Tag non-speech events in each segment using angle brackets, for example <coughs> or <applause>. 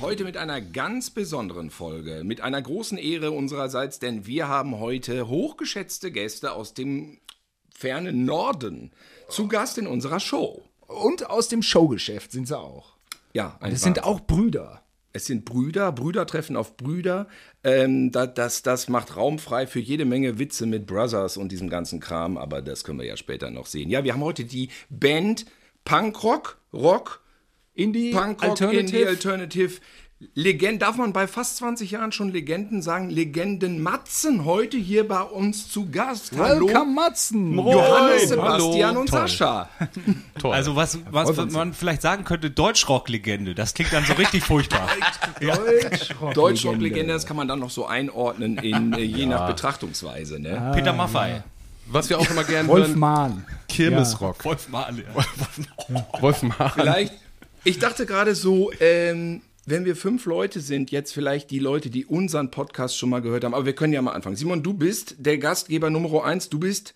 Heute mit einer ganz besonderen Folge, mit einer großen Ehre unsererseits, denn wir haben heute hochgeschätzte Gäste aus dem fernen Norden zu Gast in unserer Show. Und aus dem Showgeschäft sind sie auch. Ja, ein Das sind Wahnsinn. auch Brüder. Es sind Brüder, Brüder treffen auf Brüder. Ähm, da, das, das macht Raum frei für jede Menge Witze mit Brothers und diesem ganzen Kram, aber das können wir ja später noch sehen. Ja, wir haben heute die Band Punkrock, Rock, Indie, Punkrock, Alternative. Indie, Alternative. Legend, darf man bei fast 20 Jahren schon Legenden sagen? Legenden Matzen heute hier bei uns zu Gast. Welcome, Matzen. Johannes, Hallo. Sebastian und Toll. Sascha. <laughs> Toll. Also was, was man vielleicht sagen könnte, Deutschrock-Legende. Das klingt dann so richtig furchtbar. <laughs> Deutschrock-Legende, das kann man dann noch so einordnen, in, äh, je nach Betrachtungsweise. Ne? Peter Maffay. Was wir auch immer gerne Wolf Mahn. Kirmesrock. Wolf Mahle. <laughs> Wolf Mahn. Vielleicht, ich dachte gerade so, ähm, wenn wir fünf Leute sind, jetzt vielleicht die Leute, die unseren Podcast schon mal gehört haben, aber wir können ja mal anfangen. Simon, du bist der Gastgeber Nummer eins, du bist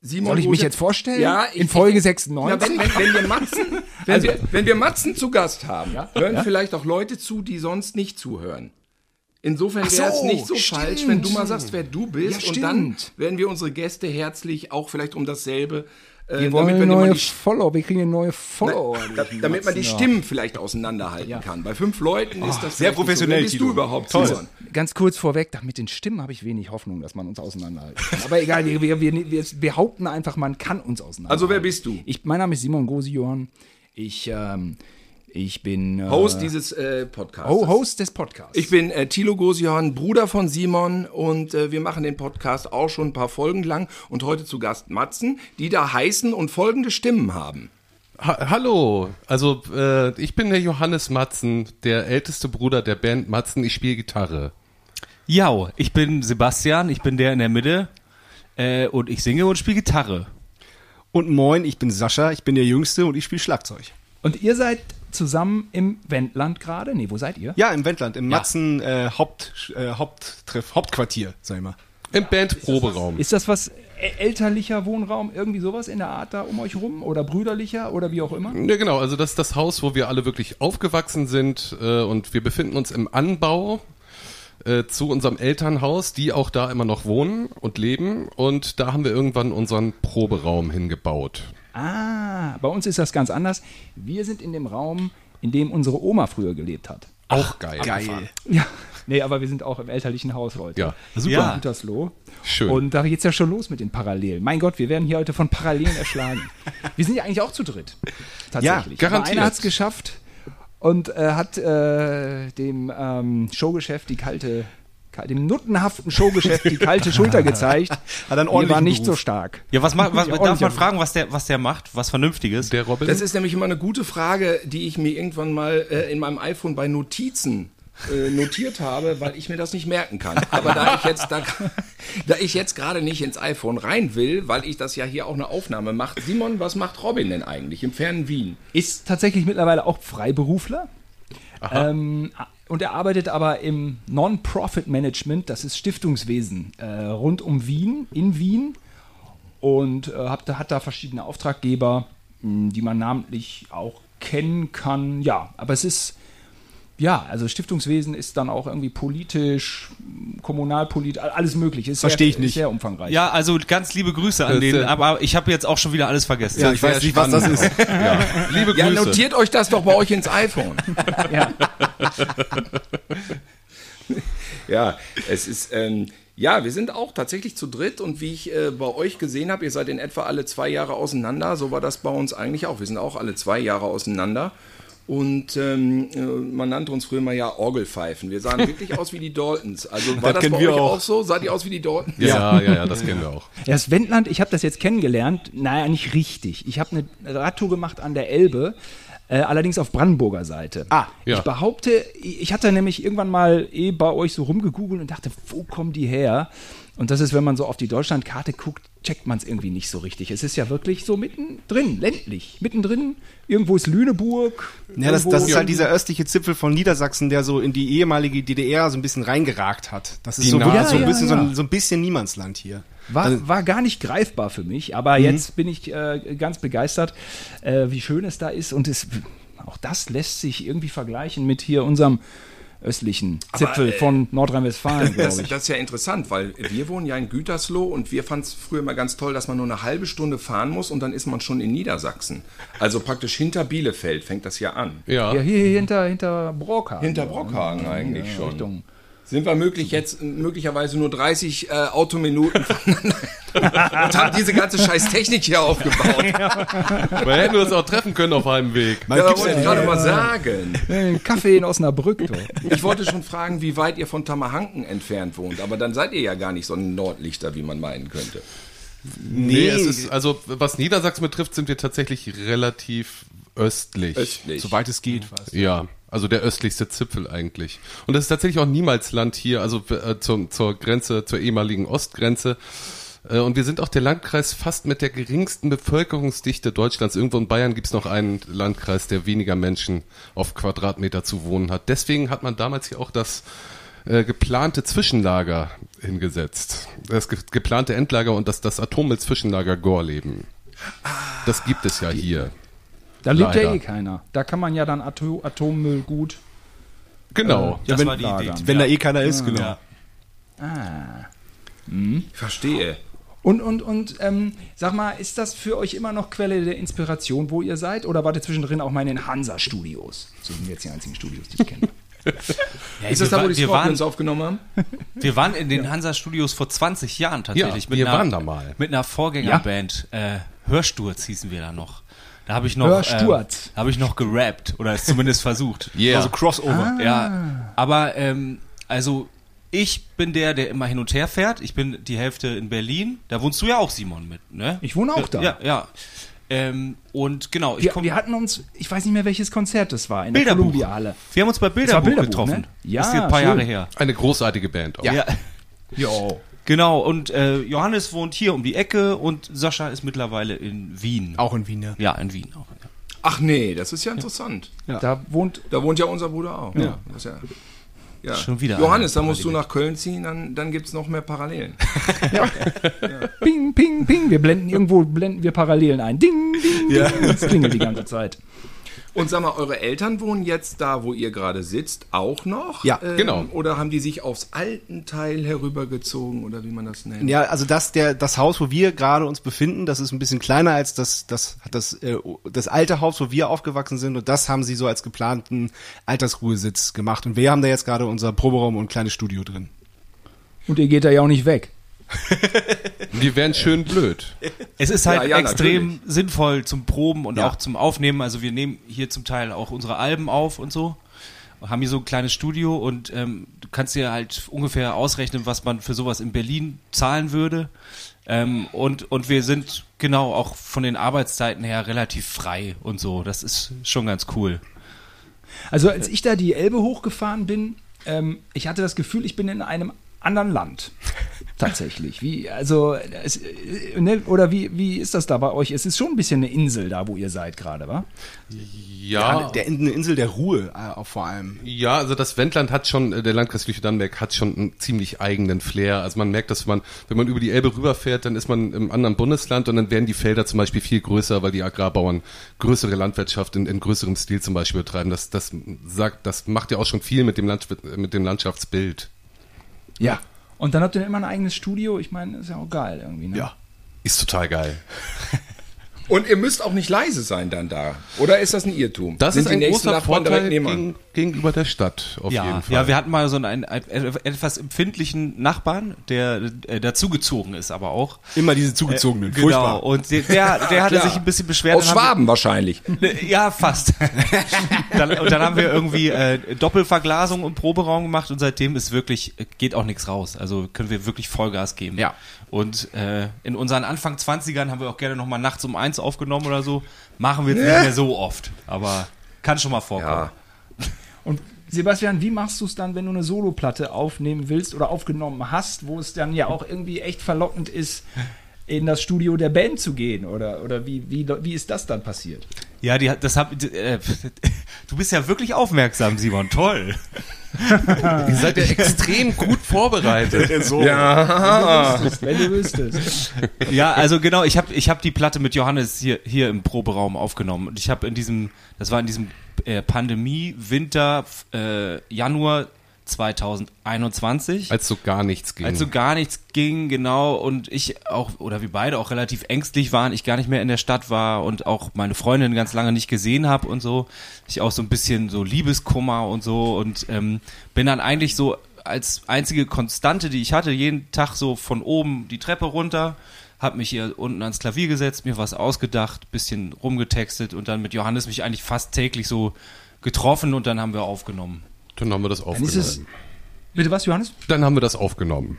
Simon. Soll ich mich jetzt vorstellen? Ja, ich, In Folge Ja, 96? wenn, wenn, wenn, wir Matzen, <laughs> wenn, Also- wir, wenn wir Matzen zu Gast haben, hören ja. vielleicht auch Leute zu, die sonst nicht zuhören. Insofern wäre es so, nicht so stimmt. falsch, wenn du mal sagst, wer du bist. Ja, und dann werden wir unsere Gäste herzlich auch vielleicht um dasselbe. Äh, wir wollen damit eine neue die Follower. Wir kriegen eine neue Follower. da, damit man die Stimmen vielleicht auseinanderhalten kann. Bei fünf Leuten ist das sehr professionell, So. Wer bist du überhaupt, Toll. Simon? Ganz kurz vorweg, da mit den Stimmen habe ich wenig Hoffnung, dass man uns auseinanderhalten kann. Aber egal, wir, wir, wir, wir behaupten einfach, man kann uns auseinanderhalten. Also wer bist du? Ich, mein Name ist Simon Gosion. Ich, ähm, ich bin äh, Host dieses äh, Podcasts. Ho- Host des Podcasts. Ich bin äh, Thilo Gosion, Bruder von Simon und äh, wir machen den Podcast auch schon ein paar Folgen lang und heute zu Gast Matzen, die da heißen und folgende Stimmen haben. Ha Hallo, also äh, ich bin der Johannes Matzen, der älteste Bruder der Band Matzen. Ich spiele Gitarre. Ja, ich bin Sebastian, ich bin der in der Mitte äh, und ich singe und spiele Gitarre. Und moin, ich bin Sascha, ich bin der Jüngste und ich spiele Schlagzeug. Und ihr seid zusammen im Wendland gerade? Nee, wo seid ihr? Ja, im Wendland, im Matzen äh, Haupt, äh, Haupttreff, Hauptquartier, sag ich mal. Im Bandproberaum. Ist das was elterlicher Wohnraum, irgendwie sowas in der Art da um euch rum? Oder brüderlicher oder wie auch immer? Ja, genau, also das ist das Haus, wo wir alle wirklich aufgewachsen sind äh, und wir befinden uns im Anbau äh, zu unserem Elternhaus, die auch da immer noch wohnen und leben und da haben wir irgendwann unseren Proberaum hingebaut. Ah, bei uns ist das ganz anders. Wir sind in dem Raum, in dem unsere Oma früher gelebt hat. Auch geil. Geil. Ja. Nee, aber wir sind auch im elterlichen Haus, Leute. Ja, super. Ja. Gütersloh. Schön. Und da geht's ja schon los mit den Parallelen. Mein Gott, wir werden hier heute von Parallelen erschlagen. <laughs> wir sind ja eigentlich auch zu dritt. Tatsächlich. Ja, Aber garantiert. einer hat's geschafft und äh, hat äh, dem ähm, Showgeschäft die kalte, kal- dem nuttenhaften Showgeschäft die kalte Schulter gezeigt. <laughs> Hat einen Die war ordentlichen nicht so Beruf. stark. Ja, was, ma- was Ja, darf man fragen, was der, was der macht? Was Vernünftiges? Der Robin? Das ist nämlich immer eine gute Frage, die ich mir irgendwann mal äh, in meinem iPhone bei Notizen äh, notiert habe, weil ich mir das nicht merken kann. Aber da ich jetzt da, da ich jetzt gerade nicht ins iPhone rein will, weil ich das ja hier auch eine Aufnahme mache. Simon, was macht Robin denn eigentlich im fernen Wien? Ist tatsächlich mittlerweile auch Freiberufler. Ähm, und er arbeitet aber im Non-Profit-Management, das ist Stiftungswesen, äh, rund um Wien, in Wien. Und äh, hat, hat da verschiedene Auftraggeber, mh, die man namentlich auch kennen kann. Ja, aber es ist, ja, also Stiftungswesen ist dann auch irgendwie politisch, kommunalpolitisch, alles mögliche. Ist Versteh sehr, ich nicht. Ist sehr umfangreich. Ja, also ganz liebe Grüße an den, äh, aber ich habe jetzt auch schon wieder alles vergessen. Ja, ich weiß nicht, was das ist. <laughs> ja. Liebe Grüße. Ja, notiert euch das doch bei euch ins iPhone. Ja. <laughs> Ja, es ist, ähm, ja, wir sind auch tatsächlich zu dritt und wie ich äh, bei euch gesehen habe, ihr seid in etwa alle zwei Jahre auseinander. So war das bei uns eigentlich auch. Wir sind auch alle zwei Jahre auseinander. Und ähm, äh, man nannte uns früher mal ja Orgelpfeifen. Wir sahen wirklich aus wie die Daltons. Also war das, kennen bei wir euch auch. auch. so? Saht ihr aus wie die Daltons? Ja, ja, ja, das kennen wir auch. Ja, Das Wendland, ich habe das jetzt kennengelernt. Naja, nicht richtig. Ich habe eine Radtour gemacht an der Elbe. Äh, allerdings auf Brandenburger Seite. Ah, ja. Ich behaupte, ich hatte nämlich irgendwann mal eh bei euch so rumgegoogelt und dachte, wo kommen die her? Und das ist, wenn man so auf die Deutschlandkarte guckt, checkt man es irgendwie nicht so richtig. Es ist ja wirklich so mittendrin, ländlich. Mittendrin, irgendwo ist Lüneburg. Ja, das, das ist halt dieser östliche Zipfel von Niedersachsen, der so in die ehemalige DDR so ein bisschen reingeragt hat. Das ist so, wirklich so, ein Ja, bisschen, ja, so, ja. ein, so ein bisschen Niemandsland hier. War, war gar nicht greifbar für mich, Mhm. aber jetzt bin ich äh, ganz begeistert, äh, wie schön es da ist. Und es, auch das lässt sich irgendwie vergleichen mit hier unserem östlichen Zipfel äh, von Nordrhein-Westfalen, <laughs> Das, das ist ja interessant, weil wir wohnen ja in Gütersloh und wir fanden es früher immer ganz toll, dass man nur eine halbe Stunde fahren muss und dann ist man schon in Niedersachsen. Also praktisch hinter Bielefeld fängt das ja an. Ja. Ja, hier, hier hinter, hinter Brockhagen. Hinter Brockhagen eigentlich schon. Richtung. Sind wir möglich jetzt möglicherweise nur 30 äh, Autominuten <laughs> und haben diese ganze scheiß Technik hier aufgebaut. <laughs> Wir hätten uns auch treffen können auf einem Weg. Ja, das wollte ich gerade mal sagen. Kaffee in Osnabrück. Du. Ich wollte schon fragen, wie weit ihr von Tamahanken entfernt wohnt, aber dann seid ihr ja gar nicht so ein Nordlichter, wie man meinen könnte. Nee, es ist, also was Niedersachsen betrifft, sind wir tatsächlich relativ östlich. Östlich. Soweit es geht fast. Ja, also der östlichste Zipfel eigentlich. Und das ist tatsächlich auch Niemalsland hier, also äh, zum, zur Grenze, zur ehemaligen Ostgrenze. Äh, und wir sind auch der Landkreis fast mit der geringsten Bevölkerungsdichte Deutschlands. Irgendwo in Bayern gibt's noch einen Landkreis, der weniger Menschen auf Quadratmeter zu wohnen hat. Deswegen hat man damals hier auch das äh, geplante Zwischenlager hingesetzt. Das ge geplante Endlager und das, das Atommüll-Zwischenlager Gorleben. Das gibt es ja hier. Da lebt ja Leider. eh keiner. Da kann man ja dann Ato Atommüll gut. Genau. Das wenn- war die Idee. Wenn da eh keiner ist, genau. Ja. Ich verstehe. Und, und, und ähm, sag mal, ist das für euch immer noch Quelle der Inspiration, wo ihr seid? Oder wart ihr zwischendrin auch mal in den Hansa-Studios? So sind jetzt die einzigen Studios, die ich kenne. <laughs> Ja, Ist das da, wir, wo die Scorpions waren, aufgenommen haben? <laughs> wir waren in den Hansa-Studios vor 20 Jahren tatsächlich. Ja, mit wir einer, waren da mal. Mit einer Vorgängerband. Äh, Hörsturz hießen wir da noch. Da habe ich noch, Hörsturz. ähm, habe ich noch gerappt oder es zumindest versucht. <laughs> Yeah. Also Crossover. Ja, aber ähm, also ich bin der, der immer hin und her fährt. Ich bin die Hälfte in Berlin. Da wohnst du ja auch, Simon, mit, ne? Ich wohne auch da. Ja, ja. Ähm, und genau, ich Wir, komme. wir hatten uns, ich weiß nicht mehr, welches Konzert das war, in der Bilderbuch. Columbia-Halle. Wir haben uns bei Bilderbuch, Bilderbuch, getroffen. ne? Ja, ist ein paar schön. Jahre her. Eine großartige Band auch. Ja. Jo. <laughs> Genau, und äh, Johannes wohnt hier um die Ecke und Sascha ist mittlerweile in Wien. Auch in Wien, ja. Ja, in Wien auch. Ja. Ach nee, das ist ja interessant. Da wohnt Da wohnt ja unser Bruder auch. Ja. Das ist ja, ja. Schon wieder Johannes, da musst du nach Köln ziehen, dann, dann gibt es noch mehr Parallelen. <laughs> Ping, ping, ping. Wir blenden irgendwo, blenden wir Parallelen ein. Ding, ding, ding. Das klingelt die ganze Zeit. Und sag mal, eure Eltern wohnen jetzt da, wo ihr gerade sitzt, auch noch? Ähm, Ja, genau. Oder haben die sich aufs alten Teil herübergezogen oder wie man das nennt? Ja, also das, der, das Haus, wo wir gerade uns befinden, das ist ein bisschen kleiner als das, das, das, äh, das alte Haus, wo wir aufgewachsen sind. Und das haben sie so als geplanten Altersruhesitz gemacht. Und wir haben da jetzt gerade unser Proberaum und ein kleines Studio drin. Und ihr geht da ja auch nicht weg. <laughs> Wir wären schön blöd. Es ist halt Ja, ja, extrem natürlich. sinnvoll zum Proben und Ja. auch zum Aufnehmen. Also wir nehmen hier zum Teil auch unsere Alben auf und so. Haben hier so ein kleines Studio und ähm, du kannst dir halt ungefähr ausrechnen, was man für sowas in Berlin zahlen würde. Ähm, und, und wir sind genau auch von den Arbeitszeiten her relativ frei und so. Das ist schon ganz cool. Also als ich da die Elbe hochgefahren bin, ähm, ich hatte das Gefühl, ich bin in einem anderen Land. Tatsächlich. Wie, also, es, ne, oder wie, wie ist das da bei euch? Es ist schon ein bisschen eine Insel da, wo ihr seid gerade, wa? Ja, Der, eine Insel der Ruhe äh, auch vor allem. ja, also das Wendland hat schon, äh, der Landkreis Lüchow-Dannenberg hat schon einen ziemlich eigenen Flair. Also man merkt, dass man, wenn man über die Elbe rüberfährt, dann ist man im anderen Bundesland und dann werden die Felder zum Beispiel viel größer, weil die Agrarbauern größere Landwirtschaft in, in größerem Stil zum Beispiel betreiben. Das, das sagt, das macht ja auch schon viel mit dem, Land, mit dem Landschaftsbild. Ja. Und dann habt ihr immer ein eigenes Studio. Ich meine, ist ja auch geil irgendwie. Ne? Ja. Ist total geil. <laughs> Und ihr müsst auch nicht leise sein dann da. Oder ist das ein Irrtum? Das Sind ist ein großer Nachbarn Vorteil gegen, gegenüber der Stadt, auf jeden Ja, Fall. ja, wir hatten mal so einen, einen etwas empfindlichen Nachbarn, der äh, dazugezogen ist, aber auch. Immer diese zugezogenen. Genau, Furchtbar. und der, der, der <laughs> hatte sich ein bisschen beschwert. Aus Schwaben wahrscheinlich. wir- <laughs> Ja, fast. <laughs> dann, und dann haben wir irgendwie äh, Doppelverglasung im Proberaum gemacht und seitdem ist wirklich, äh, geht auch nichts raus. Also können wir wirklich Vollgas geben. Ja. Und äh, in unseren Anfang 20ern haben wir auch gerne nochmal nachts um eins aufgenommen oder so. Machen wir jetzt nicht mehr so oft. Aber Kann schon mal vorkommen. Ja. Und Sebastian, wie machst du es dann, wenn du eine Soloplatte aufnehmen willst oder aufgenommen hast, wo es dann ja auch irgendwie echt verlockend ist, in das Studio der Band zu gehen? Oder, oder wie, wie, wie ist das dann passiert? Ja, die, hat- das hab, äh, <laughs> du bist ja wirklich aufmerksam, Simon. Toll. <laughs> Ihr seid ja extrem gut vorbereitet. <laughs> Ja. Wenn du wüsstest. Ja, also genau, ich habe ich hab die Platte mit Johannes hier, hier im Proberaum aufgenommen. Und ich habe in diesem, das war in diesem äh, Pandemie-Winter, äh, Januar 2021. Als so gar nichts ging. Als so gar nichts ging, genau, und ich auch, oder wir beide auch relativ ängstlich waren, ich gar nicht mehr in der Stadt war und auch meine Freundin ganz lange nicht gesehen habe und so. Ich auch so ein bisschen so Liebeskummer und so und ähm, bin dann eigentlich so als einzige Konstante, die ich hatte, jeden Tag so von oben die Treppe runter, hab mich hier unten ans Klavier gesetzt, mir was ausgedacht, bisschen rumgetextet und dann mit Johannes mich eigentlich fast täglich so getroffen und dann haben wir aufgenommen. Dann haben wir das ist es. aufgenommen. Bitte was, Johannes? Dann haben wir das aufgenommen.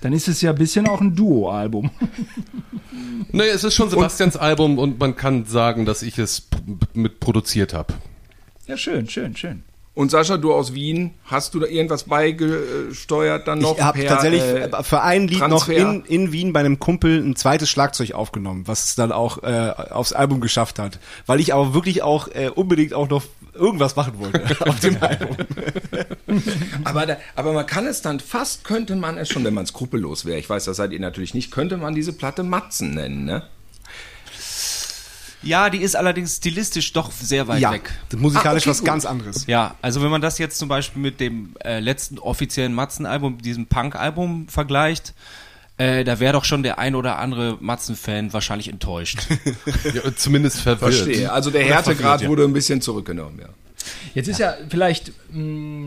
Dann ist es ja ein bisschen auch ein Duo-Album. <laughs> Naja, es ist schon Sebastians Album und man kann sagen, dass ich es p- mit produziert habe. Ja, schön, schön, schön. Und Sascha, du aus Wien, hast du da irgendwas beigesteuert dann noch? Ich habe tatsächlich äh, für ein Lied noch Transfer? in, in Wien bei einem Kumpel ein zweites Schlagzeug aufgenommen, was es dann auch äh, aufs Album geschafft hat. Weil ich aber wirklich auch äh, unbedingt auch noch irgendwas machen wollte <laughs> auf dem Album. <laughs> Aber, da, aber man kann es dann, fast könnte man es schon, wenn man skrupellos wäre, ich weiß, das seid ihr natürlich nicht, könnte man diese Platte Matzen nennen, ne? Ja, die ist allerdings stilistisch doch sehr weit ja, weg. das musikalisch Ah, okay, was gut. ganz anderes. Ja, also wenn man das jetzt zum Beispiel mit dem äh, letzten offiziellen Matzen-Album, diesem Punk-Album vergleicht, äh, da wäre doch schon der ein oder andere Matzen-Fan wahrscheinlich enttäuscht. <laughs> Ja, zumindest verwirrt. Verstehe. Also der Härtegrad wurde ein bisschen zurückgenommen, ja. Jetzt ist ja, vielleicht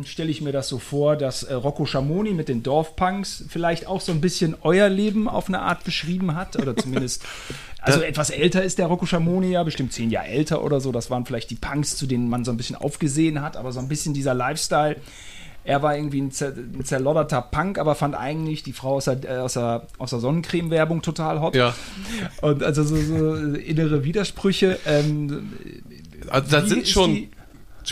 stelle ich mir das so vor, dass äh, Rocco Schamoni mit den Dorfpunks vielleicht auch so ein bisschen euer Leben auf eine Art beschrieben hat. Oder zumindest, <laughs> also etwas älter ist der Rocco Schamoni ja, bestimmt zehn Jahre älter oder so. Das waren vielleicht die Punks, zu denen man so ein bisschen aufgesehen hat, aber so ein bisschen dieser Lifestyle. Er war irgendwie ein, zer ein zerlodderter Punk, aber fand eigentlich die Frau aus der, äh, aus der, aus der Sonnencreme-Werbung total hot. Ja. Und also so, so innere Widersprüche. Ähm, Also da wie sind schon, die-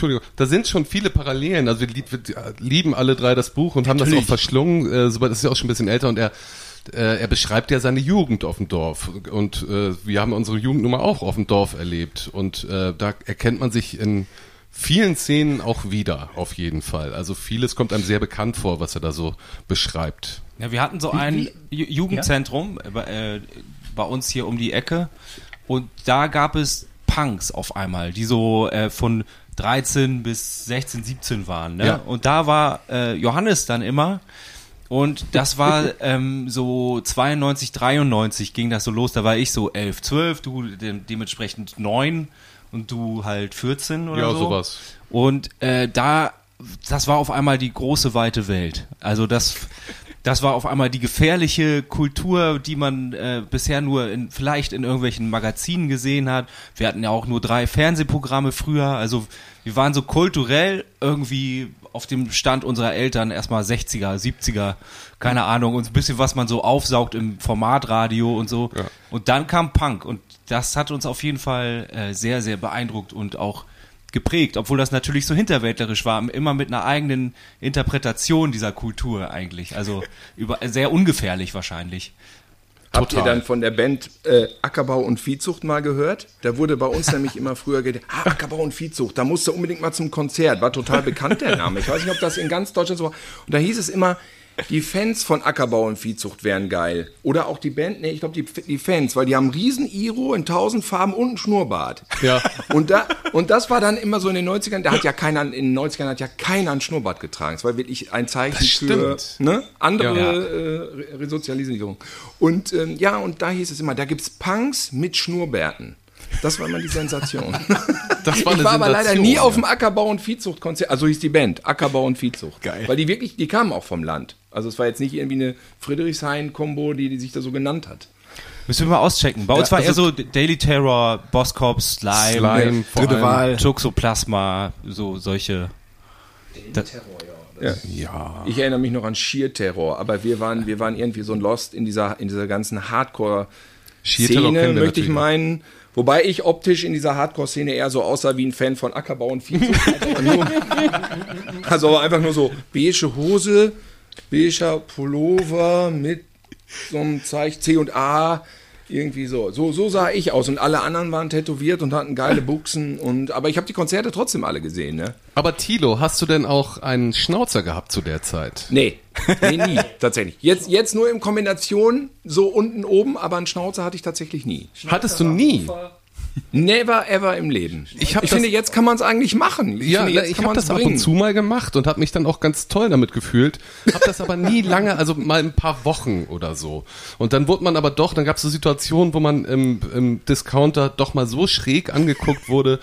Entschuldigung, da sind schon viele Parallelen. Also wir, lieb- wir lieben alle drei das Buch und haben das auch verschlungen. Äh, Sobald das ist ja auch schon ein bisschen älter und er äh, er beschreibt ja seine Jugend auf dem Dorf und äh, wir haben unsere Jugend nun mal auch auf dem Dorf erlebt und äh, da erkennt man sich in vielen Szenen auch wieder auf jeden Fall. Also vieles kommt einem sehr bekannt vor, was er da so beschreibt. Ja, wir hatten so ein Ju- Jugendzentrum äh, bei, äh, bei uns hier um die Ecke und da gab es Punks auf einmal, die so äh, von 13 bis 16, 17 waren. Ne? Ja. Und da war äh, Johannes dann immer und das war <laughs> ähm, so 92, 93 ging das so los. Da war ich so 11, 12, du de dementsprechend 9 und du halt 14 oder Ja, so. sowas. Und äh, da, das war auf einmal die große weite Welt. Also das, das war auf einmal die gefährliche Kultur, die man äh, bisher nur in, vielleicht in irgendwelchen Magazinen gesehen hat. Wir hatten ja auch nur drei Fernsehprogramme früher. Also wir waren so kulturell irgendwie auf dem Stand unserer Eltern erstmal 60er, 70er, keine Ahnung, und ein bisschen was man so aufsaugt im Formatradio und so. Ja. Und dann kam Punk und das hat uns auf jeden Fall äh, sehr, sehr beeindruckt und auch geprägt, obwohl das natürlich so hinterwäldlerisch war, immer mit einer eigenen Interpretation dieser Kultur eigentlich. Also über, sehr ungefährlich wahrscheinlich. Habt ihr Total. dann von der Band äh, Ackerbau und Viehzucht mal gehört? Da wurde bei uns nämlich immer früher gedacht, ah, Ackerbau und Viehzucht, da musst du unbedingt mal zum Konzert. War total bekannt der Name. Ich weiß nicht, ob das in ganz Deutschland so war. Und da hieß es immer, die Fans von Ackerbau und Viehzucht wären geil. Oder auch die Band, nee, ich glaube die, die Fans, weil die haben einen riesen Iro in tausend Farben und einen Schnurrbart. Ja. Und, da, und das war dann immer so in den 90ern, da hat ja keiner, in den 90ern hat ja keiner einen Schnurrbart getragen. Es war wirklich ein Zeichen Das für ne, andere Ja. äh, Re- Resozialisierung. Und ähm, ja, und da hieß es immer, da gibt's Punks mit Schnurrbärten. Das war immer die Sensation. <laughs> Das war ich war aber leider nie ja. auf dem Ackerbau- und Viehzuchtkonzert. Also hieß die Band, Ackerbau und Viehzucht. Geil. Weil die wirklich, die kamen auch vom Land. Also es war jetzt nicht irgendwie eine Friedrichshain-Kombo, die, die sich da so genannt hat. Müssen wir mal auschecken. Bei uns Ja, war eher also- so Daily Terror, Boss Cop, Slime, Slime, vor Dritte. Wahl. Toxoplasma, so solche. Ja. Ja. Ich erinnere mich noch an Sheer-Terror, aber wir waren, wir waren irgendwie so ein Lost in dieser, in dieser ganzen Hardcore- Sheer Terror kennen Szene, wir möchte ich meinen. Wobei ich optisch in dieser Hardcore-Szene eher so aussah wie ein Fan von Ackerbau und Viehzucht. <laughs> Also nur- also einfach nur so beige Hose, beiger Pullover mit so einem Zeichen C und A. Irgendwie so. so. So sah ich aus. Und alle anderen waren tätowiert und hatten geile Buchsen. Und, aber ich habe die Konzerte trotzdem alle gesehen, ne? Aber Tilo, hast du denn auch einen Schnauzer gehabt zu der Zeit? Nee, nee, nie, <laughs> tatsächlich. Jetzt, jetzt nur in Kombination, so unten oben, aber einen Schnauzer hatte ich tatsächlich nie. Hattest du nie? Never ever im Leben. Ich ich finde, jetzt kann man es eigentlich machen. Ja, finde, jetzt ich habe das ab und zu mal gemacht und habe mich dann auch ganz toll damit gefühlt. Habe das aber nie lange, also mal ein paar Wochen oder so. Und dann wurde man aber doch, dann gab es so Situationen, wo man im, im Discounter doch mal so schräg angeguckt wurde,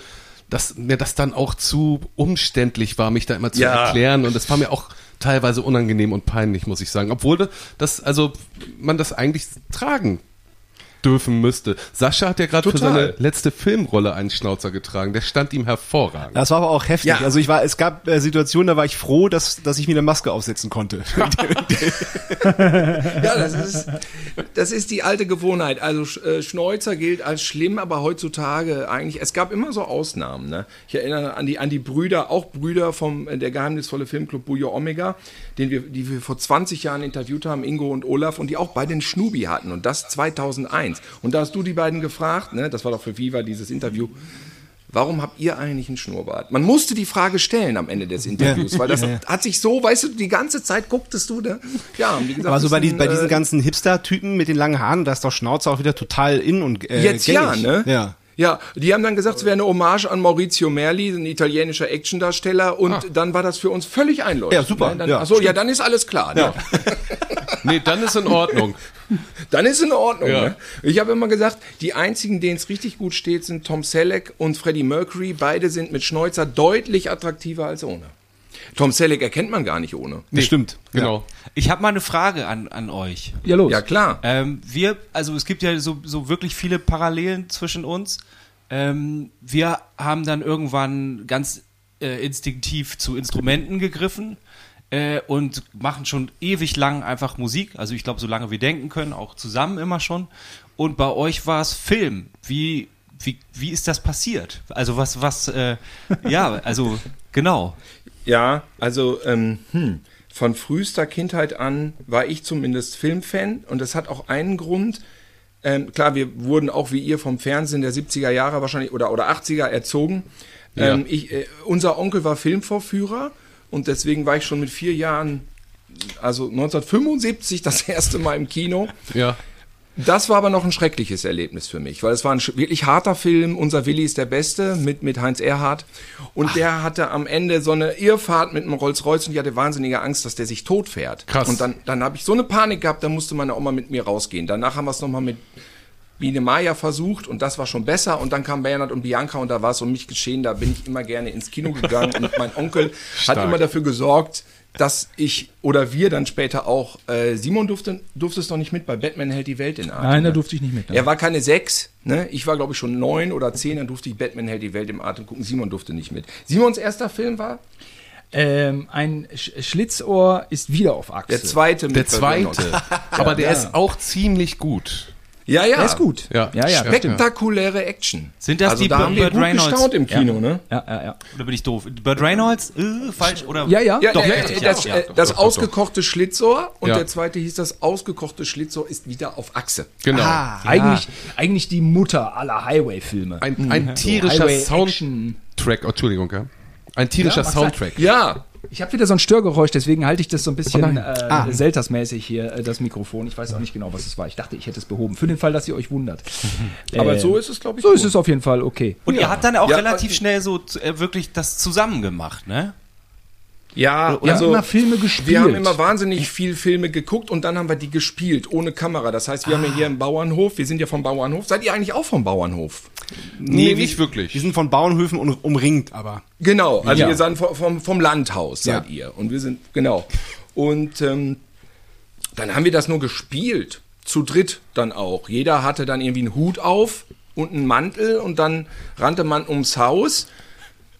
dass mir das dann auch zu umständlich war, mich da immer zu Ja. erklären. Und das war mir auch teilweise unangenehm und peinlich, muss ich sagen. Obwohl das, also man das eigentlich tragen dürfen müsste. Sascha hat ja gerade für seine letzte Filmrolle einen Schnauzer getragen. Der stand ihm hervorragend. Das war aber auch heftig. Ja. Also ich war, es gab äh, Situationen, da war ich froh, dass, dass ich mir eine Maske aufsetzen konnte. <laughs> <laughs> Ja, das ist, das ist die alte Gewohnheit. Also Sch- äh, Schnäuzer gilt als schlimm, aber heutzutage eigentlich, es gab immer so Ausnahmen. Ne? Ich erinnere an die, an die Brüder, auch Brüder vom äh, der geheimnisvolle Filmclub Bujo Omega, den wir, die wir vor 20 Jahren interviewt haben, Ingo und Olaf, und die auch beide einen Schnubi hatten und das 2001. Und da hast du die beiden gefragt, ne? das war doch für Viva dieses Interview. Warum habt ihr eigentlich einen Schnurrbart? Man musste die Frage stellen am Ende des Interviews, weil das hat sich so, weißt du, die ganze Zeit gucktest du, ne? Ja, wie gesagt, Aber so bei, die, bei diesen äh, ganzen Hipster-Typen mit den langen Haaren, da ist doch Schnauze auch wieder total in und äh, Jetzt ja, gängig. ne? Ja. Ja, die haben dann gesagt, es wäre eine Hommage an Maurizio Merli, ein italienischer Actiondarsteller, und dann war das für uns völlig einleuchtend. Ja, super? Dann, ja, achso, ja, dann ist alles klar. Ne? <laughs> Nee, dann ist in Ordnung. <laughs> Dann ist in Ordnung. Ja. Ne? Ich habe immer gesagt, die einzigen, denen es richtig gut steht, sind Tom Selleck und Freddie Mercury. Beide sind mit Schnäuzer deutlich attraktiver als ohne. Tom Selleck erkennt man gar nicht ohne. Das stimmt. Genau. Ich habe mal eine Frage an, an euch. Ja, los. Ja, klar. Ähm, wir, also es gibt ja so, so wirklich viele Parallelen zwischen uns. Ähm, wir haben dann irgendwann ganz äh, instinktiv zu Instrumenten gegriffen äh, und machen schon ewig lang einfach Musik. Also ich glaube, solange wir denken können, auch zusammen immer schon. Und bei euch war es Film. Wie, wie, wie ist das passiert? Also was, was, äh, ja, also genau. Ja, also ähm, hm, von frühester Kindheit an war ich zumindest Filmfan und das hat auch einen Grund. Ähm, klar, wir wurden auch wie ihr vom Fernsehen der 70er Jahre wahrscheinlich oder, oder 80er erzogen. Ja. Ähm, ich, äh, unser Onkel war Filmvorführer und deswegen war ich schon mit vier Jahren, also 1975 das <laughs> erste Mal im Kino. Ja. Das war aber noch ein schreckliches Erlebnis für mich, weil es war ein wirklich harter Film. Unser Willi ist der Beste mit, mit Heinz Erhardt. Und der hatte am Ende so eine Irrfahrt mit einem Rolls-Royce und ich hatte wahnsinnige Angst, dass der sich tot fährt. Krass. Und dann, dann habe ich so eine Panik gehabt, da musste meine Oma mit mir rausgehen. Danach haben wir es nochmal mit Biene Maya versucht und das war schon besser. Und dann kam Bernhard und Bianca und da war es um mich geschehen. Da bin ich immer gerne ins Kino gegangen und mein Onkel Stark. hat immer dafür gesorgt, dass ich oder wir dann später auch, äh, Simon durfte, durfte es noch nicht mit, bei Batman hält die Welt in Atem. Nein, da durfte ich nicht mit. Er war keine sechs, ne? Ich war, glaube ich, schon neun oder zehn, dann durfte ich Batman hält die Welt im Atem gucken. Simon durfte nicht mit. Simons erster Film war Ähm, ein Sch Schlitzohr ist wieder auf Achse. der zweite mit Der zweite. <laughs> Aber der ja. ist auch ziemlich gut. Ja, ja. Der ist gut. Ja. ja, ja. Spektakuläre Action. Sind das also die da haben wir Burt gut Reynolds? gestaunt im Kino, ne? Ja, ja, ja. Oder bin ich doof? Burt Reynolds? Äh, falsch? Oder? Ja, ja. Ja, Doch, äh, richtig, das, ja, äh, ja. das doch, doch, ausgekochte Schlitzohr und Ja. der zweite hieß das ausgekochte Schlitzohr ist wieder auf Achse. Genau. Ah, Eigentlich, eigentlich die Mutter aller Highway-Filme. Ein, ein tierischer Highway Soundtrack. Oh, Entschuldigung, ja. Ein tierischer Ja, sein. Soundtrack. Ja, Ich habe wieder so ein Störgeräusch, deswegen halte ich das so ein bisschen Oh äh, Ah. Selters-mäßig hier, äh, das Mikrofon. Ich weiß auch nicht genau, was es war. Ich dachte, ich hätte es behoben. Für den Fall, dass ihr euch wundert. <laughs> aber Äh, so ist es, glaube ich. So gut. ist es auf jeden Fall okay. Und ihr habt dann auch Ja, relativ schnell so äh, wirklich das zusammen gemacht, ne? Ja, Wir also haben immer Filme gespielt. wir haben immer wahnsinnig viel Filme geguckt und dann haben wir die gespielt, ohne Kamera. Das heißt, wir haben ja hier einen Bauernhof, wir sind ja vom Bauernhof. Seid ihr eigentlich auch vom Bauernhof? Nee, wir- nicht wirklich. Die sind von Bauernhöfen um, umringt, aber. Genau, also Ja. ihr seid vom, vom, vom Landhaus, seid ihr. Und wir sind, genau. Und ähm, dann haben wir das nur gespielt. Zu dritt dann auch. Jeder hatte dann irgendwie einen Hut auf und einen Mantel und dann rannte man ums Haus.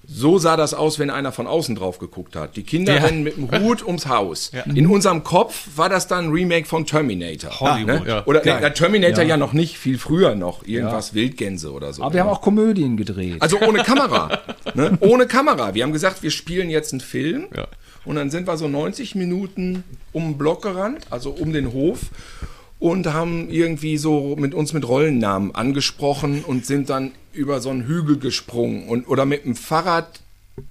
So sah das aus, wenn einer von außen drauf geguckt hat. Die Kinder Ja. rennen mit dem Hut ums Haus. In unserem Kopf war das dann ein Remake von Terminator. Hollywood. Ne? Ja. Oder der Terminator ja. Ja. noch nicht, viel früher noch. Irgendwas Wildgänse oder so. Aber wir haben auch Komödien gedreht. Also ohne Kamera. <laughs> ne? Ohne Kamera. Wir haben gesagt, wir spielen jetzt einen Film. Ja. Und dann sind wir so 90 Minuten um den Block gerannt, also um den Hof. Und haben irgendwie so mit uns mit Rollennamen angesprochen und sind dann über so einen Hügel gesprungen und oder mit dem Fahrrad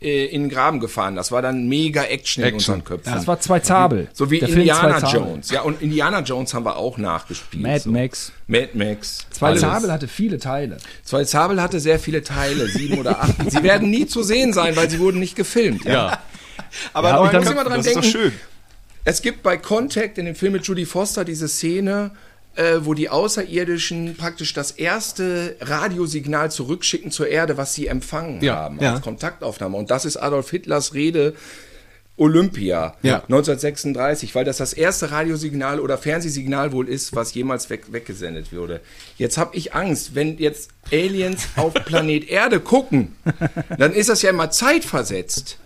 äh, in den Graben gefahren. Das war dann mega Action, in Action. unseren Köpfen. das war zwei Zabel. so wie Der Film Indiana. Jones. Ja, und Indiana Jones haben wir auch nachgespielt. Mad so. Max. Mad Max. Zwei Alles. Zabel hatte viele Teile. Zwei Zabel hatte sehr viele Teile, sieben oder acht. Sie werden nie zu sehen sein, weil sie wurden nicht gefilmt. Ja. Aber Ja, neun dann- Köpfe, Muss immer dran das ist doch denken. schön. Es gibt bei Contact in dem Film mit Judy Foster diese Szene, äh, wo die Außerirdischen praktisch das erste Radiosignal zurückschicken zur Erde, was sie empfangen Ja, haben ja. als Kontaktaufnahme. Und das ist Adolf Hitlers Rede Olympia Ja. 1936, weil das das erste Radiosignal oder Fernsehsignal wohl ist, was jemals weg, weggesendet wurde. Jetzt habe ich Angst, wenn jetzt Aliens auf Planet Erde gucken, dann ist das ja immer zeitversetzt.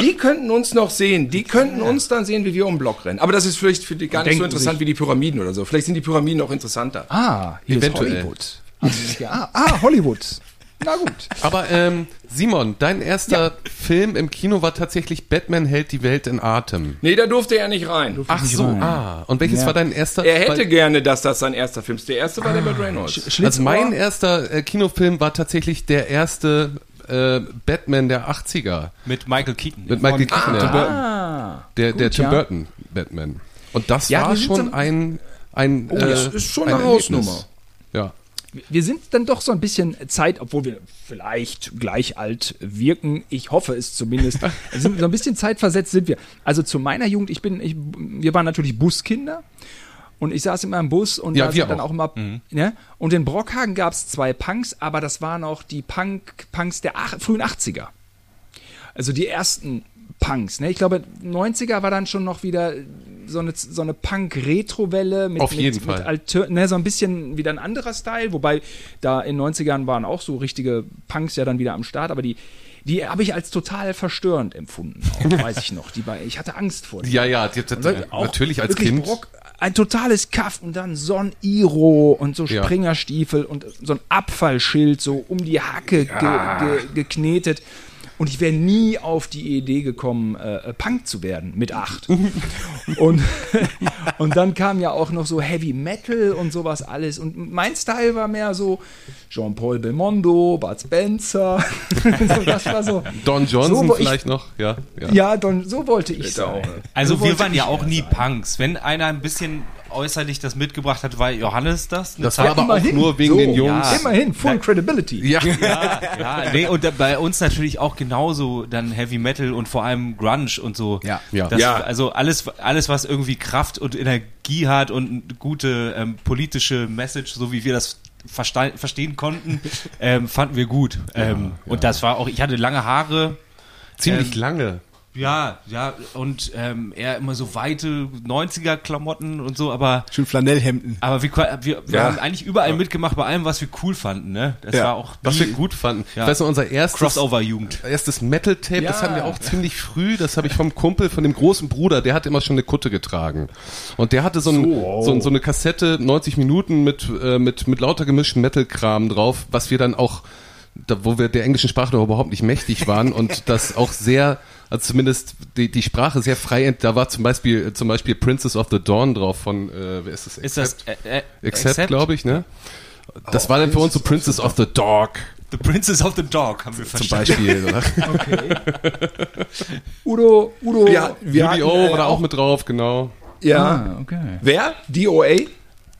Die könnten uns noch sehen. Die könnten uns dann sehen, wie wir um den Block rennen. Aber das ist vielleicht für die gar nicht so interessant sich- wie die Pyramiden oder so. Vielleicht sind die Pyramiden auch interessanter. Ah, hier Eventuell. ist Hollywood. Also, ja, ah, Hollywood. Na gut. Aber ähm, Simon, dein erster Film im Kino war tatsächlich Batman hält die Welt in Atem. Nee, da durfte er nicht rein. Ach so, rein. ah. Und welches Ja. war dein erster? Er hätte weil- gerne, dass das sein erster Film ist. Der erste war der mit Reynolds. Schlitzohr. Also mein erster äh, Kinofilm war tatsächlich der erste äh, Batman der 80er. Mit Michael Keaton. Mit Michael Keaton, der, Ah, der, der gut, Tim ja. Burton Batman. Und das Ja, war schon so- ein ein Oh, das äh, ist schon ein eine. Hausnummer. Ja. Wir sind dann doch so ein bisschen Zeit, obwohl wir vielleicht gleich alt wirken. Ich hoffe es zumindest. <laughs> sind so ein bisschen zeitversetzt sind wir. Also zu meiner Jugend, ich bin, ich, wir waren natürlich Buskinder. Und ich saß immer im Bus und Ja, da sind dann auch. immer. Ne? Und in Brockhagen gab es zwei Punks, aber das waren auch die Punk, Punks der ach, frühen 80er. Also die ersten Punks. Ne? Ich glaube, 90er war dann schon noch wieder so eine, so eine Punk-Retro-Welle mit, Auf jeden mit, Fall. mit Alter, ne, so ein bisschen wieder ein anderer Style, wobei da in 90ern waren auch so richtige Punks ja dann wieder am Start, aber die, die habe ich als total verstörend empfunden, auch, <laughs> weiß ich noch. Die, war- ich hatte Angst vor denen. Ja, ja, die, die, natürlich als Kind. Brock, ein totales Kaff und dann so ein Iro und so Ja. Springerstiefel und so ein Abfallschild so um die Hacke ge, ge, geknetet. Und ich wäre nie auf die Idee gekommen, äh, äh, Punk zu werden mit acht. <laughs> und, und dann kam ja auch noch so Heavy Metal und sowas alles. Und mein Style war mehr so Jean-Paul Belmondo, Bud Spencer. <laughs> so, das war so. Don Johnson so, wo ich- vielleicht noch, ja. ja. Ja, Don, so wollte ich auch, sein. ne? Also So wir waren ja auch nie sein. Punks. Wenn einer ein bisschen äußerlich das mitgebracht hat, war Johannes das. Eine Das Zeit war aber auch immerhin. nur wegen So, den Jungs. ja. Immerhin, Full Credibility. Ja. Ja, nee, und bei uns natürlich auch genauso dann Heavy Metal und vor allem Grunge und so. Ja. Ja. Das, Ja. Also alles, alles, was irgendwie Kraft und Energie hat und eine gute ähm, politische Message, so wie wir das verste verstehen konnten, <laughs> ähm, fanden wir gut. Ähm, Und das war auch, ich hatte lange Haare. Ziemlich Ähm, lange. Ja, ja, und ähm, eher immer so weite 90er-Klamotten und so, aber Schön Flanellhemden. aber wir, wir, wir Ja. haben eigentlich überall mitgemacht bei allem, was wir cool fanden, ne? Das Ja. war auch Was wir gut fanden. Ja. Ich weiß noch, unser erstes, Crossover-Jugend. erstes Metal-Tape, das Ja. hatten wir auch ziemlich früh. Das habe ich vom Kumpel, von dem großen Bruder, der hat immer schon eine Kutte getragen. Und der hatte so, ein, so. so eine Kassette, 90 Minuten mit, äh, mit, mit lauter gemischten Metal-Kram drauf, was wir dann auch, da, wo wir der englischen Sprache noch überhaupt nicht mächtig waren und das auch sehr, also zumindest die, die Sprache sehr frei, ent- da war zum Beispiel, zum Beispiel Princess of the Dawn drauf von, äh, wer ist das? Ist das äh, äh, Accept, glaube ich, ne? Das war dann für uns so Princess of the Dog The Princess of the Dog haben wir zum verstanden. Beispiel. oder? <laughs> Udo, Udo. Ja, wir hatten, UDO äh, war da auch mit drauf, genau. Ja. Ah, okay. Wer? DOA?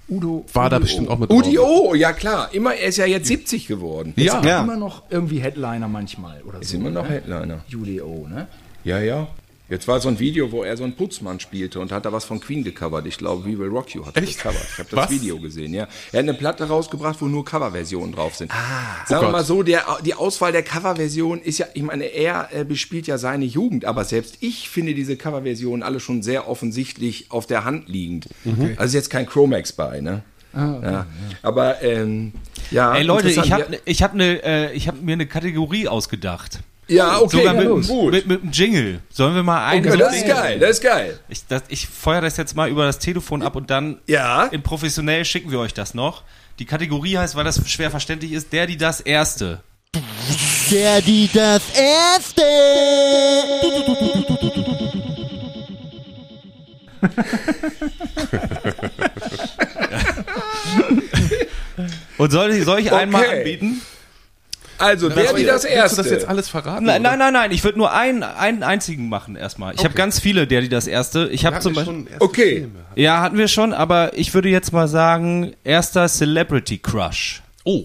Udo. War da Udo. bestimmt auch mit drauf. UDO, ja klar. Immer, er ist ja jetzt 70 geworden. Ja, Ja. Immer noch irgendwie Headliner manchmal oder Ist so. immer noch ne? Headliner. UDO, ne? Ja, ja. Jetzt war so ein Video, wo er so einen Putzmann spielte und hat da was von Queen gecovert. Ich glaube, We Will Rock You hat er gecovert. Ich habe das Was? Video gesehen, ja. Er hat eine Platte rausgebracht, wo nur Coverversionen drauf sind. Ah, Sagen Oh wir mal so, der, die Auswahl der Coverversion ist ja, ich meine, er äh, bespielt ja seine Jugend, aber selbst ich finde diese Coverversionen alle schon sehr offensichtlich auf der Hand liegend. Mhm. Also ist jetzt kein Chromax bei, ne? ja. Aber, ähm, ja. Ey Leute, ich habe Ja, ich hab ne, äh, ich hab mir eine Kategorie ausgedacht. Ja, okay, Sogar ja, mit, gut. mit, mit einem Jingle. Sollen wir mal einen so das ist geil, das ist geil. Ich, das, ich feuer das jetzt mal über das Telefon ab und dann Ja. in professionell schicken wir euch das noch. Die Kategorie heißt, weil das schwer verständlich ist, der, die das Erste. Der, die, das Erste. Und soll, ich- soll ich einen mal Okay. anbieten? Also, der, die das Willst du erste. das jetzt alles verraten? Nein, nein, nein, nein. Ich würde nur einen, einen einzigen machen erstmal. Ich habe ganz viele, der, die das Erste. Ich habe Wir zum Beispiel. schon erste Okay. Filme. Ja, hatten wir schon, aber ich würde jetzt mal sagen, erster Celebrity Crush. Oh,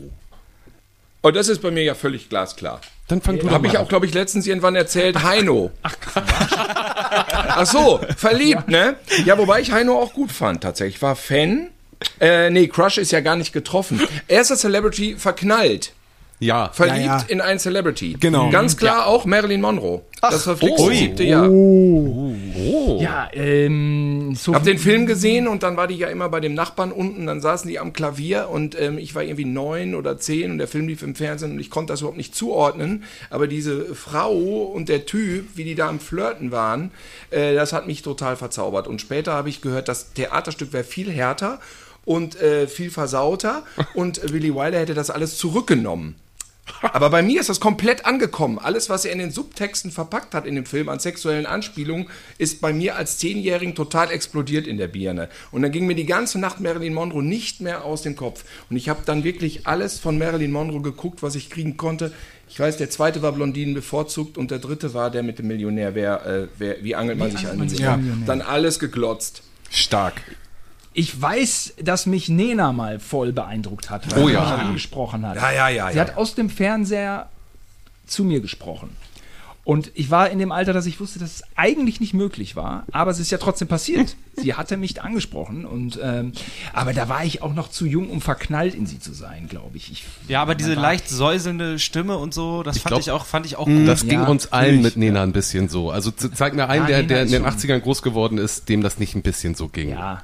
Oh, das ist bei mir ja völlig glasklar. dann fang du doch Habe ich auch, glaube ich, letztens irgendwann erzählt. Heino. Ach, Ach so, verliebt, ne? Ja, wobei ich Heino auch gut fand, tatsächlich. Ich war Fan. Äh, nee, Crush ist ja gar nicht getroffen. Erster Celebrity verknallt. Ja. Verliebt Ja, ja. in einen Celebrity. Genau. Ganz klar auch Marilyn Monroe. das verflixte ui. siebte Jahr. Ja, ähm, so Hab den Film gesehen und dann war die ja immer bei dem Nachbarn unten, dann saßen die am Klavier und ähm, ich war irgendwie neun oder zehn und der Film lief im Fernsehen und ich konnte das überhaupt nicht zuordnen. Aber diese Frau und der Typ, wie die da am Flirten waren, äh, das hat mich total verzaubert. Und später habe ich gehört, das Theaterstück wäre viel härter und äh, viel versauter <laughs> und Billy Wilder hätte das alles zurückgenommen. Aber bei mir ist das komplett angekommen. Alles, was er in den Subtexten verpackt hat in dem Film an sexuellen Anspielungen, ist bei mir als Zehnjährigen total explodiert in der Birne. Und dann ging mir die ganze Nacht Marilyn Monroe nicht mehr aus dem Kopf. Und ich habe dann wirklich alles von Marilyn Monroe geguckt, was ich kriegen konnte. Ich weiß, der zweite war Blondinen bevorzugt und der dritte war der mit dem Millionär. Wer, äh, wer, wie angelt man sich an den sich an den Millionär? Dann alles geglotzt. Stark. Ich weiß, dass mich Nena mal voll beeindruckt hat, weil Oh sie ja. mich angesprochen hat. Ja, ja, ja, Sie ja. hat aus dem Fernseher zu mir gesprochen. Und ich war in dem Alter, dass ich wusste, dass es eigentlich nicht möglich war, aber es ist ja trotzdem passiert. <laughs> sie hatte mich angesprochen und ähm, aber da war ich auch noch zu jung, um verknallt in sie zu sein, glaube ich. ich. Ja, aber diese leicht säuselnde Stimme und so, das fand glaub, ich auch, fand ich auch gut. Das ging Ja, uns allen mit Nena ein bisschen so. Also zeig mir einen, Ja, der, der in den schon- 80ern groß geworden ist, dem das nicht ein bisschen so ging. Ja,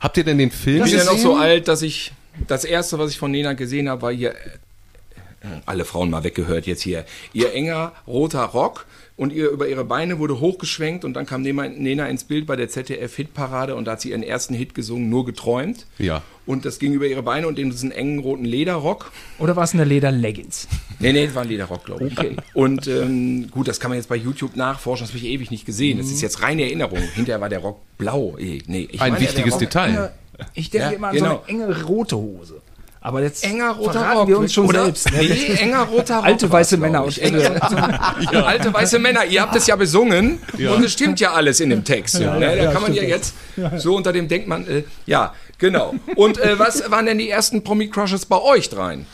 Habt ihr denn den Film Ich bin ja gesehen? noch so alt, dass ich das erste, was ich von Nena gesehen habe, war hier äh, alle Frauen mal weggehört jetzt hier. Ihr enger roter Rock und ihr über ihre Beine wurde hochgeschwenkt und dann kam Nena, ins Bild bei der ZDF Hitparade und da hat sie ihren ersten Hit gesungen, nur geträumt. Ja. Und das ging über ihre Beine und in diesen engen roten Lederrock. oder war es eine Leder-Leggings? Nee, nee, das war ein Lederrock, glaube ich. Okay. Und ähm, gut, das kann man jetzt bei YouTube nachforschen, das habe ich ewig nicht gesehen. Das ist jetzt reine Erinnerung. Hinterher war der Rock blau. Eh, Nee, ich Ein wichtiges Detail. Ich denke Ja, immer an genau. so eine enge rote Hose. Aber jetzt Enger roter Rock. wir uns schon Oder? selbst. ne? Nee, enger roter Rock. Alte weiße Männer und Enge- <laughs> Alte weiße Männer, ihr habt es ja besungen und es stimmt ja alles in dem Text. so, ne? Da kann man ja jetzt so unter dem denkt man, äh, ja, genau. Und äh, was waren denn die ersten Promi-Crushes bei euch dreien?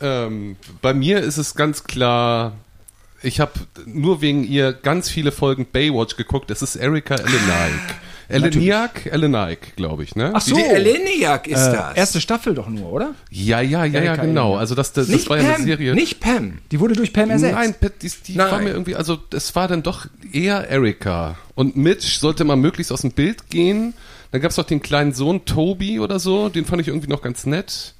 Ähm, bei mir ist es ganz klar, ich habe nur wegen ihr ganz viele Folgen Baywatch geguckt. Es ist Erika Eleniak. Eleniak? Eleniak, glaube ich, ne? Ach so. Die Eleniak ist Äh, das. erste Staffel doch nur, oder? Ja, ja, ja, ja, Erika genau. Also das, das, das nicht war ja eine Pam, Serie. nicht Pam. Die wurde durch Pam ersetzt. Nein, die, die Nein. war mir irgendwie, also es war dann doch eher Erika. Und Mitch sollte mal möglichst aus dem Bild gehen. Dann gab es noch den kleinen Sohn Toby oder so, den fand ich irgendwie noch ganz nett.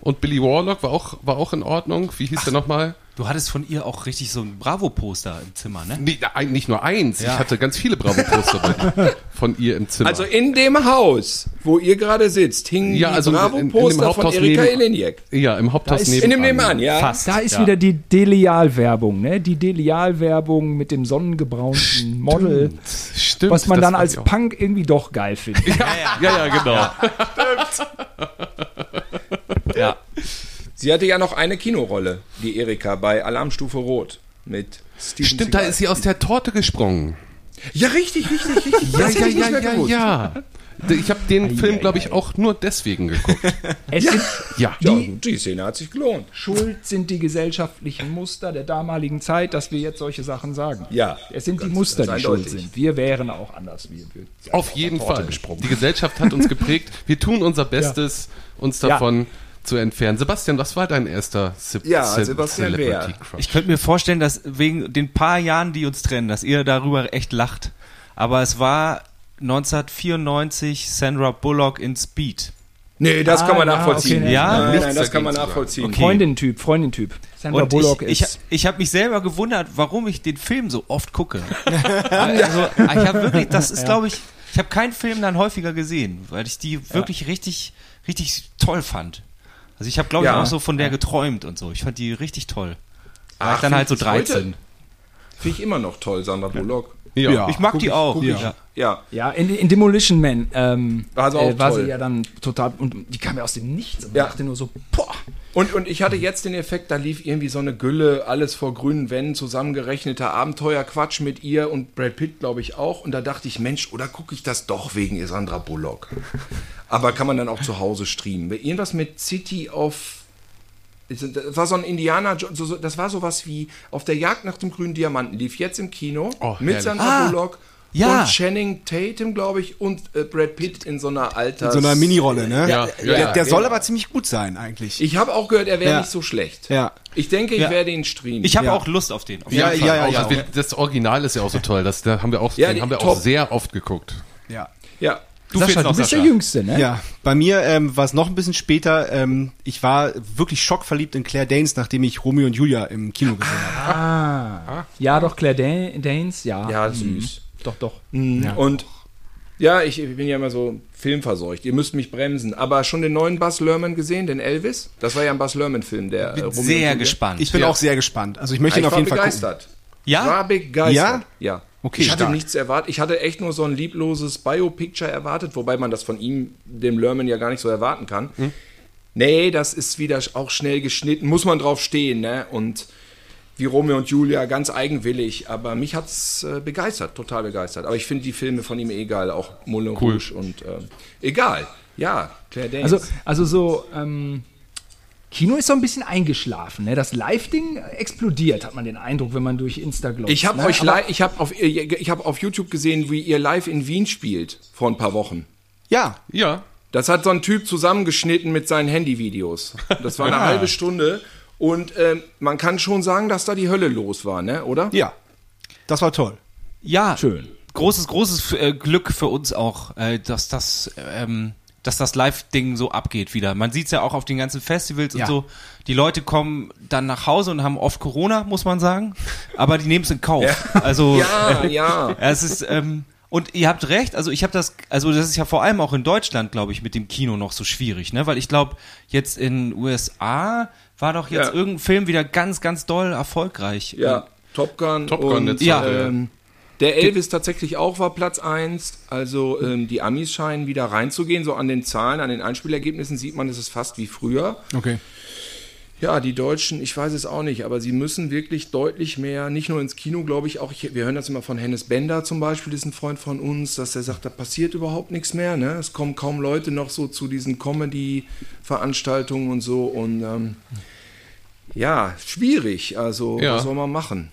Und Billy Warlock war auch, war auch in Ordnung. Wie hieß der nochmal? Du hattest von ihr auch richtig so ein Bravo-Poster im Zimmer, ne? Nee, nicht nur eins. Ja. Ich hatte ganz viele Bravo-Poster <laughs> von ihr im Zimmer. Also in dem Haus, wo ihr gerade sitzt, hingen Ja, die also Bravo-Poster von Haupthaus Erika neben- Eleniak. ja, im Haupthaus nebenan. In dem nebenan, ja. Fast. Da ist ja. wieder die Delial-Werbung, ne? Die Delial-Werbung mit dem sonnengebraunten Model, Stimmt. was man dann als. Punk irgendwie doch geil findet. Ja, ja, ja, genau. Ja. <laughs> Sie hatte ja noch eine Kinorolle, die Erika, bei Alarmstufe Rot mit Steven Stimmt, da Seagal. ist sie aus der Torte gesprungen. Ja, richtig, richtig, richtig. Ja, Das ja, ja, mehr ja, gewusst. ja. Ich habe den Film, glaube ich, auch nur deswegen geguckt. <laughs> Es sind Ja. Ja, die Szene hat sich gelohnt. schuld sind die gesellschaftlichen Muster der damaligen Zeit, dass wir jetzt solche Sachen sagen. Ja, Es sind die ganz- Muster, die schuld sind. Wir wären auch anders. Wir, wir Auf jeden Torte Fall. gesprungen. Die Gesellschaft hat uns geprägt. Wir tun unser Bestes, uns Ja. Zu entfernen. Sebastian, was war dein erster Ce Ja, Ce Sebastian Celebrity Bär. Crush? Ich könnte mir vorstellen, dass wegen den paar Jahren, die uns trennen, dass ihr darüber echt lacht. Aber es war 1994 Sandra Bullock in Speed. Nee, das Ah, kann man ja, nachvollziehen. okay, nee. Ja, nein, nichts nein, das kann man nachvollziehen. Freundin-Typ, Freundin-Typ. Sandra Und Bullock ich, ich, ist. ich habe mich selber gewundert, warum ich den Film so oft gucke. <laughs> also, ich habe wirklich, das ist, glaube ich, ich habe keinen Film dann häufiger gesehen, weil ich die wirklich richtig, richtig toll fand. Also ich habe, glaube ich, Ja. auch so von der geträumt und so. Ich fand die richtig toll. War Ach, ich dann halt so bis heute? 13. Finde ich immer noch toll, Sandra Bullock. Ja. Ich mag die auch. ich- ja. Ja. Ja, in, in Demolition Man ähm, War sie auch äh, war toll. sie ja dann total. Und die kam ja aus dem Nichts und Ja. ja. dachte nur so, boah. Und, und ich hatte jetzt den Effekt, da lief irgendwie so eine Gülle, alles vor grünen Wänden, zusammengerechneter Abenteuerquatsch mit ihr und Brad Pitt, glaube ich, auch. Und da dachte ich, Mensch, oder gucke ich das doch wegen Sandra Bullock? Aber kann man dann auch zu Hause streamen. Irgendwas mit City of. Das war so ein Indianer, das war sowas wie auf der Jagd nach dem grünen Diamanten, lief jetzt im Kino Oh, mit herrlich. Sandra Ah, Bullock ja. und Channing Tatum, glaube ich, und äh, Brad Pitt in so einer Alters... So einer Minirolle, ne? Ja, ja, der ja, der soll genau. aber ziemlich gut sein, eigentlich. Ich habe auch gehört, er wäre Ja. nicht so schlecht. Ja. Ich denke, ich Ja. werde ihn streamen. Ich habe Ja. auch Lust auf den. Auf Ja, ja, ja, Auch, ja. also das Original ist ja auch so toll. Das da haben wir auch, Ja, den die- haben wir top. auch sehr oft geguckt. ja. ja. Du Sascha, du bist Sascha. der Jüngste, ne? Ja, bei mir ähm, war es noch ein bisschen später. Ähm, ich war wirklich schockverliebt in Claire Danes, nachdem ich Romeo und Julia im Kino gesehen habe. Ah. Ja, doch, Claire Dan Danes, ja. Ja, Mhm. Doch, doch. Und ja, ich, ich bin ja immer so filmverseucht. Ihr müsst mich bremsen. Aber schon den neuen Buzz Lerman gesehen, den Elvis? Das war ja ein Buzz Lerman-Film, der äh, Bin und sehr gespannt. Ich bin Ja. auch sehr gespannt. Also ich möchte Ich ihn auf jeden Fall gucken. begeistert. Ja? War begeistert. Ja. Okay, ich hatte stark. nichts erwartet. Ich hatte echt nur so ein liebloses Biopicture erwartet, wobei man das von ihm, dem Lerman, ja gar nicht so erwarten kann. Hm? Nee, das ist wieder auch schnell geschnitten. Muss man drauf stehen, ne? Und wie Romeo und Julia, ganz eigenwillig. Aber mich hat's äh, begeistert, total begeistert. Aber ich finde die Filme von ihm eh geil, auch Moulin Cool. Rouge und äh, egal. Ja, Claire Danes. Also, also so, ähm, Kino ist so ein bisschen eingeschlafen. Ne? Das Live-Ding explodiert, hat man den Eindruck, wenn man durch Insta glotzt. ich habe ne? euch ich habe auf, ich hab auf YouTube gesehen, wie ihr live in Wien spielt vor ein paar Wochen. Ja, Ja. Das hat so ein Typ zusammengeschnitten mit seinen Handyvideos. Das war eine halbe Stunde. Und ähm, man kann schon sagen, dass da die Hölle los war, ne? oder? ja. Das war toll. Ja, Schön. Großes, großes äh, Glück für uns auch, äh, dass das, ähm, dass das Live-Ding so abgeht wieder. Man sieht's ja auch auf den ganzen Festivals Ja. und so. Die Leute kommen dann nach Hause und haben oft Corona, muss man sagen. Aber die nehmen es in Kauf. Also Ja, ja. es ist ähm, und ihr habt recht, also ich habe das, also das ist ja vor allem auch in Deutschland, glaube ich, mit dem Kino noch so schwierig, ne? Weil ich glaube, jetzt in USA war doch jetzt Ja. irgendein Film wieder ganz, ganz doll erfolgreich. Ja, Top Gun. Top Gun, und, der Ja. ähm, der Elvis tatsächlich auch war Platz 1. Also ähm, die Amis scheinen wieder reinzugehen. So an den Zahlen, an den Einspielergebnissen sieht man, es ist fast wie früher. Okay. Ja, die Deutschen, ich weiß es auch nicht, aber sie müssen wirklich deutlich mehr, nicht nur ins Kino, glaube ich, auch, ich, wir hören das immer von Hennes Bender zum Beispiel, ist ein Freund von uns, dass er sagt, da passiert überhaupt nichts mehr, ne? Es kommen kaum Leute noch so zu diesen Comedy-Veranstaltungen und so und ähm, ja, schwierig, also Ja. was soll man machen?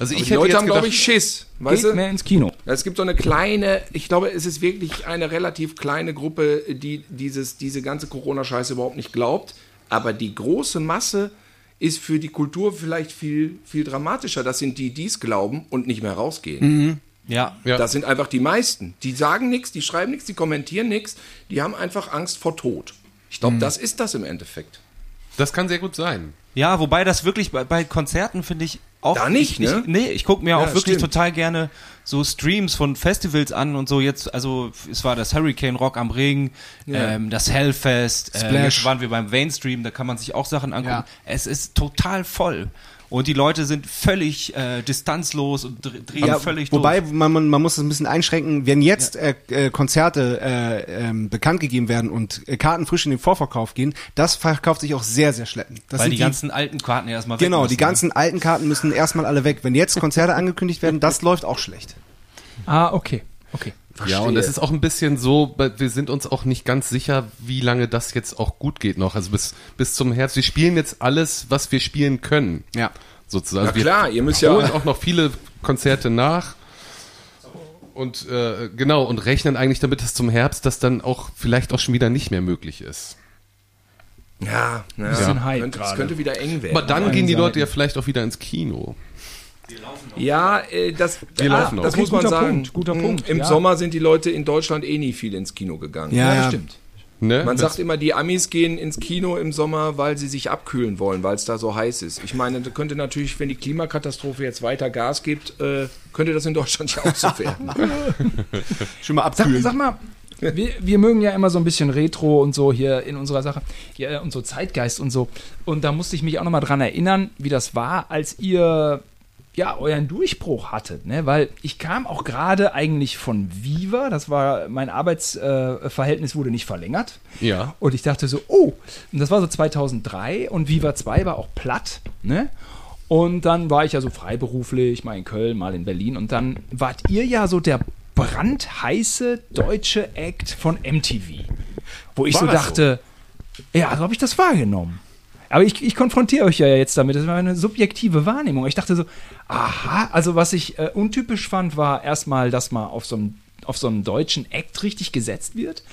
Also Aber ich die hätte Leute haben, glaube ich, Schiss, weißt Geht du? mehr ins Kino. Es gibt so eine kleine, ich glaube, es ist wirklich eine relativ kleine Gruppe, die dieses, diese ganze Corona-Scheiße überhaupt nicht glaubt. Aber die große Masse ist für die Kultur vielleicht viel, viel dramatischer. Das sind die, die es glauben und nicht mehr rausgehen. Ja. Ja. Das sind einfach die meisten. Die sagen nichts, die schreiben nichts, die kommentieren nichts. Die haben einfach Angst vor Tod. Ich glaube, das ist das im Endeffekt. das kann sehr gut sein. Ja, wobei das wirklich bei, bei Konzerten finde ich auch. Da nicht, ich, ne? Ich, nee, ich gucke mir auch wirklich stimmt. total gerne so Streams von Festivals an und so. Jetzt, also es war das Hurricane Rock am Regen, Ja. ähm, das Hellfest, äh, Splash. jetzt waren wir beim Mainstream, da kann man sich auch Sachen angucken. Ja. Es ist total voll. Und die Leute sind völlig äh, distanzlos und dr- drehen Ja, völlig wobei durch. man, man, man muss es ein bisschen einschränken, wenn jetzt äh, äh, Konzerte äh, ähm, bekannt gegeben werden und äh, Karten frisch in den Vorverkauf gehen, das verkauft sich auch sehr, sehr schleppend. Das Weil sind die ganzen alten Karten ja erstmal weg Genau, müssen, die ganzen alten Karten müssen erstmal alle weg. Wenn jetzt Konzerte angekündigt werden, das <laughs> läuft auch schlecht. Ah, okay. Okay. Ja, und es ist auch ein bisschen so, wir sind uns auch nicht ganz sicher, wie lange das jetzt auch gut geht noch. Also bis, bis zum Herbst. Wir spielen jetzt alles, was wir spielen können. Ja. Sozusagen. Na wir klar, ihr müsst ja- holen auch noch viele Konzerte nach. Und äh, genau, und rechnen eigentlich damit, dass zum Herbst das dann auch vielleicht auch schon wieder nicht mehr möglich ist. Ja, ja. Bisschen Hype Könnte, es könnte wieder eng werden. Aber dann gehen die Seiten. Leute ja vielleicht auch wieder ins Kino. Ja, äh, das, Wir ah, laufen noch. das Okay, muss man guter sagen. Punkt, guter Mm, Punkt, Im ja. Sommer sind die Leute in Deutschland eh nie viel ins Kino gegangen. Ja, Ja, stimmt. Ne? Man sagt immer, die Amis gehen ins Kino im Sommer, weil sie sich abkühlen wollen, weil es da so heiß ist. Ich meine, da könnte natürlich, wenn die Klimakatastrophe jetzt weiter Gas gibt, äh, könnte das in Deutschland ja auch so <laughs> werden. Schon mal Sag, abkühlen. sag mal, wir, wir mögen ja immer so ein bisschen Retro und so hier in unserer Sache ja, und so Zeitgeist und so. Und da musste ich mich auch nochmal dran erinnern, wie das war, als ihr ja euren Durchbruch hattet. Ne? Weil ich kam auch gerade eigentlich von Viva, das war mein Arbeitsverhältnis äh, wurde nicht verlängert. Ja. Und ich dachte so, oh, und das war so 2003 und Viva 2 war auch platt, ne? Und dann war ich ja so freiberuflich, mal in Köln, mal in Berlin und dann wart ihr ja so der brandheiße deutsche Act von MTV. Wo ich War so dachte, ja, so habe ich das wahrgenommen. Aber ich, ich konfrontiere euch ja jetzt damit. Das war eine subjektive Wahrnehmung. Ich dachte so, aha, also was ich äh, untypisch fand, war erstmal, dass mal auf so einem auf so einem deutschen Act richtig gesetzt wird.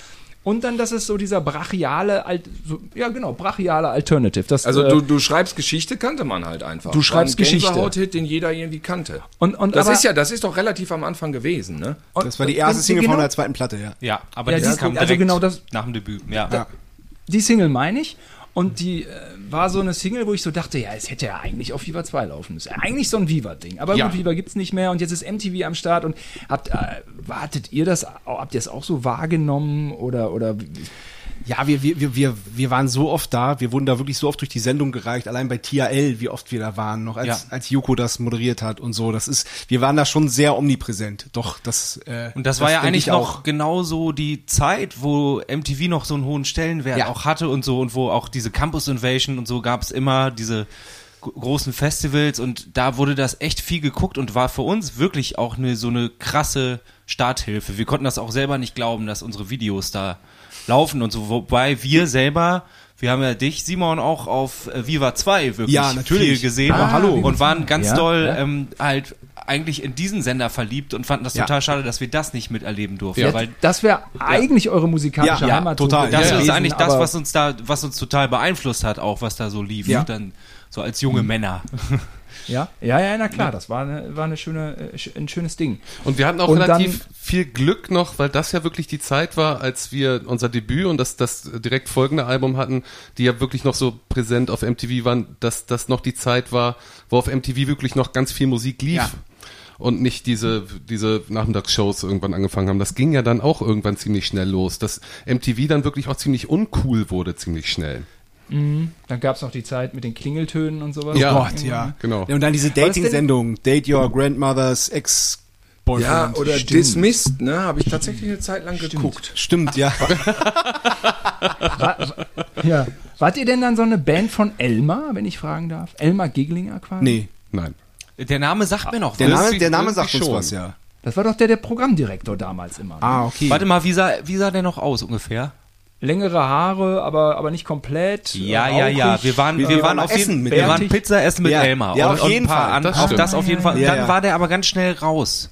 Und dann, dass es so dieser brachiale, so, ja genau, brachiale Alternative. Das, Also äh, du, du schreibst Geschichte, kannte man halt einfach. Du schreibst War ein Geschichte. Gänsehaut-Hit, den jeder irgendwie kannte. und, und Das aber- ist ja, das ist doch relativ am Anfang gewesen, ne? und- Das war die erste Single genau, von der zweiten Platte, ja. Ja, aber Ja, das die- kam also direkt genau das- nach dem Debüt. Ja. Die Single meine ich. Und die äh, war so eine Single, wo ich so dachte, ja, es hätte ja eigentlich auf Viva 2 laufen müssen. Eigentlich so ein Viva-Ding. Aber Ja. gut, Viva gibt's nicht mehr und jetzt ist MTV am Start. Und habt, äh, wartet ihr das, habt ihr es auch so wahrgenommen oder, oder Ja, wir, wir, wir, wir, waren so oft da, wir wurden da wirklich so oft durch die Sendung gereicht, allein bei TRL, wie oft wir da waren, noch als, Ja. als Joko das moderiert hat und so. Das ist, wir waren da schon sehr omnipräsent. Doch, das, äh, Und das, war ja eigentlich ich noch genauso die Zeit, wo MTV noch so einen hohen Stellenwert Ja. auch hatte und so und wo auch diese Campus Invasion und so gab es immer diese großen Festivals und da wurde das echt viel geguckt und war für uns wirklich auch eine so eine krasse Starthilfe. Wir konnten das auch selber nicht glauben, dass unsere Videos da laufen und so, wobei wir selber wir haben ja dich, Simon, auch auf äh, Viva 2 wirklich Ja, natürlich. viel gesehen Ah, hallo. und waren ganz Ja, doll ja. Ähm, halt eigentlich in diesen Sender verliebt und fanden das Ja. total schade, dass wir das nicht miterleben durften. Ja. Weil das wäre eigentlich eure musikalische Ja, Heimat. total. das ist eigentlich das, was uns da, was uns total beeinflusst hat, auch was da so lief. Dann so als junge Männer. <laughs> Ja, ja, ja, na klar, das war, eine, war eine schöne, äh, ein schönes Ding. Und wir hatten auch Und relativ dann- viel Glück noch, weil das ja wirklich die Zeit war, als wir unser Debüt und das, das direkt folgende Album hatten, die ja wirklich noch so präsent auf MTV waren, dass das noch die Zeit war, wo auf MTV wirklich noch ganz viel Musik lief. Ja. Und nicht diese, diese Nachmittagsshows irgendwann angefangen haben. Das ging ja dann auch irgendwann ziemlich schnell los, dass MTV dann wirklich auch ziemlich uncool wurde, ziemlich schnell. Dann gab es noch die Zeit mit den Klingeltönen und sowas. Ja. Oh Gott, ja. Genau. Und dann diese Dating-Sendung, Date Your Grandmother's Ex-Boyfriend. Ja, oder Stimmt. Dismissed, ne? Habe ich tatsächlich eine Zeit lang geguckt. Stimmt, ja. <laughs> Wa- ja. Wart ihr denn dann so eine Band von Elmar, wenn ich fragen darf? Elmar Giglinger quasi? Nee. Nein. Der Name sagt mir noch Der was. Name, der Name sagt uns schon. was, ja. Das war doch der, der Programmdirektor damals immer. ne? Ah, okay. Warte mal, wie sah, wie sah der noch aus ungefähr? Längere Haare, aber, aber nicht komplett. Ja, äh, ja, ja. rauchig. Wir waren, Wir wir, waren auf essen jeden mit wir waren Pizza essen mit Ja, Elmar. ja, und, auf und jeden Fall. an- Das Auch stimmt. das auf jeden Fall. Ja, Dann ja. war der aber ganz schnell raus.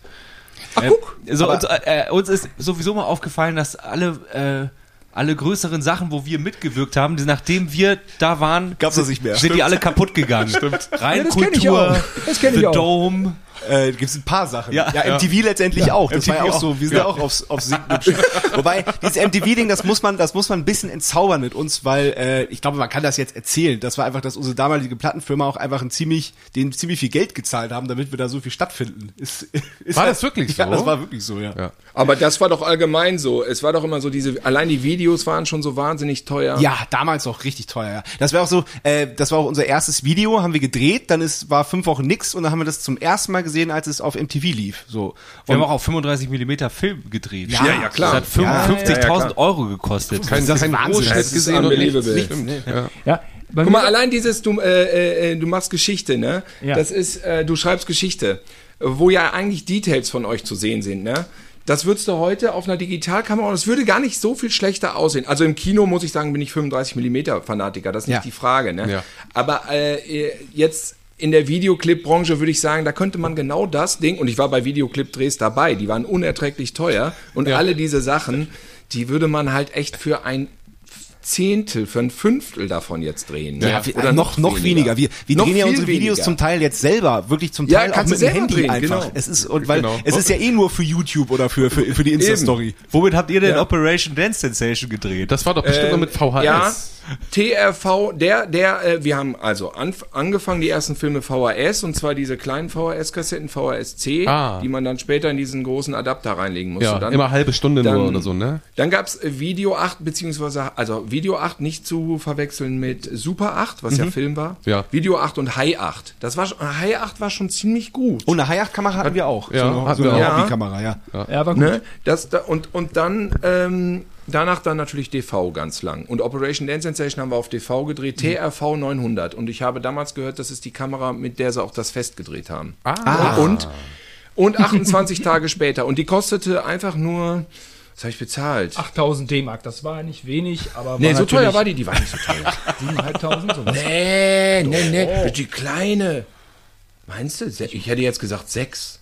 Äh, so, uns, äh, uns ist sowieso mal aufgefallen, dass alle, äh, alle größeren Sachen, wo wir mitgewirkt haben, die, nachdem wir da waren, Gab's das nicht mehr. sind die alle kaputt gegangen. <laughs> Stimmt. Rein Ja, das kenn ich Kultur, auch. Das kenn ich The auch. Dome. Äh, gibt es ein paar Sachen. Ja, Ja, ja. MTV letztendlich auch. Das war ja MTV auch so. Wir sind ja, auch aufs, aufs. <laughs> Wobei, dieses MTV-Ding, das muss man, das muss man ein bisschen entzaubern mit uns, weil äh, ich glaube, man kann das jetzt erzählen. Das war einfach, dass unsere damalige Plattenfirma auch einfach ein ziemlich, denen ziemlich viel Geld gezahlt haben, damit wir da so viel stattfinden. <laughs> Ist, ist War das wirklich Ja, so? das war wirklich so, ja. Ja. Aber das war doch allgemein so. Es war doch immer so, diese, allein die Videos waren schon so wahnsinnig teuer. Ja, damals auch richtig teuer. Ja. Das war auch so, äh, das war auch unser erstes Video, haben wir gedreht, dann ist war fünf Wochen nix und dann haben wir das zum ersten Mal gesehen, als es auf MTV lief. So. Wir Und haben auch auf 35 Millimeter Film gedreht. Ja, ja, klar. Das hat Ja, 55.000 ja, ja. Euro gekostet. Kein, Das ist kein Wahnsinn. Das ist gesehen unbelievable. Ja. Ja, bei Guck mal, allein dieses, du, äh, äh, du machst Geschichte, ne? Ja. Das ist, äh, du schreibst Geschichte, wo ja eigentlich Details von euch zu sehen sind, ne? Das würdest du heute auf einer Digitalkamera, und es würde gar nicht so viel schlechter aussehen. Also im Kino muss ich sagen, bin ich 35 mm Fanatiker, das ist nicht Ja. die Frage, ne? Ja. Aber äh, jetzt in der Videoclip-Branche würde ich sagen, da könnte man genau das Ding, und ich war bei Videoclip-Drehs dabei, die waren unerträglich teuer, und alle diese Sachen, die würde man halt echt für ein Zehntel, für ein Fünftel davon jetzt drehen. ne? Ja, wir, noch, noch weniger. Wir, wir Noch drehen ja unsere Videos weniger. zum Teil jetzt selber, wirklich zum Ja, Teil auch kannst mit du dem Handy drehen, einfach. genau. Es ist, und weil, Genau. es ist ja eh nur für YouTube oder für, für, für die Insta-Story. Womit habt ihr denn Ja. Operation Dance Sensation gedreht? Das war doch bestimmt nur mit VHS. Ja, TRV, der, der, äh, wir haben also anf angefangen, die ersten Filme VHS, und zwar diese kleinen VHS-Kassetten, VHS-C, Ah. die man dann später in diesen großen Adapter reinlegen musste. Ja, dann, immer halbe Stunde dann- nur oder so, ne? Dann gab's Video 8, beziehungsweise, also Video 8 nicht zu verwechseln mit Super 8, was ja Film war. Ja. Video 8 und High 8. Das war, schon- High 8 war schon ziemlich gut. Und eine Hayat-Kamera hatten wir auch. Ja, so eine, hatten so eine wir auch. Hobbykamera, ja. Ja, war gut. Ne? Das, da, und, und dann, ähm, danach dann natürlich DV ganz lang. Und Operation Dance Sensation haben wir auf DV gedreht, TRV 900. Und ich habe damals gehört, das ist die Kamera, mit der sie auch das Fest gedreht haben. Ah. Und, und 28 Tage später. Und die kostete einfach nur, was habe ich bezahlt? 8000 D-Mark, das war nicht wenig, aber nee, war so teuer war die, die war nicht so teuer. <laughs> 7500 so. nee, nee, nee, das ist die kleine. Meinst du? Ich hätte jetzt gesagt sechs.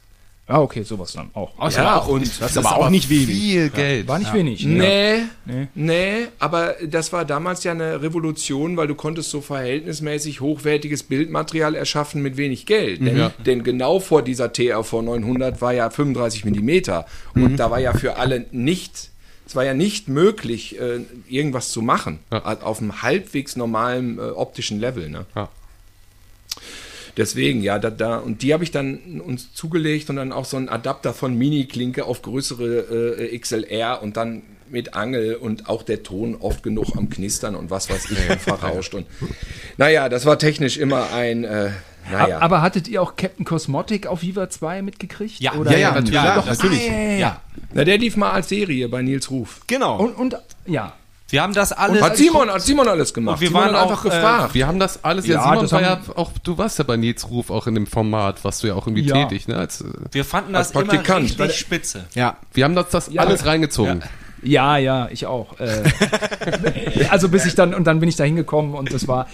Ah, okay, sowas dann auch. Ja, und Das ist aber auch nicht wenig. Viel Geld. War nicht wenig. ne? Nee, nee, aber das war damals ja eine Revolution, weil du konntest so verhältnismäßig hochwertiges Bildmaterial erschaffen mit wenig Geld. Denn, Ja. denn genau vor dieser TRV 900 war ja 35 Millimeter und da war ja für alle nicht, es war ja nicht möglich, äh, irgendwas zu machen Ja. auf einem halbwegs normalen äh, optischen Level. Ne? Ja. Deswegen, ja, da, da, und die habe ich dann uns zugelegt und dann auch so einen Adapter von Mini-Klinke auf größere äh, XLR und dann mit Angel und auch der Ton oft genug am Knistern und was weiß ich, und verrauscht. Und naja, das war technisch immer ein, äh, naja. Aber hattet ihr auch Captain Cosmotic auf Viva 2 mitgekriegt? Ja. Oder Ja, ja, natürlich. Ja, doch, natürlich. Ja. Na, der lief mal als Serie bei Nils Ruf. Genau. Und, und ja. Wir haben das alles. Hat Simon, hat Simon alles gemacht. Und wir Simon waren hat einfach auch, äh, gefragt. Wir haben das alles, ja, Ja, Simon war ja auch, du warst ja bei Nils Ruf auch in dem Format, warst du ja auch irgendwie Ja. tätig, ne? Als, äh, wir fanden als das immer Praktikant. richtig spitze. ja. wir haben das, das alles reingezogen. Ja, ja, ich auch. Äh, <laughs> also bis ich dann, und dann bin ich da hingekommen und das war,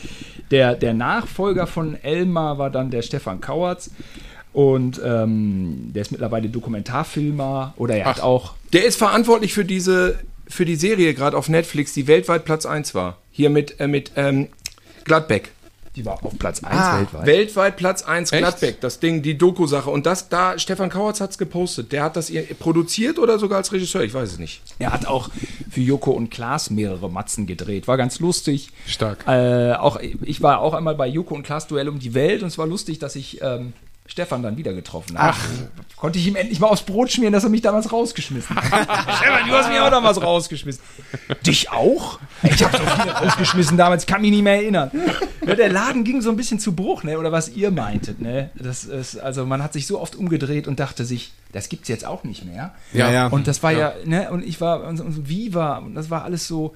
der, der Nachfolger von Elmar war dann der Stefan Kauertz. Und ähm, der ist mittlerweile Dokumentarfilmer oder er hat auch. Der ist verantwortlich für diese, für die Serie gerade auf Netflix, die weltweit Platz 1 war. Hier mit, äh, mit ähm, Gladbeck. Die war auf Platz 1 Ah, weltweit. Weltweit Platz 1 Echt? Gladbeck, das Ding, die Doku-Sache. Und das da, Stefan Kauertz hat's gepostet. Der hat das ihr- produziert oder sogar als Regisseur, ich weiß es nicht. Er hat auch für Joko und Klaas mehrere Matzen gedreht. War ganz lustig. Stark. Äh, auch, ich war auch einmal bei Joko und Klaas Duell um die Welt und es war lustig, dass ich ähm, Stefan dann wieder getroffen habe. Konnte ich ihm endlich mal aufs Brot schmieren, dass er mich damals rausgeschmissen hat. <laughs> Stefan, du hast mich auch damals rausgeschmissen. Dich auch? Ich habe so viele rausgeschmissen damals, ich kann mich nicht mehr erinnern. Ja, der Laden ging so ein bisschen zu Bruch, ne? oder was ihr meintet. Ne? Das ist, also man hat sich so oft umgedreht und dachte sich, das gibt's jetzt auch nicht mehr. Ja, ja. Und das war ja, ne, und ich war, und, und Viva, und das war alles so,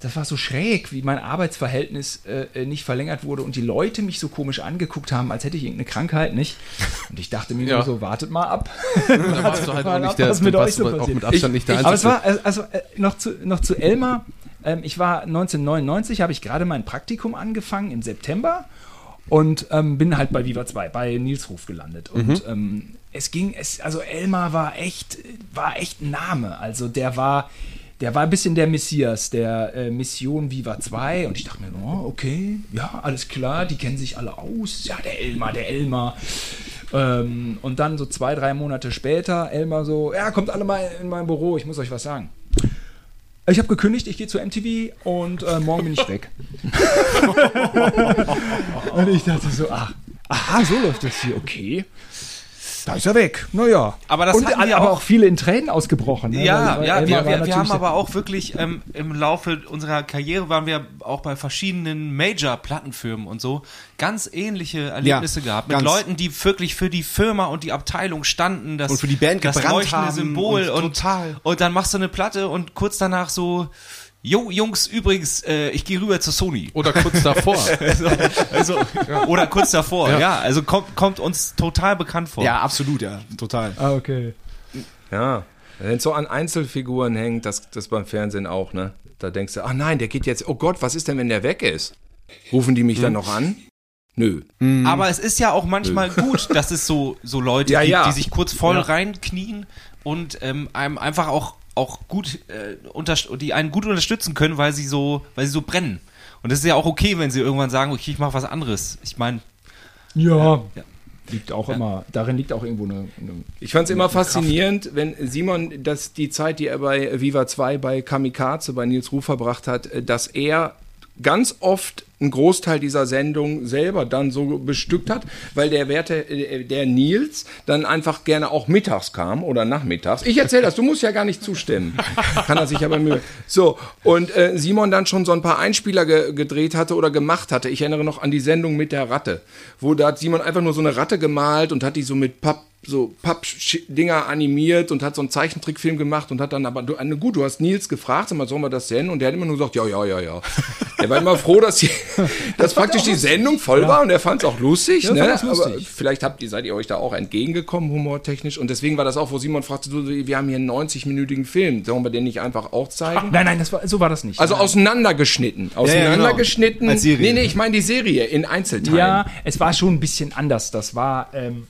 das war so schräg, wie mein Arbeitsverhältnis äh, nicht verlängert wurde und die Leute mich so komisch angeguckt haben, als hätte ich irgendeine Krankheit, nicht? Und ich dachte mir Ja. nur so, wartet mal ab. <laughs> Da warst du halt auch Mal nicht ab, der, was mit euch so auch passiert. mit Abstand nicht der Aber es war, äh, also äh, noch zu, noch zu Elmar, ähm, ich war 1999, habe ich gerade mein Praktikum angefangen im September und ähm, bin halt bei Viva 2, bei Nils Ruf gelandet. Und ähm, es ging, es, also Elmar war echt, war echt ein Name. Also der war, der war ein bisschen der Messias, der äh, Mission Viva 2. Und ich dachte mir, oh, okay, ja, alles klar, die kennen sich alle aus. Ja, der Elmar, der Elmar. Ähm, und dann so zwei, drei Monate später, Elmar so, ja, kommt alle mal in mein Büro, ich muss euch was sagen. Ich habe gekündigt, ich gehe zu MTV und äh, morgen bin ich weg. <laughs> <laughs> und ich dachte so, ach, aha, so läuft das hier, okay. Da ist er weg. Naja. Aber das und, wir aber auch- viele in Tränen ausgebrochen. Ne? Ja, Weil- weil ja, wir, wir, haben aber auch wirklich ähm, im Laufe unserer Karriere waren wir auch bei verschiedenen Major-Plattenfirmen und so ganz ähnliche Erlebnisse Ja, gehabt mit. Leuten, die wirklich für die Firma und die Abteilung standen, das, Und für die Band das gebrannt leuchtende haben Symbol und und, total. und dann machst du eine Platte und kurz danach so Jo, Jungs, übrigens, äh, ich gehe rüber zu Sony. Oder kurz davor. <laughs> Also, also, Oder kurz davor, ja. also kommt, kommt uns total bekannt vor. Ja, absolut, ja, total. Ah, okay. Ja, wenn es so an Einzelfiguren hängt, das, das beim Fernsehen auch, ne? Da denkst du, ach nein, der geht jetzt, oh Gott, was ist denn, wenn der weg ist? Rufen die mich Hm. dann noch an? Nö. Aber es ist ja auch manchmal gut, dass es so, so Leute Ja, gibt, ja. die sich kurz voll Ja. reinknien und ähm, einem einfach auch auch gut, äh, unterst- die einen gut unterstützen können, weil sie so, weil sie so brennen. Und das ist ja auch okay, wenn sie irgendwann sagen, okay, ich mache was anderes. Ich meine, Ja. Ja. Liegt auch immer, darin liegt auch irgendwo eine. eine Ich fand es immer faszinierend, wenn Simon, dass die Zeit, die er bei Viva 2 bei Kamikaze, bei Nils Ruf verbracht hat, äh, dass er ganz oft einen Großteil dieser Sendung selber dann so bestückt hat, weil der Werte, äh, der Nils dann einfach gerne auch mittags kam oder nachmittags. Ich erzähle das, du musst ja gar nicht zustimmen. Kann er sich aber Mühe. So, und äh, Simon dann schon so ein paar Einspieler ge gedreht hatte oder gemacht hatte. Ich erinnere noch an die Sendung mit der Ratte, wo da hat Simon einfach nur so eine Ratte gemalt und hat die so mit Papp so Papp-Dinger animiert und hat so einen Zeichentrickfilm gemacht und hat dann aber, du, gut, du hast Nils gefragt, sag mal, sollen wir das senden? Und der hat immer nur gesagt, ja, ja, ja, ja. <laughs> Er war immer froh, dass, die, <laughs> dass praktisch die Sendung voll war und er fand es auch lustig. Ja, ne? das Aber lustig. vielleicht habt ihr, seid ihr euch da auch entgegengekommen, humortechnisch. Und deswegen war das auch, wo Simon fragte, du, wir haben hier einen 90-minütigen Film, sollen wir den nicht einfach auch zeigen? Nein, nein, das war, so war das nicht. Also nein. auseinandergeschnitten. ja, genau. Auseinandergeschnitten. Als Serie. Nee, nee, ich meine die Serie in Einzelteilen. Ja, es war schon ein bisschen anders. Das war, ähm,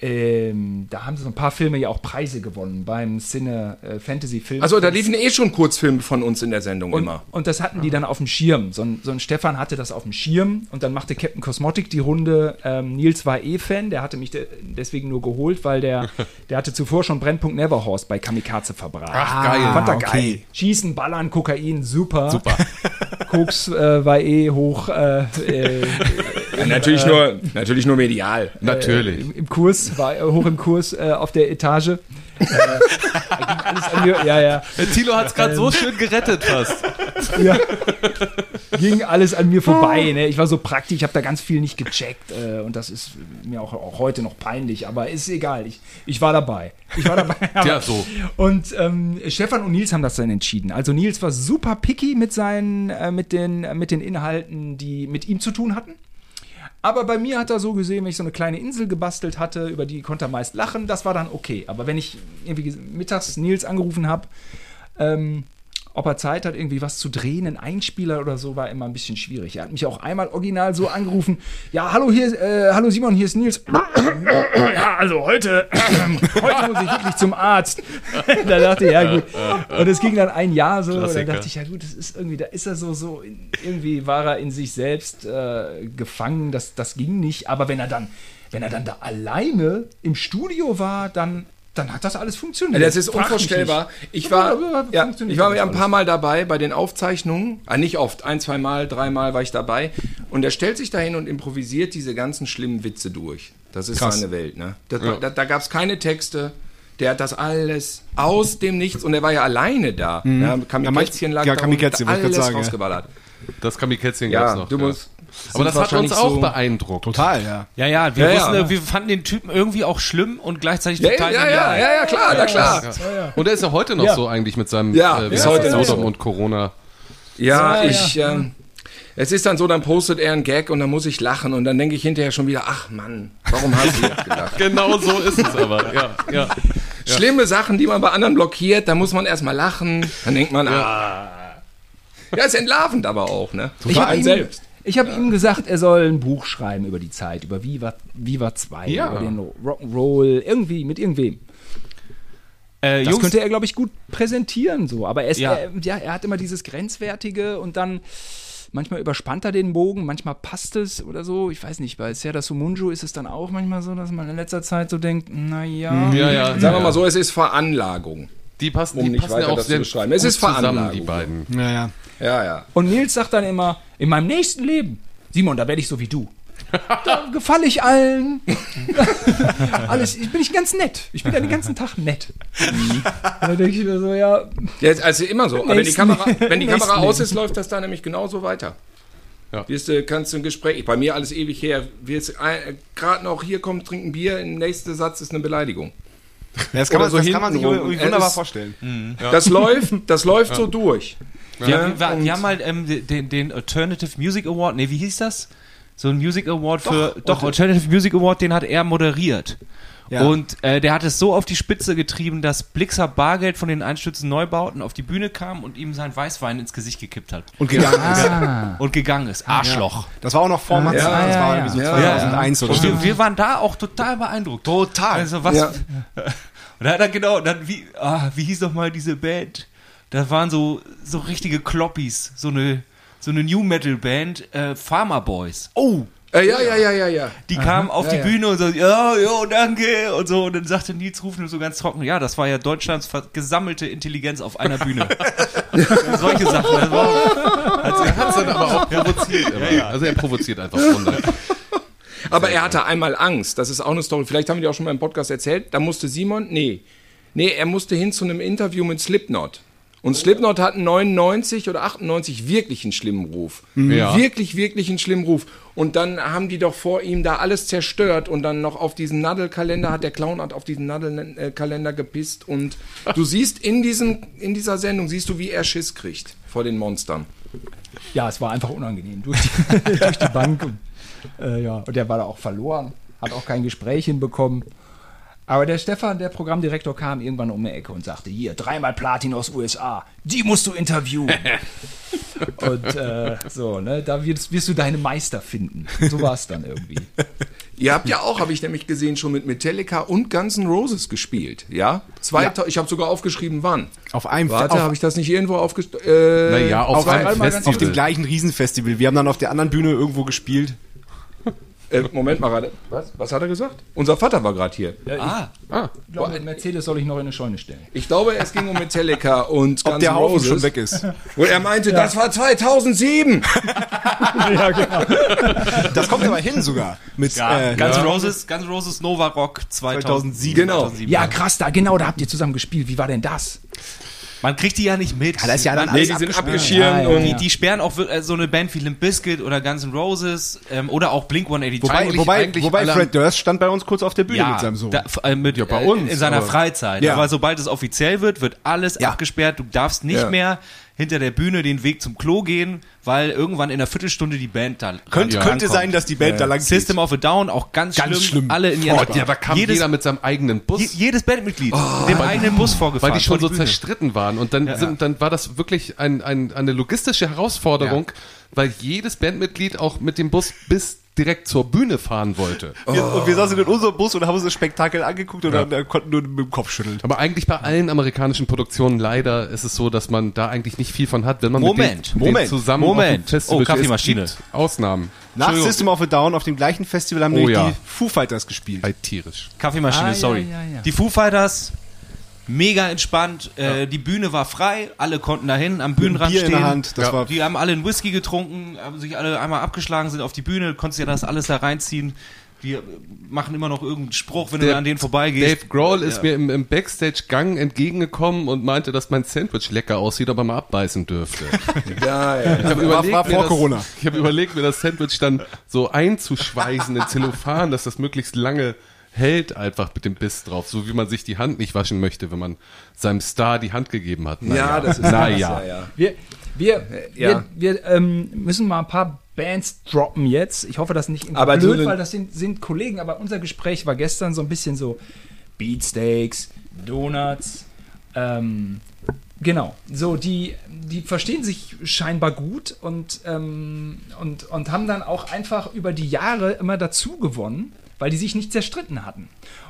ähm, da haben sie so ein paar Filme ja auch Preise gewonnen beim Cine äh, Fantasy Film. Also da liefen eh schon Kurzfilme von uns in der Sendung und, immer. und das hatten die dann auf dem Schirm. So ein, so ein Stefan hatte das auf dem Schirm und dann machte Captain Cosmotic die Runde. Ähm, Nils war eh Fan, der hatte mich de deswegen nur geholt, weil der, <laughs> der hatte zuvor schon Brennpunkt Neverhorst bei Kamikaze verbracht. Ach, geil. Fand er okay. geil. Schießen, Ballern, Kokain, super. Super. Koks äh, war eh hoch äh, äh, <laughs> Ja, natürlich, nur, natürlich nur medial. Natürlich. im, im Kurs, war äh, hoch im Kurs äh, auf der Etage. Äh, da ging alles an mir, ja, ja. Der Thilo hat es gerade so schön gerettet fast. ja. Ging alles an mir vorbei. Ne? Ich war so praktisch, ich habe da ganz viel nicht gecheckt. Äh, und das ist mir auch, auch heute noch peinlich, aber ist egal. Ich, ich war dabei. Ich war dabei. <laughs> Ja, so. Und ähm, Stefan und Nils haben das dann entschieden. Also Nils war super picky mit seinen, äh, mit den, äh, mit den Inhalten, die mit ihm zu tun hatten. Aber bei mir hat er so gesehen, wenn ich so eine kleine Insel gebastelt hatte, über die konnte er meist lachen, das war dann okay. Aber wenn ich irgendwie mittags Nils angerufen habe, ähm, ob er Zeit hat, irgendwie was zu drehen, ein Einspieler oder so, war immer ein bisschen schwierig. Er hat mich auch einmal original so angerufen: Ja, hallo, hier, äh, hallo Simon, hier ist Nils. <coughs> ja, also heute, <coughs> heute muss ich wirklich zum Arzt. <laughs> da dachte ich, ja gut. Und es ging dann ein Jahr so. Und dann Klassiker. dachte ich, ja gut, das ist irgendwie, da ist er so, so, in- irgendwie war er in sich selbst äh, gefangen. Das, das ging nicht. Aber wenn er dann, wenn er dann da alleine im Studio war, dann, dann hat das alles funktioniert. Das ist unvorstellbar. Ich war, ja, ich war ja ein paar Mal dabei bei den Aufzeichnungen. Ah, nicht oft, ein, zwei Mal, dreimal war ich dabei. Und er stellt sich dahin und improvisiert diese ganzen schlimmen Witze durch. Das ist seine Welt, ne? Das, Da, da gab es keine Texte. Der hat das alles aus dem Nichts und er war ja alleine da. Ja, Kamikätzchen lag Mhm. ja, da Kamikätzchen, und alles sagen, ja. rausgeballert. Das Kamikätzchen Ja, gab's noch. du ja. musst. Aber das hat uns auch so- beeindruckt. Total, ja. Ja, ja, wir Ja, wussten, ja. wir fanden den Typen irgendwie auch schlimm und gleichzeitig Ja, total ja, ja, genial. ja, ja, klar, na klar. Und er ist ja heute noch Ja. so eigentlich mit seinem Ja, äh, wie bis heute das, Sodom so. und Corona. Ja, Ja, ja, ich. Ähm, es ist dann so, dann postet er einen Gag und dann muss ich lachen und dann denke ich hinterher schon wieder, ach Mann, warum hast du jetzt gelacht? <laughs> Genau so ist es aber. Ja, ja. Schlimme Sachen, die man bei anderen blockiert, da muss man erstmal lachen. Dann denkt man, ah. Ja, ist entlarvend aber auch, ne? Ich Für habe einen selbst. Ich hab ihm gesagt, er soll ein Buch schreiben über die Zeit, über Viva, Viva 2, Ja. über den Rock'n'Roll, irgendwie, mit irgendwem. Äh, Das Jungs, könnte er, glaube ich, gut präsentieren, so. Aber er, ist, Ja. Er, ja, er hat immer dieses Grenzwertige und dann manchmal überspannt er den Bogen, manchmal passt es oder so. Ich weiß nicht, bei Serda Sumunju ist es dann auch manchmal so, dass man in letzter Zeit so denkt, naja. ja, ja. Sagen wir mal so, es ist Veranlagung. Die passen, Um die nicht passen weiter ja auch das zu sehr beschreiben. Es ist zusammen, die beiden. Ja, ja. Ja, ja. Und Nils sagt dann immer, in meinem nächsten Leben, Simon, da werde ich so wie du. Da <laughs> gefalle ich allen. <laughs> Alles, ich bin ich ganz nett. Ich bin ja den ganzen Tag nett. da denke ich mir so, ja, ja ist also immer so. Aber wenn die Kamera, wenn die Kamera aus ist, läuft das da nämlich genauso weiter. Ja. Wirst du, kannst du ein Gespräch, bei mir alles ewig her, wirst gerade noch hier kommen, trinken Bier, der nächste Satz ist eine Beleidigung. Ja, Das kann, man, so das kann man sich wunderbar vorstellen. Das läuft, das läuft so durch. wir, wir, wir, wir haben mal ähm, den, den Alternative Music Award, nee, wie hieß das? So ein Music Award für, doch, Alternative Music Award, den hat er moderiert. Ja. Und äh, der hat es so auf die Spitze getrieben, dass Blixer Bargeld von den Einstürzen Neubauten auf die Bühne kam und ihm sein Weißwein ins Gesicht gekippt hat. Und gegangen ist. <laughs> Und gegangen ist. Arschloch. Das war auch noch vor Matze. Ja, das ja, war ja. irgendwie so Ja, 2001 oder so. wir, wir waren da auch total beeindruckt. Total. Also was, Ja. <laughs> Und da hat er genau, dann wie, ah, wie hieß doch mal diese Band? Da waren so, so richtige Kloppies, so eine, so eine New Metal Band, äh, Farmer Boys. Oh, Äh, ja, ja, ja, ja, ja. Die kamen auf ja, die ja. Bühne und so, ja, jo, danke und so. Und dann sagte Nils Ruf nur so ganz trocken, ja, das war ja Deutschlands gesammelte Intelligenz auf einer Bühne. <laughs> Solche Sachen. Das war, Er hat es dann aber auch provoziert. immer. Also er provoziert einfach. Aber er hatte einmal Angst. Das ist auch eine Story. Vielleicht haben wir die auch schon mal im Podcast erzählt. Da musste Simon, nee, nee, er musste hin zu einem Interview mit Slipknot. Und Slipknot hatten 99 oder 98 wirklich einen schlimmen Ruf. Ja. Wirklich, wirklich einen schlimmen Ruf. Und dann haben die doch vor ihm da alles zerstört und dann noch auf diesen Nadelkalender hat der Clown hat auf diesen Nadelkalender gepisst und du <laughs> siehst in diesem in dieser Sendung siehst du, wie er Schiss kriegt vor den Monstern. ja, es war einfach unangenehm durch die, <laughs> durch die Bank. Und, äh, ja, und der war da auch verloren, hat auch kein Gespräch hinbekommen. Aber der Stefan, der Programmdirektor, kam irgendwann um die Ecke und sagte: Hier, dreimal Platin aus USA, die musst du interviewen. <laughs> und äh, so, ne, da wirst, wirst du deine Meister finden. So war es dann irgendwie. <laughs> Ihr habt ja auch, habe ich nämlich gesehen, schon mit Metallica und Guns N' Roses gespielt, ja? Zwei, Ich habe sogar aufgeschrieben, wann. Auf einem Warte, habe ich das nicht irgendwo aufgeschrieben? Äh, Naja, auf, auf, einem- Festival. auf dem gleichen Riesenfestival. Wir haben dann auf der anderen Bühne irgendwo gespielt. Äh, Moment mal gerade. Was? Was hat er gesagt? Unser Vater war gerade hier. ah, Ich glaube, mit Mercedes soll ich noch in eine Scheune stellen. Ich glaube, es ging um Metallica und Ob Guns der Haufen Roses. schon weg ist. <laughs> Und er meinte, das war 2007. <laughs> Das kommt aber hin sogar. Mit, ja, äh, Guns ja. Roses, Guns Roses Nova Rock 2007. Genau. 2007. Ja, krass, da genau, da habt ihr zusammen gespielt. Wie war denn das? Man kriegt die ja nicht mit. Ja, das ist ja dann Man- Nee, die sind abgeschirmt. Ja, ja, und Die, die sperren auch äh, so eine Band wie Limp Bizkit oder Guns N' Roses ähm, oder auch Blink 182. Wobei, Eigentlich- wobei, eigentlich wobei Fred Durst stand bei uns kurz auf der Bühne ja, mit seinem Sohn. Da, äh, mit, Ja, bei äh, uns, in seiner aber- Freizeit. Ja. Aber sobald es offiziell wird, wird alles Ja. abgesperrt. Du darfst nicht Ja. mehr hinter der Bühne den Weg zum Klo gehen, weil irgendwann in einer Viertelstunde die Band da könnte, ran- könnte sein, dass die Band da lang geht. System of a Down auch ganz, Ganz schlimm. schlimm. Alle in ihren Oh, ja, da kam jedes, jeder mit seinem eigenen Bus. je, jedes Bandmitglied dem eigenen Bus vorgefahren. weil die schon so Bühne. zerstritten waren. Und dann, sind, dann war das wirklich ein, ein, eine logistische Herausforderung, weil jedes Bandmitglied auch mit dem Bus bis direkt zur Bühne fahren wollte. Wir, und wir saßen in unserem Bus und haben uns das Spektakel angeguckt und dann, äh, konnten nur mit dem Kopf schütteln. Aber eigentlich bei allen amerikanischen Produktionen leider ist es so, dass man da eigentlich nicht viel von hat, wenn man Moment, mit denen, Moment, denen zusammen Moment. auf dem Festival Oh, Kaffeemaschine. ist. Ausnahmen. Nach System of a Down auf dem gleichen Festival haben Oh nämlich ja. die Foo Fighters gespielt. Halt tierisch. Kaffeemaschine, Ah, ja, sorry. ja, ja. Die Foo Fighters, mega entspannt. Äh, die Bühne war frei, alle konnten dahin am Bühnenrand Bier in stehen. der Hand, das Ja. war Die haben alle einen Whisky getrunken, haben sich alle einmal abgeschlagen, sind auf die Bühne, konntest ja das alles da reinziehen. Die machen immer noch irgendeinen Spruch, wenn du Der an denen vorbeigehst. Dave Grohl ist mir im, im Backstage-Gang entgegengekommen und meinte, dass mein Sandwich lecker aussieht, aber mal abbeißen dürfte. <laughs> ja, ja. Ich habe überlegt, war mir vor das, Corona. Ich habe überlegt, mir das Sandwich dann so einzuschweißen in Zellophan, dass das möglichst lange hält, einfach mit dem Biss drauf, so wie man sich die Hand nicht waschen möchte, wenn man seinem Star die Hand gegeben hat. ja, das ist naja. ja, ja. Wir, wir, ja. wir, wir ähm, müssen mal ein paar Bands droppen jetzt. Ich hoffe, das nicht Aber blöd, weil das sind, sind Kollegen. Aber unser Gespräch war gestern so ein bisschen so Beatsteaks, Donuts. Ähm, genau. So, die, die verstehen sich scheinbar gut und, ähm, und, und haben dann auch einfach über die Jahre immer dazu gewonnen, weil die sich nicht zerstritten hatten.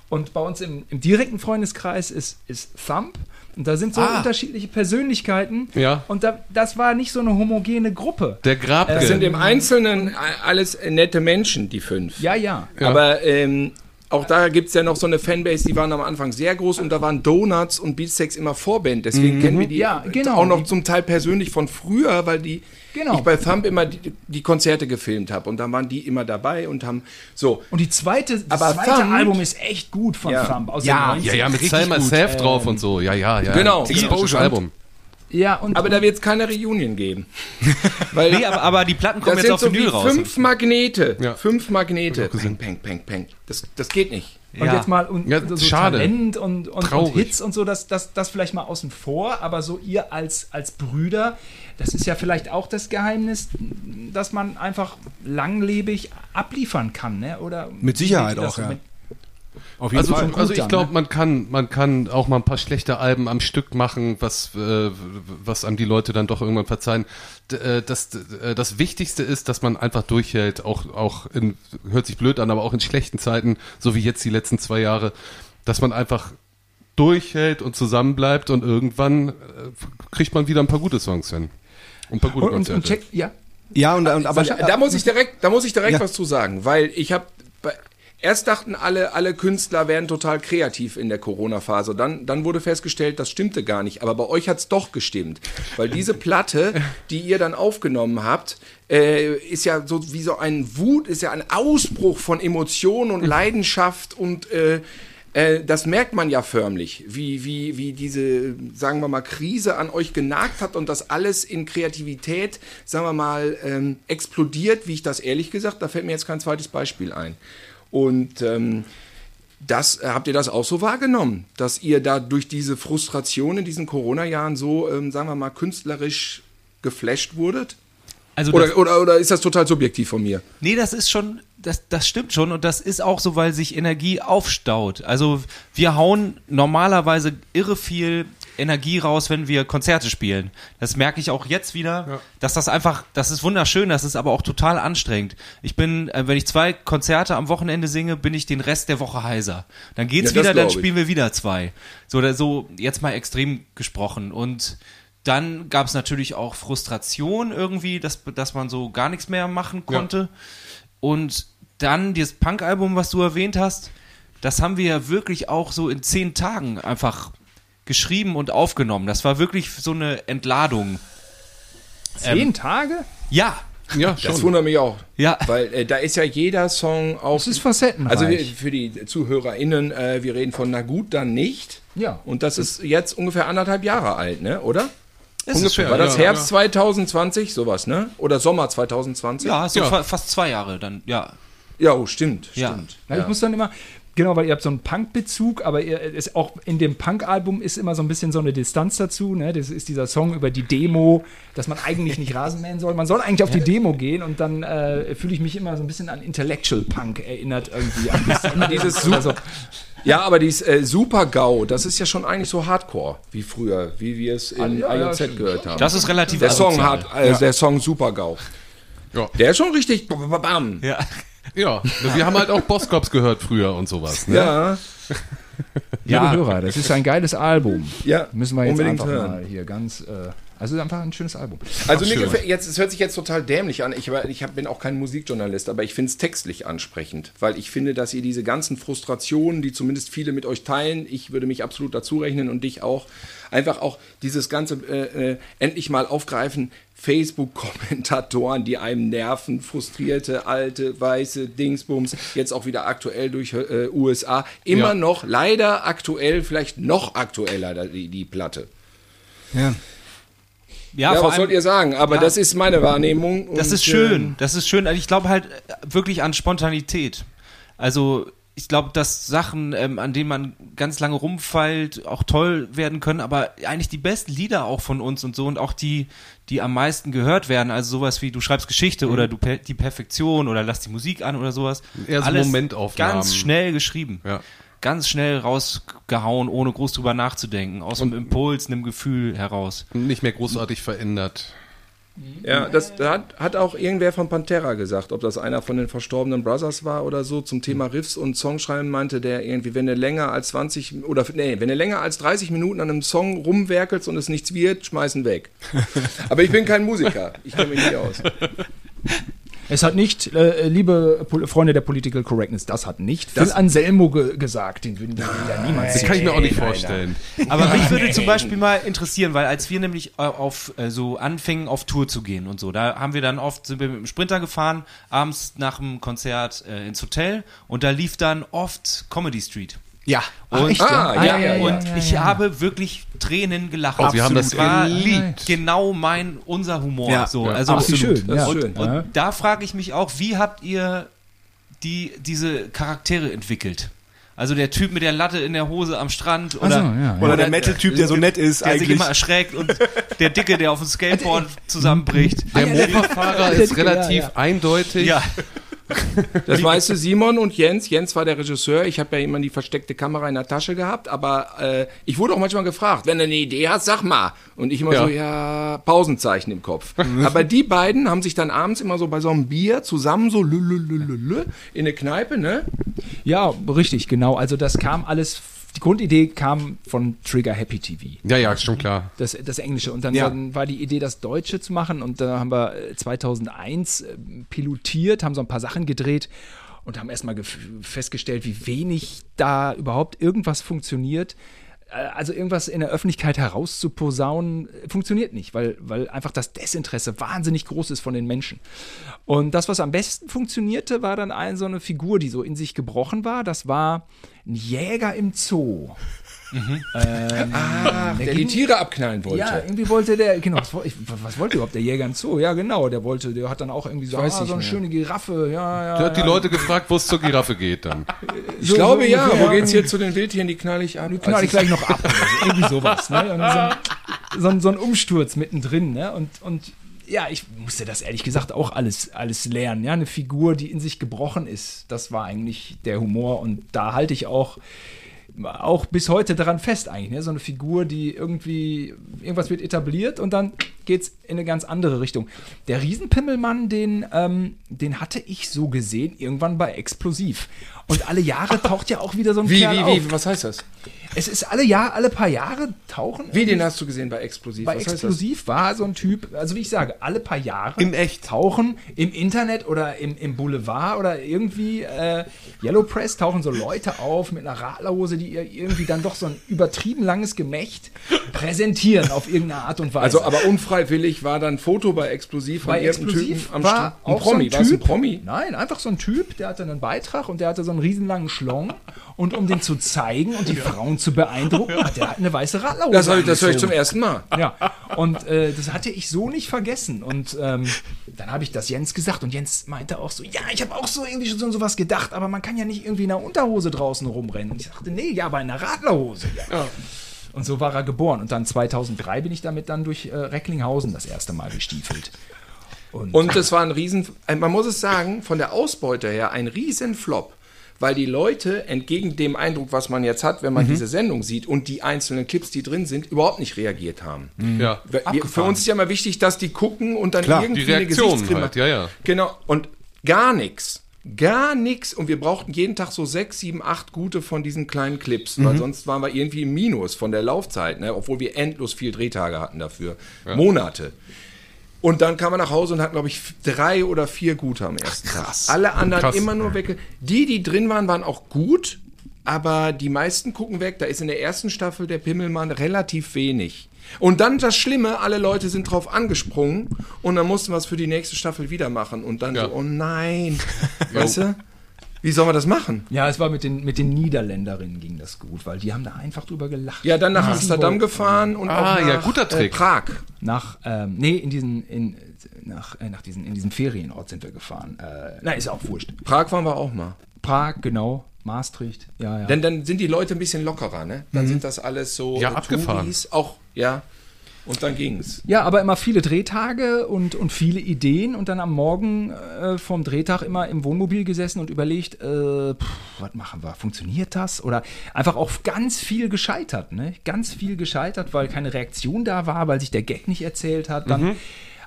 Und bei uns im, im direkten Freundeskreis ist, ist Thump. Und da sind so Ah. unterschiedliche Persönlichkeiten. Ja. Und da, das war nicht so eine homogene Gruppe. Der Grabke. Das sind im Einzelnen alles nette Menschen, die fünf. Ja, ja. Aber ähm, auch da gibt es ja noch so eine Fanbase, die waren am Anfang sehr groß und da waren Donuts und Beatsteaks immer Vorband. Deswegen kennen wir die Ja, genau. auch noch zum Teil persönlich von früher, weil die Genau. ich bei Thump immer die, die Konzerte gefilmt habe und da waren die immer dabei und haben so. Und die zweite, das Aber zweite Thump- Album ist echt gut von Ja. Thump. Aus Ja, den 90ern. ja, ja, mit Selma. Self drauf Ähm, und so. Ja, ja, ja. Genau. Tierisches Ja. Album. Ja, und Aber da wird es keine Reunion geben. Weil <laughs> Nee, aber, aber die Platten kommen das jetzt sind auf so Vinyl raus. fünf Magnete. Ja. Fünf Magnete. Peng, peng, peng, peng. Das, das geht nicht. Und Ja. jetzt mal und, Ja, so schade. Talent und, und, und. Hits und so, das, das, das vielleicht mal außen vor, aber so ihr als, als Brüder, das ist ja vielleicht auch das Geheimnis, dass man einfach langlebig abliefern kann, ne? Oder Mit Sicherheit auch, so ja. mit- Auf jeden Also, Fall. also ich glaube, ne? man kann, man kann auch mal ein paar schlechte Alben am Stück machen, was, äh, was einem die Leute dann doch irgendwann verzeihen. D äh, das, äh, das Wichtigste ist, dass man einfach durchhält, auch, auch in, hört sich blöd an, aber auch in schlechten Zeiten, so wie jetzt die letzten zwei Jahre, dass man einfach durchhält und zusammenbleibt und irgendwann äh, kriegt man wieder ein paar gute Songs hin. Und ein paar gute Und, und, Konzerte. und check, ja. Ja, und, und aber Weil, da muss ich direkt, da muss ich direkt Ja. was zu sagen, weil ich habe erst dachten alle, alle Künstler wären total kreativ in der Corona-Phase. Dann, dann wurde festgestellt, das stimmte gar nicht. Aber bei euch hat's doch gestimmt, weil diese Platte, die ihr dann aufgenommen habt, äh, ist ja so wie so ein Wut, ist ja ein Ausbruch von Emotionen und Leidenschaft und äh, äh, das merkt man ja förmlich, wie, wie, wie diese, sagen wir mal, Krise an euch genagt hat und das alles in Kreativität, sagen wir mal, ähm, explodiert, wie ich das ehrlich gesagt, da fällt mir jetzt kein zweites Beispiel ein. Und ähm, das, äh, habt ihr das auch so wahrgenommen, dass ihr da durch diese Frustration in diesen Corona-Jahren so, ähm, sagen wir mal, künstlerisch geflasht wurdet? Also Oder, oder, oder ist das total subjektiv von mir? Nee, das ist schon, das, das stimmt schon und das ist auch so, weil sich Energie aufstaut. Also wir hauen normalerweise irre viel Energie raus, wenn wir Konzerte spielen. Das merke ich auch jetzt wieder, dass das einfach, das ist wunderschön, das ist aber auch total anstrengend. Ich bin, äh, wenn ich zwei Konzerte am Wochenende singe, bin ich den Rest der Woche heiser. Dann geht's Ja, wieder, dann ich. spielen wir wieder zwei. So so, jetzt mal extrem gesprochen und dann gab es natürlich auch Frustration irgendwie, dass, dass man so gar nichts mehr machen konnte. Und dann dieses Punk-Album, was du erwähnt hast, das haben wir ja wirklich auch so in zehn Tagen einfach geschrieben und aufgenommen. Das war wirklich so eine Entladung. Zehn Tage? Ja, ja, Das schon. wundert mich auch. Ja. Weil äh, da ist ja jeder Song auf. Das ist facettenreich. Also wir, für die ZuhörerInnen, äh, wir reden von Na gut, dann nicht. Ja. Und das ist jetzt ungefähr anderthalb Jahre alt, ne? Oder? Ungefähr. War das ja, Herbst 2020, sowas, ne? Oder Sommer 2020? ja, so Ja. fa fast zwei Jahre dann, ja. Ja, oh, stimmt, Ja. stimmt. Na, Ich muss dann immer, genau, weil ihr habt so einen Punk-Bezug, aber ihr ist auch in dem Punk-Album ist immer so ein bisschen so eine Distanz dazu. Ne? Das ist dieser Song über die Demo, dass man eigentlich nicht Rasen mähen soll. Man soll eigentlich auf die Demo gehen und dann äh, fühle ich mich immer so ein bisschen an Intellectual Punk erinnert irgendwie. An das, <laughs> Dieses also, Ja, aber dieses äh, Super-GAU, das ist ja schon eigentlich so Hardcore, wie früher, wie wir es in ja, ja, IOZ stimmt. gehört haben. Das ist relativ der Song asozial. hat, äh, der Song Super-GAU. Ja. Der ist schon richtig bam. Ja. Ja, wir haben halt auch Bosscops gehört früher und sowas. Ne? Ja, liebe Hörer, das ist ein geiles Album. ja. Müssen wir jetzt unbedingt einfach hören. mal hier ganz. Äh, also einfach ein schönes Album. Also Ach, mir schön. gefällt jetzt, es hört sich jetzt total dämlich an. Ich, ich hab, bin auch kein Musikjournalist, aber ich finde es textlich ansprechend, weil ich finde, dass ihr diese ganzen Frustrationen, die zumindest viele mit euch teilen, ich würde mich absolut dazu rechnen und dich auch, einfach auch dieses ganze äh, äh, endlich mal aufgreifen. Facebook-Kommentatoren, die einem nerven, frustrierte, alte, weiße Dingsbums, jetzt auch wieder aktuell durch äh, USA, immer Ja. noch, leider aktuell, vielleicht noch aktueller, die, die Platte. ja. Ja, Ja, was sollt ihr sagen? Aber Ja. das ist meine Wahrnehmung. Das ist schön, ähm, das ist schön. Also ich glaube halt äh, wirklich an Spontanität. Also ich glaube, dass Sachen, ähm, an denen man ganz lange rumfeilt, auch toll werden können, aber eigentlich die besten Lieder auch von uns und so und auch die, die am meisten gehört werden, also sowas wie du schreibst Geschichte oder du per die Perfektion oder lass die Musik an oder sowas. Eher so Momentaufnahmen. Ganz schnell geschrieben. Ja. Ganz schnell rausgehauen, ohne groß drüber nachzudenken, aus dem Impuls, einem Gefühl heraus. Nicht mehr großartig verändert. Ja, das hat, hat auch irgendwer von Pantera gesagt, ob das einer von den verstorbenen Brothers war oder so, zum Thema Riffs und Songschreiben meinte der irgendwie, wenn du länger als 20 oder nee, wenn du länger als 30 Minuten an einem Song rumwerkelst und es nichts wird, schmeißen weg. <laughs> Aber ich bin kein Musiker, ich kenne mich nicht aus. Es hat nicht, äh, liebe Pol Freunde der Political Correctness, das hat nicht Phil Das- Anselmo ge gesagt. Den würden wir ja niemals Das kann ich mir auch nicht vorstellen. Aber mich würde zum Beispiel mal interessieren, weil als wir nämlich äh, auf äh, so anfingen, auf Tour zu gehen und so, da haben wir dann oft, sind wir mit dem Sprinter gefahren, abends nach dem Konzert äh, ins Hotel und da lief dann oft Comedy Street. Ja. Und, echt, Ah, ja, ja, ja. und ich habe wirklich Tränen gelacht. Oh, wir haben das war geliebt. genau mein, unser Humor. Ja. so. Ja. Also, Ach, wie schön. Das ist ja. schön. und Ja. da frage ich mich auch, wie habt ihr die, diese Charaktere entwickelt? Also der Typ mit der Latte in der Hose am Strand oder, so, ja, ja. Oder der Metal-Typ, der so nett ist der sich eigentlich. immer erschreckt und der Dicke, der auf dem Skateboard <laughs> zusammenbricht. Der Mofa-Fahrer <laughs> ist Ja, relativ ja. eindeutig. Ja, Das weißt du, Simon und Jens. Jens war der Regisseur. Ich habe ja immer die versteckte Kamera in der Tasche gehabt, aber äh, ich wurde auch manchmal gefragt, wenn du eine Idee hast, sag mal. Und ich immer Ja. so, ja, Pausenzeichen im Kopf. aber die beiden haben sich dann abends immer so bei so einem Bier zusammen so lü, lü, lü, lü, lü, in eine Kneipe, ne? Ja, richtig, genau. Also das kam alles die Grundidee kam von Trigger Happy TV. Ja, ja, schon klar. Das, das Englische. Und dann, Ja. dann war die Idee, das Deutsche zu machen. Und da haben wir äh, 2001 äh, pilotiert, haben so ein paar Sachen gedreht und haben erstmal festgestellt, wie wenig da überhaupt irgendwas funktioniert. Äh, Also irgendwas in der Öffentlichkeit herauszuposaunen, äh, funktioniert nicht, weil, weil einfach das Desinteresse wahnsinnig groß ist von den Menschen. Und das, was am besten funktionierte, war dann ein, so eine Figur, die so in sich gebrochen war. Das war ein Jäger im Zoo. Ähm, Ah, der, die ging- Tiere abknallen wollte. ja, irgendwie wollte der, genau, was, was wollte überhaupt der Jäger im Zoo? Ja, genau, der wollte, der hat dann auch irgendwie so, ah, so eine mehr. schöne Giraffe, ja, ja. Der hat die ja. Leute gefragt, wo es zur Giraffe geht dann. <laughs> ich so- glaube so ja. Wo ja. geht's hier zu den Wildtieren? Die knall ich ab. Die knall ich gleich noch ab oder so, irgendwie sowas, ne? Und so, ein, so, ein, so ein Umsturz mittendrin, ne? Und, und ja, ich musste das ehrlich gesagt auch alles, alles lernen, ja? Eine Figur, die in sich gebrochen ist, das war eigentlich der Humor und da halte ich auch auch bis heute daran fest eigentlich, ne? so eine Figur, die irgendwie, irgendwas wird etabliert und dann geht's in eine ganz andere Richtung. Der Riesenpimmelmann, den, ähm, den hatte ich so gesehen irgendwann bei Explosiv. Und alle Jahre taucht ja auch wieder so ein Wie, Kerl wie, auf. wie, was heißt das? Es ist alle Jahr, alle paar Jahre tauchen. Wie, den hast du gesehen bei Explosiv? bei was? Explosiv war so ein Typ, also wie ich sage, alle paar Jahre In echt. tauchen im Internet oder im, im Boulevard oder irgendwie äh, Yellow Press tauchen so Leute auf mit einer Radlerhose, die ihr irgendwie dann doch so ein übertrieben langes Gemächt präsentieren auf irgendeine Art und Weise. Also, aber unfreiwillig war dann ein Foto bei Explosiv von bei irgendeinem Explosiv Typen am war auch so ein War es ein Typ. Promi? Nein, einfach so ein Typ, der hatte einen Beitrag und der hatte so einen riesenlangen Schlong und um den zu zeigen und die Frauen zu beeindrucken, hat er halt eine weiße Radlerhose Das, hab ich- das höre ich zum ersten Mal. Ja, und äh, das hatte ich so nicht vergessen. Und ähm, dann habe ich das Jens gesagt und Jens meinte auch so, ja, ich habe auch so irgendwie schon so was gedacht, aber man kann ja nicht irgendwie in einer Unterhose draußen rumrennen. Und ich dachte, nee, ja, aber in einer Radlerhose. Ja. Und so war er geboren. Und dann 2003 bin ich damit dann durch äh, Recklinghausen das erste Mal gestiefelt. Und es war ein Riesen, man muss es sagen, von der Ausbeute her ein Riesenflop. Weil die Leute entgegen dem Eindruck, was man jetzt hat, wenn man diese Sendung sieht und die einzelnen Clips, die drin sind, überhaupt nicht reagiert haben. Ja. Wir, wir, für uns ist ja mal wichtig, dass die gucken und dann Klar, irgendwie die eine Reaktion Gesichtscreme- halt, ja, ja. Genau, und gar nichts. Gar nichts. Und wir brauchten jeden Tag so sechs, sieben, acht gute von diesen kleinen Clips, Mhm. weil sonst waren wir irgendwie im Minus von der Laufzeit, ne? obwohl wir endlos viel Drehtage hatten dafür. Monate. Und dann kam er nach Hause und hat, glaube ich, drei oder vier gute am ersten Tag. Alle anderen Krass. immer nur weg. Die, die drin waren, waren auch gut, aber die meisten gucken weg. Da ist in der ersten Staffel der Pimmelmann relativ wenig. Und dann das Schlimme, alle Leute sind drauf angesprungen und dann mussten wir es für die nächste Staffel wieder machen. Und dann Ja. so, oh nein. <laughs> weißt du? Wie sollen wir das machen? Ja, es war mit den, mit den Niederländerinnen ging das gut, weil die haben da einfach drüber gelacht. Ja, dann nach Ah. Amsterdam gefahren und Ah, auch nach ja, guter Äh, Trick. Prag. Nach, ähm, nee, in diesen, in, nach, äh, nach diesen, in diesen Ferienort sind wir gefahren. Äh, na, ist auch wurscht. Prag waren wir auch mal. Prag, genau. Maastricht, ja, ja. Denn dann sind die Leute ein bisschen lockerer, ne? Dann sind das alles so Ja, äh, abgefahren. Touris, auch, ja. Und dann ging's. Ja, aber immer viele Drehtage und, und viele Ideen und dann am Morgen äh, vom Drehtag immer im Wohnmobil gesessen und überlegt, äh, was machen wir? Funktioniert das? Oder einfach auch ganz viel gescheitert, ne? Ganz viel gescheitert, weil keine Reaktion da war, weil sich der Gag nicht erzählt hat. Dann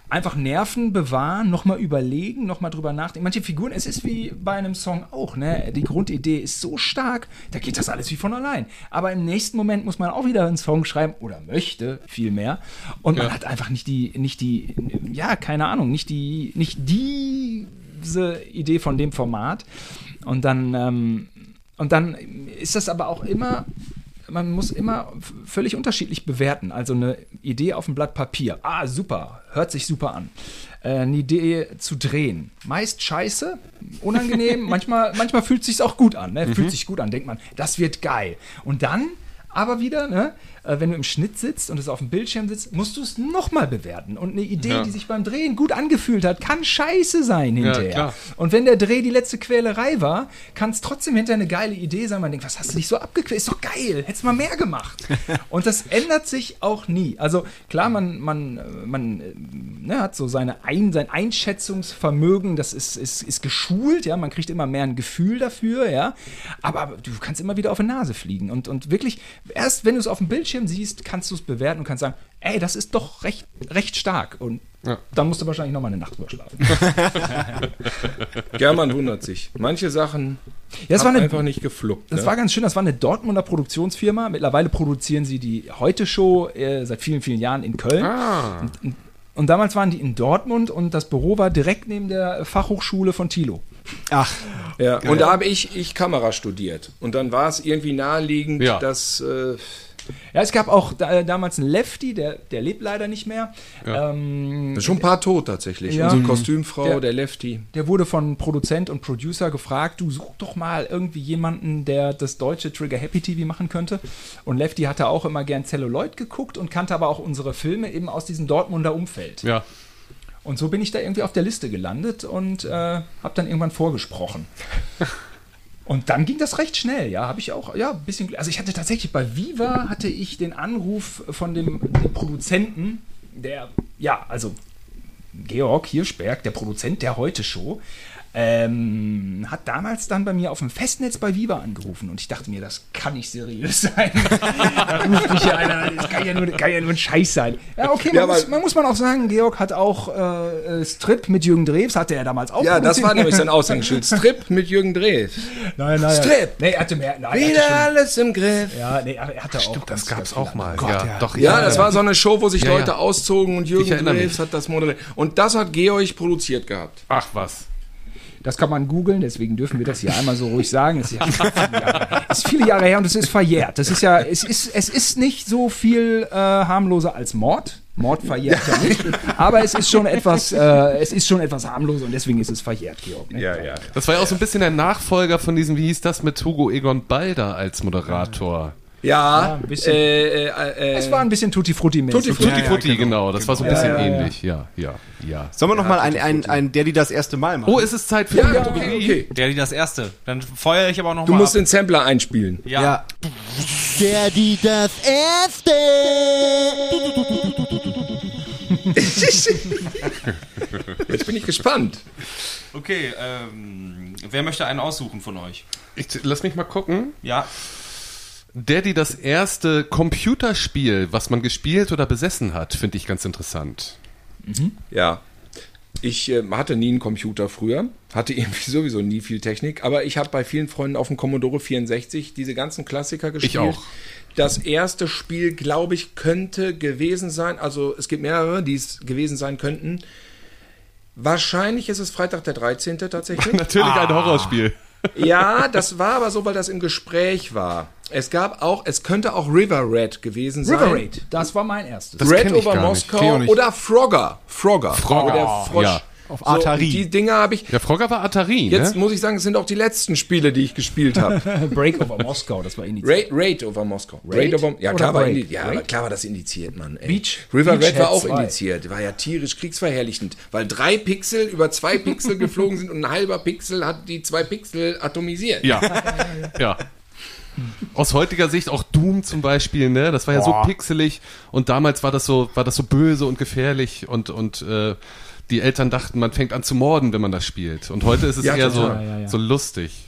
einfach Nerven bewahren, nochmal überlegen, nochmal drüber nachdenken. Manche Figuren, es ist wie bei einem Song auch, ne? Die Grundidee ist so stark, da geht das alles wie von allein. Aber im nächsten Moment muss man auch wieder einen Song schreiben oder möchte vielmehr. Und man Ja. hat einfach nicht die, nicht die, ja, keine Ahnung, nicht die, nicht diese Idee von dem Format. Und dann, ähm, und dann ist das aber auch immer, man muss immer völlig unterschiedlich bewerten. Also eine Idee auf dem Blatt Papier. Ah, super, hört sich super an. Äh, eine Idee zu drehen. Meist scheiße, unangenehm, <laughs> manchmal, manchmal fühlt es sich auch gut an. Ne? Fühlt sich gut an, denkt man, das wird geil. Und dann aber wieder, ne, äh, wenn du im Schnitt sitzt und es auf dem Bildschirm sitzt, musst du es nochmal bewerten. Und eine Idee, Ja. die sich beim Drehen gut angefühlt hat, kann scheiße sein hinterher. klar. Und wenn der Dreh die letzte Quälerei war, kann es trotzdem hinterher eine geile Idee sein. Man denkt, was hast du dich so abgequält? Ist doch geil, hättest mal mehr gemacht. <laughs> Und das ändert sich auch nie. Also klar, man, man, man äh, ne, hat so seine ein, sein Einschätzungsvermögen, das ist, ist, ist geschult, ja, man kriegt immer mehr ein Gefühl dafür, ja. Aber du kannst immer wieder auf die Nase fliegen. Und, und wirklich, erst wenn du es auf dem Bildschirm siehst, kannst du es bewerten und kannst sagen, ey, das ist doch recht, recht stark. Und Ja. dann musst du wahrscheinlich nochmal eine Nacht drüber schlafen. <laughs> German wundert sich. Manche Sachen Ja, das Hab war eine, einfach nicht gefluckt. Das ne? war ganz schön, das war eine Dortmunder Produktionsfirma. Mittlerweile produzieren sie die Heute-Show äh, seit vielen, vielen Jahren in Köln. Ah. Und, und damals waren die in Dortmund und das Büro war direkt neben der Fachhochschule von Thilo. Ach, ja. Und da habe ich, ich Kamera studiert. Und dann war es irgendwie naheliegend, Ja. dass. Äh, Ja, es gab auch da, damals einen Lefty, der, der lebt leider nicht mehr. Ähm, schon ein paar tot tatsächlich. Ja. Unsere Kostümfrau, Der- der, Lefty. der wurde von Produzent und Producer gefragt, du such doch mal irgendwie jemanden, der das deutsche Trigger Happy TV machen könnte. Und Lefty hatte auch immer gern Celluloid geguckt und kannte aber auch unsere Filme eben aus diesem Dortmunder Umfeld. Ja. Und so bin ich da irgendwie auf der Liste gelandet und äh, habe dann irgendwann vorgesprochen. <laughs> Und dann ging das recht schnell, ja, habe ich auch, ja, ein bisschen, also ich hatte tatsächlich bei Viva hatte ich den Anruf von dem, dem Produzenten, der, ja, also Georg Hirschberg, der Produzent der Heute-Show, ähm, hat damals dann bei mir auf dem Festnetz bei Viva angerufen und ich dachte mir, das kann nicht seriös <laughs> sein. da ruft mich ja einer, das kann ja, nur, kann ja nur ein Scheiß sein. Ja, okay, man, Ja, muss, aber- man muss man auch sagen, Georg hat auch äh, äh, Strip mit Jürgen Drews, hatte er damals auch. Ja, das war nämlich sein <laughs> Aushängeschild. Strip mit Jürgen Drews. Nein, nein, Strip! Nee, er hatte mehr. Nein, er Wieder hatte alles im Griff. ja, nee, er er hatte auch. Das gab's ganz auch mal. andere. ja, ja. doch. Ja, das war so eine Show, wo sich Ja, Leute ja. auszogen und Jürgen Drews hat das moderiert. Und das hat Georg produziert gehabt. Ach was. Das kann man googeln, deswegen dürfen wir das hier einmal so ruhig sagen. Es ist, ja viele Jahre, es ist viele Jahre her und es ist verjährt. Das ist ja, es ist, es ist nicht so viel äh, harmloser als Mord. Mord verjährt ja nicht, aber es ist schon etwas, äh, es ist schon etwas harmloser und deswegen ist es verjährt, Georg. Ne? ja. Das war ja auch so ein bisschen der Nachfolger von diesem, wie hieß das, mit Hugo Egon Balder als Moderator. Ja, ein bisschen. Äh, äh, äh, Es war ein bisschen Tutti Frutti mäßig. Tutti Frutti. Tutti Frutti, genau. Das war so ein bisschen Ja, ja, ja. ähnlich. Ja, ja, ja. sollen wir noch mal ein, ein, ein, der die das erste Mal machen? Oh, es ist Zeit für ja, die okay, okay. Der, die das erste. Dann feuere ich aber auch noch Du mal musst ab. den Sampler einspielen. Ja. ja. Der, die das Erste. <laughs> Jetzt bin ich gespannt. Okay, ähm, wer möchte einen aussuchen von euch? Ich, lass mich mal gucken. Ja. Der, die das erste Computerspiel, was man gespielt oder besessen hat, finde ich ganz interessant. Ja. Ich äh, hatte nie einen Computer früher, hatte <laughs> irgendwie sowieso nie viel Technik, aber ich habe bei vielen Freunden auf dem Commodore 64 diese ganzen Klassiker gespielt. auch. Das erste Spiel, glaube ich, könnte gewesen sein, also es gibt mehrere, die es gewesen sein könnten. Wahrscheinlich ist es Freitag der 13. tatsächlich. <laughs> Natürlich ein Horrorspiel. Ja, das war aber so, weil das im Gespräch war. Es gab auch, es könnte auch River Red gewesen sein. River Raid, das war mein erstes. Das Red over Moskau oder Frogger. Frogger. Frogger. Der Frosch. Ja. Auf Atari. So, die Dinger habe ich. Ja, Frogger war Atari, Jetzt ne? muss ich sagen, es sind auch die letzten Spiele, die ich gespielt habe. <laughs> Break over Moskau, das war initiiert. Raid, Raid over Moskau. Raid over, ja, klar war, ja, Raid? klar war das indiziert, Mann. Ey. Beach- River Red Beachhead war auch 2. indiziert. War ja tierisch kriegsverherrlichend, weil drei Pixel über zwei Pixel geflogen sind und ein halber Pixel hat die zwei Pixel atomisiert. Ja. <laughs> ja. Aus heutiger Sicht auch Doom zum Beispiel, ne? Das war ja so pixelig und damals war das so, war das so böse und gefährlich und, und äh, die Eltern dachten, man fängt an zu morden, wenn man das spielt. Und heute ist es Ja, eher so, total. Ja, ja, ja. so lustig.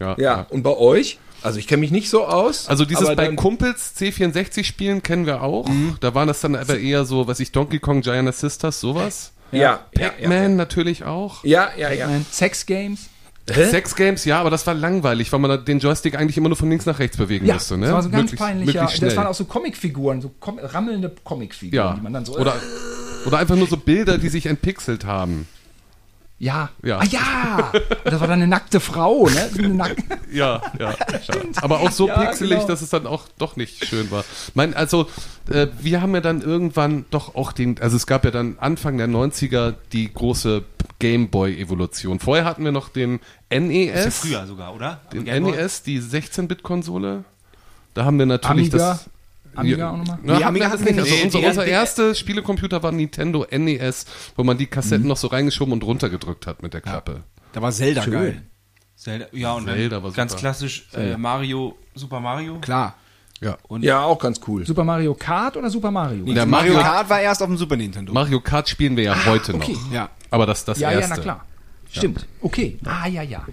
Ja, Ja, und bei euch? Also ich kenne mich nicht so aus. Also dieses bei Kumpels C64 spielen kennen wir auch. Mhm. Da waren das dann aber eher so, was ich, Donkey Kong, Giant Sisters, sowas. Ja, Pac-Man ja. natürlich auch. Ja, ja, ja. Sex Games. Sex Games, ja, aber das war langweilig, weil man den Joystick eigentlich immer nur von links nach rechts bewegen Ja, musste. Ne? das war so ganz möglichst Das waren auch so Comicfiguren, so kom rammelnde Comicfiguren, ja. die man dann so. oder, <laughs> oder einfach nur so Bilder, die sich entpixelt haben. ja. Ja. Ah ja! Und das war dann eine nackte Frau, ne? Eine nack <laughs> Ja, ja. <laughs> ja. Aber auch so Ja, pixelig, genau. dass es dann auch doch nicht schön war. Mein, also, äh, wir haben ja dann irgendwann doch auch den, also es gab ja dann Anfang der 90er die große Gameboy-Evolution. Vorher hatten wir noch den NES. Ist ja früher sogar, oder? Den? NES, die 16-Bit-Konsole. Da haben wir natürlich Amiga. das. Amiga Ja, auch nochmal? Na, Nee, Amiga wir nicht. Also Nee, unser, unser erster Spielecomputer war Nintendo NES, wo man die Kassetten noch so reingeschoben und runtergedrückt hat mit der Klappe. Da war Zelda geil. Zelda, ja, und dann Zelda war ganz super. klassisch äh, Mario, Super Mario. Klar. Ja. Ja, auch ganz cool. Super Mario Kart oder Super Mario? Der Mario Mario, Kart war erst auf dem Super Nintendo. Mario Kart spielen wir ja heute okay. noch. Ja. Aber das das ja, erste. ja, na klar. Stimmt. Okay. Ah, ja, ja.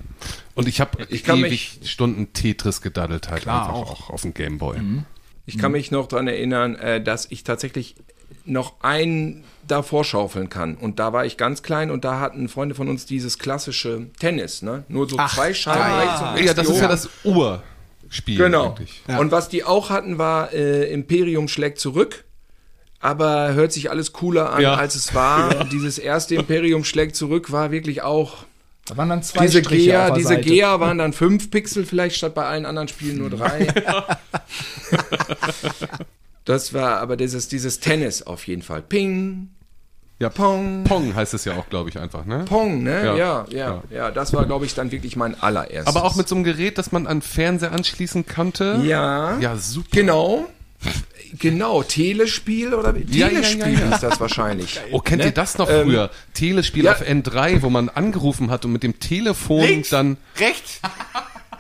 Und ich habe ewig Stunden Tetris gedaddelt halt Klar, einfach auch. auch. auf dem Gameboy. Ich kann mich noch dran erinnern, äh, dass ich tatsächlich noch einen da vorschaufeln kann. Und da war ich ganz klein und da hatten Freunde von uns dieses klassische Tennis, ne? Nur so zwei Scheiben rechts und links. Ja, das ist ja das Urspiel. Genau. eigentlich. Und was die auch hatten, war äh, Imperium schlägt zurück. Aber hört sich alles cooler an, Ja. als es war. <laughs> Dieses erste Imperium schlägt zurück war wirklich auch. Da waren dann zwei Diese Striche Gea, auf der diese Seite. Gea waren dann fünf Pixel vielleicht statt bei allen anderen Spielen nur drei. <laughs> das war aber dieses, dieses Tennis auf jeden Fall. Ping, Ja, Pong, Pong heißt es ja auch, glaube ich, einfach, ne? Pong, ne? Ja. Ja, ja, ja. Das war, glaube ich, dann wirklich mein allererstes. Aber auch mit so einem Gerät, das man an Fernseher anschließen konnte. Ja. Ja, super. Genau. Genau, Telespiel oder Ja, Telespiel ja, ja. ist das wahrscheinlich. Oh, kennt Ne? ihr das noch Ähm, früher? Telespiel auf N3, wo man angerufen hat und mit dem Telefon dann. Rechts.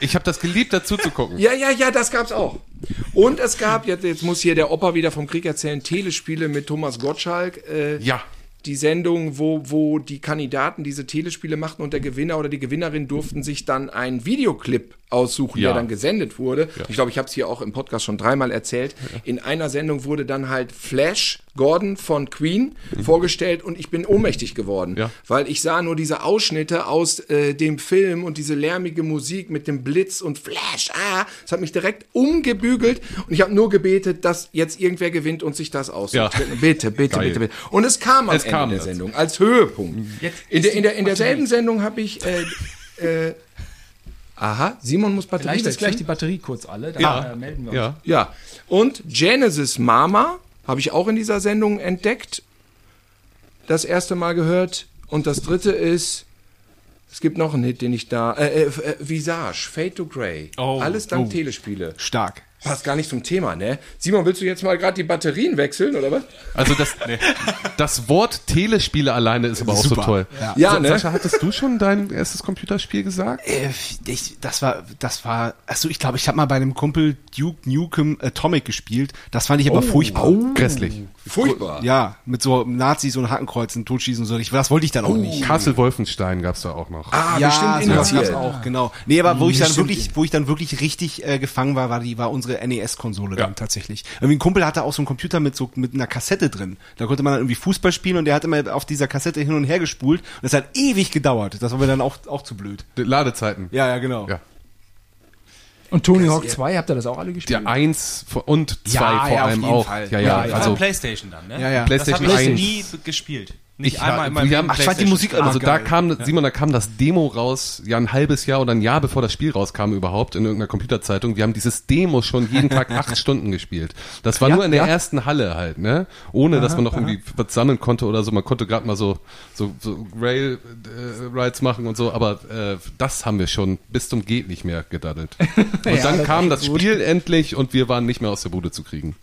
Ich habe das geliebt, dazu zu gucken. Ja, ja, ja, das gab's auch. Und es gab, jetzt, jetzt muss hier der Opa wieder vom Krieg erzählen, Telespiele mit Thomas Gottschalk. Äh, Ja. Die Sendung, wo, wo die Kandidaten diese Telespiele machten und der Gewinner oder die Gewinnerin durften sich dann einen Videoclip aussuchen, Ja. der dann gesendet wurde. Ich glaube, ich habe es hier auch im Podcast schon dreimal erzählt. In einer Sendung wurde dann halt Flash Gordon von Queen vorgestellt und ich bin ohnmächtig geworden, Mhm. Ja. weil ich sah nur diese Ausschnitte aus äh, dem Film und diese lärmige Musik mit dem Blitz und Flash. Ah, das hat mich direkt umgebügelt und ich habe nur gebetet, dass jetzt irgendwer gewinnt und sich das aussucht. Ja. Bitte, bitte, Geil. bitte, bitte. Und es kam am Es Ende kam der dazu. Sendung als Höhepunkt. Jetzt In, der, in, der, in derselben Sendung habe ich. Äh, <laughs> äh, aha, Simon muss Batterie Vielleicht ist gleich die wechseln. Batterie kurz alle, dann Ja. äh, melden wir uns. Ja. Ja. Und Genesis Mama habe ich auch in dieser Sendung entdeckt. Das erste Mal gehört. Und das dritte ist. Es gibt noch einen Hit, den ich da. Äh, äh, äh, Visage, Fade to Grey. Oh. Alles dank Telespiele. Stark. Passt gar nicht zum Thema, ne? Simon, willst du jetzt mal gerade die Batterien wechseln, oder was? Also das, das Wort Telespiele alleine ist aber auch Super. so toll. Ja. Ja, Sa- ne? Sascha, hattest du schon dein erstes Computerspiel gesagt? Äh, ich, das war, das war, achso, ich glaube, ich habe mal bei einem Kumpel Duke Nukem Atomic gespielt. Das fand ich aber furchtbar. Grässlich. Furchtbar. Ja, mit so Nazis und Hakenkreuzen, Totschießen und so. Ich, das wollte ich dann auch nicht. Castle Wolfenstein gab's da auch noch. Ah, ja, bestimmt sowas gab's auch, genau. Nee, aber wo ich dann wirklich, wo ich dann wirklich richtig äh, gefangen war, war die, war unsere NES-Konsole dann tatsächlich. Irgendwie ein Kumpel hatte auch so einen Computer mit so mit einer Kassette drin. Da konnte man dann irgendwie Fußball spielen und der hat immer auf dieser Kassette hin und her gespult und das hat ewig gedauert. Das war mir dann auch auch zu blöd. Die Ladezeiten. Ja, ja, genau. Ja. Und Tony Hawk 2, habt ihr das auch alle gespielt? Der 1 und 2 Ja, vor ja, auf allem jeden auch. Fall. Ja, ja, Ja, Also also Playstation dann, ne? Ja, ja. Das habe PlayStation ich 1. nie gespielt. Nicht Ich, einmal in meinem wir Ach, ich fand die. Musik also immer da kam, Simon, da kam das Demo raus, ja ein halbes Jahr oder ein Jahr bevor das Spiel rauskam überhaupt in irgendeiner Computerzeitung. Wir haben dieses Demo schon jeden Tag <laughs> acht Stunden gespielt. Das war Ja, nur in der ja. ersten Halle halt, ne? Ohne, dass man noch irgendwie was sammeln konnte oder so. Man konnte gerade mal so, so, so Rail äh, Rides machen und so, aber äh, das haben wir schon bis zum geht nicht mehr gedaddelt. <laughs> Und dann das kam das gut. Spiel endlich und wir waren nicht mehr aus der Bude zu kriegen.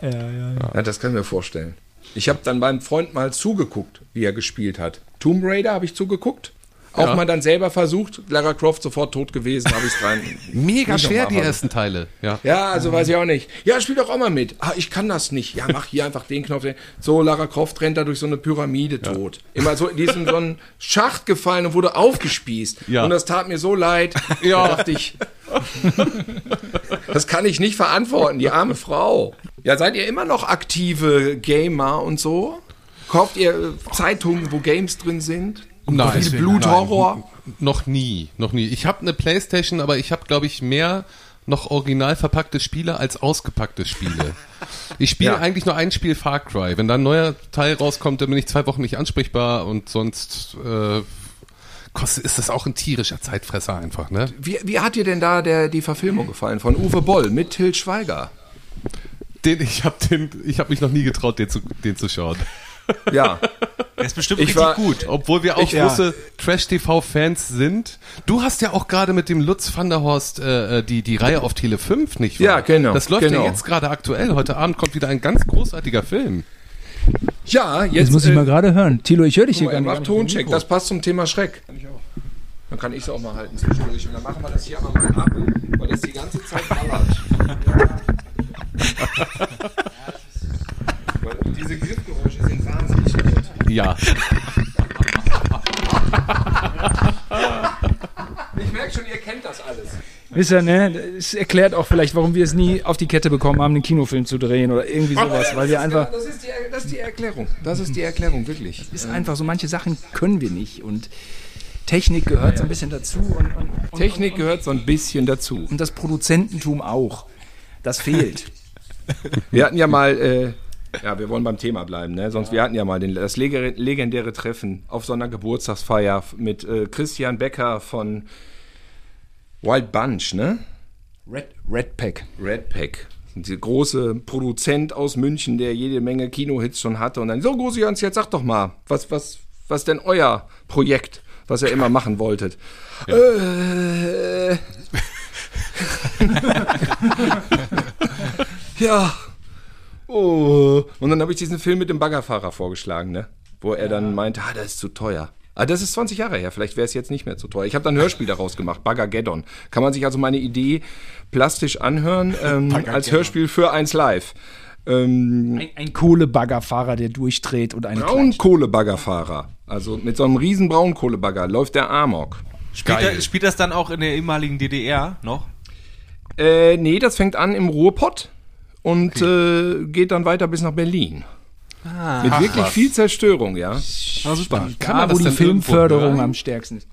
Ja, ja, ja. Ja, das kann ich mir vorstellen. Ich habe dann beim Freund mal zugeguckt, wie er gespielt hat. Tomb Raider habe ich zugeguckt. Auch Ja. mal dann selber versucht. Lara Croft sofort tot gewesen, habe ich rein. <laughs> Mega schwer die ersten Teile. Ja. Ja, also weiß ich auch nicht. Ja, spiel doch auch mal mit. Ah, ich kann das nicht. Ja, mach hier einfach den Knopf. So, Lara Croft rennt da durch so eine Pyramide tot. Immer so, die ist in so einen Schacht gefallen und wurde aufgespießt. Ja. Und das tat mir so leid. <laughs> Ja. Da dachte ich, das kann ich nicht verantworten, die arme Frau. Ja, seid ihr immer noch aktive Gamer und so? Kauft ihr Zeitungen, wo Games drin sind? Nein. Bluthorror? Noch nie, noch nie. Ich habe eine Playstation, aber ich habe, glaube ich, mehr noch original verpackte Spiele als ausgepackte Spiele. <laughs> Ich spiele Ja. eigentlich nur ein Spiel Far Cry. Wenn da ein neuer Teil rauskommt, dann bin ich zwei Wochen nicht ansprechbar und sonst äh, kostet, ist das auch ein tierischer Zeitfresser einfach, ne? Wie, wie hat dir denn da der, die Verfilmung gefallen von Uwe Boll mit Till Schweiger? Den, ich habe den, ich habe mich noch nie getraut, den zu, den zu schauen. Ja. Der ist bestimmt Ich richtig war- gut. Obwohl wir auch Ich- ja. große Trash-TV-Fans sind. Du hast ja auch gerade mit dem Lutz van der Horst äh, die, die Reihe auf Tele 5, nicht wahr? Ja, genau, Das läuft genau. ja jetzt gerade aktuell. Heute Abend kommt wieder ein ganz großartiger Film. Ja, jetzt Jetzt muss ich äh, mal gerade hören. Tilo, ich höre dich hier mal, nicht. mach Toncheck, das passt zum Thema Schreck. Dann kann ich es auch mal halten zwischendurch. Und dann machen wir das hier einmal mal ab, weil das die ganze Zeit ballert. <laughs> Weil diese laut. Ja. Ich merke schon, ihr kennt das alles. Wisst ihr, ne? Es erklärt auch vielleicht, warum wir es nie auf die Kette bekommen haben, einen Kinofilm zu drehen oder irgendwie sowas, weil wir einfach. Das ist, die, das ist die Erklärung. Das ist die Erklärung, wirklich. ist einfach so, manche Sachen können wir nicht und Technik gehört so ein bisschen dazu und, und, und, Technik gehört so ein bisschen dazu. und das Produzententum auch. Das fehlt. <laughs> Wir hatten ja mal, äh, ja, wir wollen beim Thema bleiben, ne? Sonst wir hatten ja mal den, das legendäre Treffen auf so einer Geburtstagsfeier mit äh, Christian Becker von Wild Bunch, ne? Red, Red Pack. Red Pack. Dieser große Produzent aus München, der jede Menge Kinohits schon hatte. Und dann, so Große Jans, jetzt sag doch mal, was, was, was denn euer Projekt, was ihr immer machen wolltet? Äh, <laughs> ja. Oh. Und dann habe ich diesen Film mit dem Baggerfahrer vorgeschlagen, ne? Wo er dann meinte, ah, das ist zu teuer. Ah, das ist 20 Jahre her, vielleicht wäre es jetzt nicht mehr zu teuer. Ich habe dann ein Hörspiel daraus gemacht, Baggergeddon. Kann man sich also meine Idee plastisch anhören, <laughs> ähm, als Hörspiel für eins live. Ähm, Ein, ein Kohlebaggerfahrer, der durchdreht und eine Braunkohlebaggerfahrer. Also mit so einem riesen Braunkohlebagger läuft der Amok. Spielt, er, spielt das dann auch in der ehemaligen DDR noch? Äh, nee, das fängt an im Ruhrpott und äh, geht dann weiter bis nach Berlin. Mit wirklich was. viel Zerstörung, ja. super. Kann Da, man wo das die Filmförderung am stärksten ist.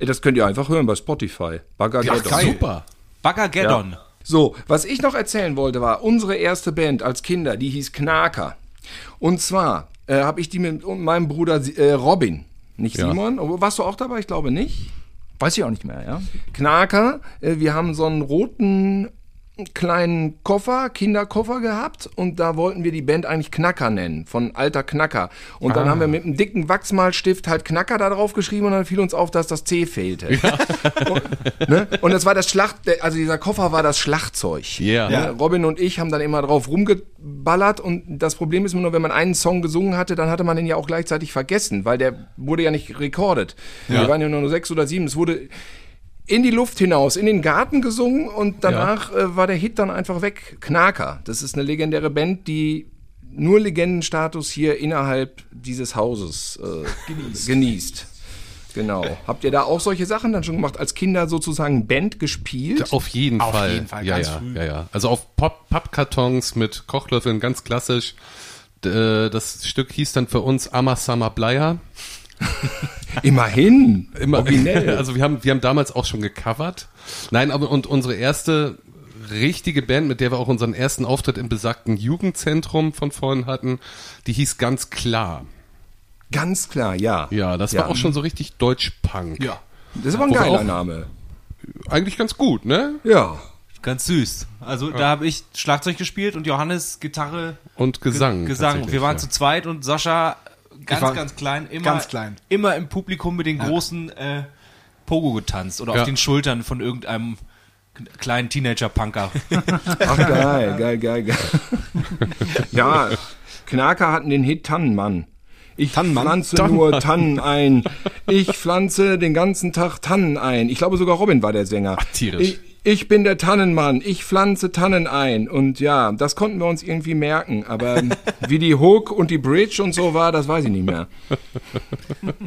Äh, Das könnt ihr einfach hören bei Spotify. Baggergeddon. Ach, super. Baggergeddon. So, was ich noch erzählen wollte, war unsere erste Band als Kinder, die hieß Knaker. Und zwar äh, habe ich die mit meinem Bruder äh, Robin, nicht Ja. Simon. Oh, Warst du auch dabei? Ich glaube nicht. Weiß ich auch nicht mehr, ja? Knaker, äh, wir haben so einen roten kleinen Koffer, Kinderkoffer gehabt und da wollten wir die Band eigentlich Knacker nennen, von alter Knacker. Und dann haben wir mit einem dicken Wachsmalstift halt Knacker da drauf geschrieben und dann fiel uns auf, dass das C fehlte. <laughs> Und, ne? und das war das Schlacht, also dieser Koffer war das Schlagzeug. Ja. Ne? Robin und ich haben dann immer drauf rumgeballert und das Problem ist immer nur, wenn man einen Song gesungen hatte, dann hatte man den ja auch gleichzeitig vergessen, weil der wurde ja nicht recorded. Wir waren ja nur sechs oder sieben. Es wurde in die Luft hinaus, in den Garten gesungen und danach äh, war der Hit dann einfach weg. Knaker, das ist eine legendäre Band, die nur Legendenstatus hier innerhalb dieses Hauses äh, genießt. Genau. Habt ihr da auch solche Sachen dann schon gemacht? Als Kinder sozusagen Band gespielt? Auf jeden Auf Fall. jeden Fall, ja, ganz ja, früh. ja, ja. Also auf Pop Pappkartons mit Kochlöffeln, ganz klassisch. Äh, Das Stück hieß dann für uns Amasama Bleier. <laughs> Immerhin. Immer, Originell. <laughs> also wir haben, wir haben damals auch schon gecovert. Nein, aber und unsere erste richtige Band, mit der wir auch unseren ersten Auftritt im besagten Jugendzentrum von vorhin hatten, die hieß ganz klar. Ganz klar, ja. Ja, das Ja. war auch schon so richtig Deutsch-Punk. Ja. Das ist aber ein Wo geiler auch- Name. Eigentlich ganz gut, ne? Ja. Ganz süß. Also da habe ich Schlagzeug gespielt und Johannes Gitarre, Und Gesang. Ge Gesang. Wir waren ja. zu zweit und Sascha ganz, ganz klein. Immer, ganz klein. Immer im Publikum mit den großen äh, Pogo getanzt oder auf den Schultern von irgendeinem kleinen Teenager-Punker. <laughs> Ach, geil, geil, geil, geil. <laughs> ja, Knaker hatten den Hit Tannenmann. Ich Tannenmann? pflanze nur Tannen ein. Ich pflanze den ganzen Tag Tannen ein. Ich glaube sogar Robin war der Sänger. Ach, tierisch. Ich, ich bin der Tannenmann. Ich pflanze Tannen ein. Und ja, das konnten wir uns irgendwie merken. Aber <laughs> wie die Hook und die Bridge und so war, das weiß ich nicht mehr.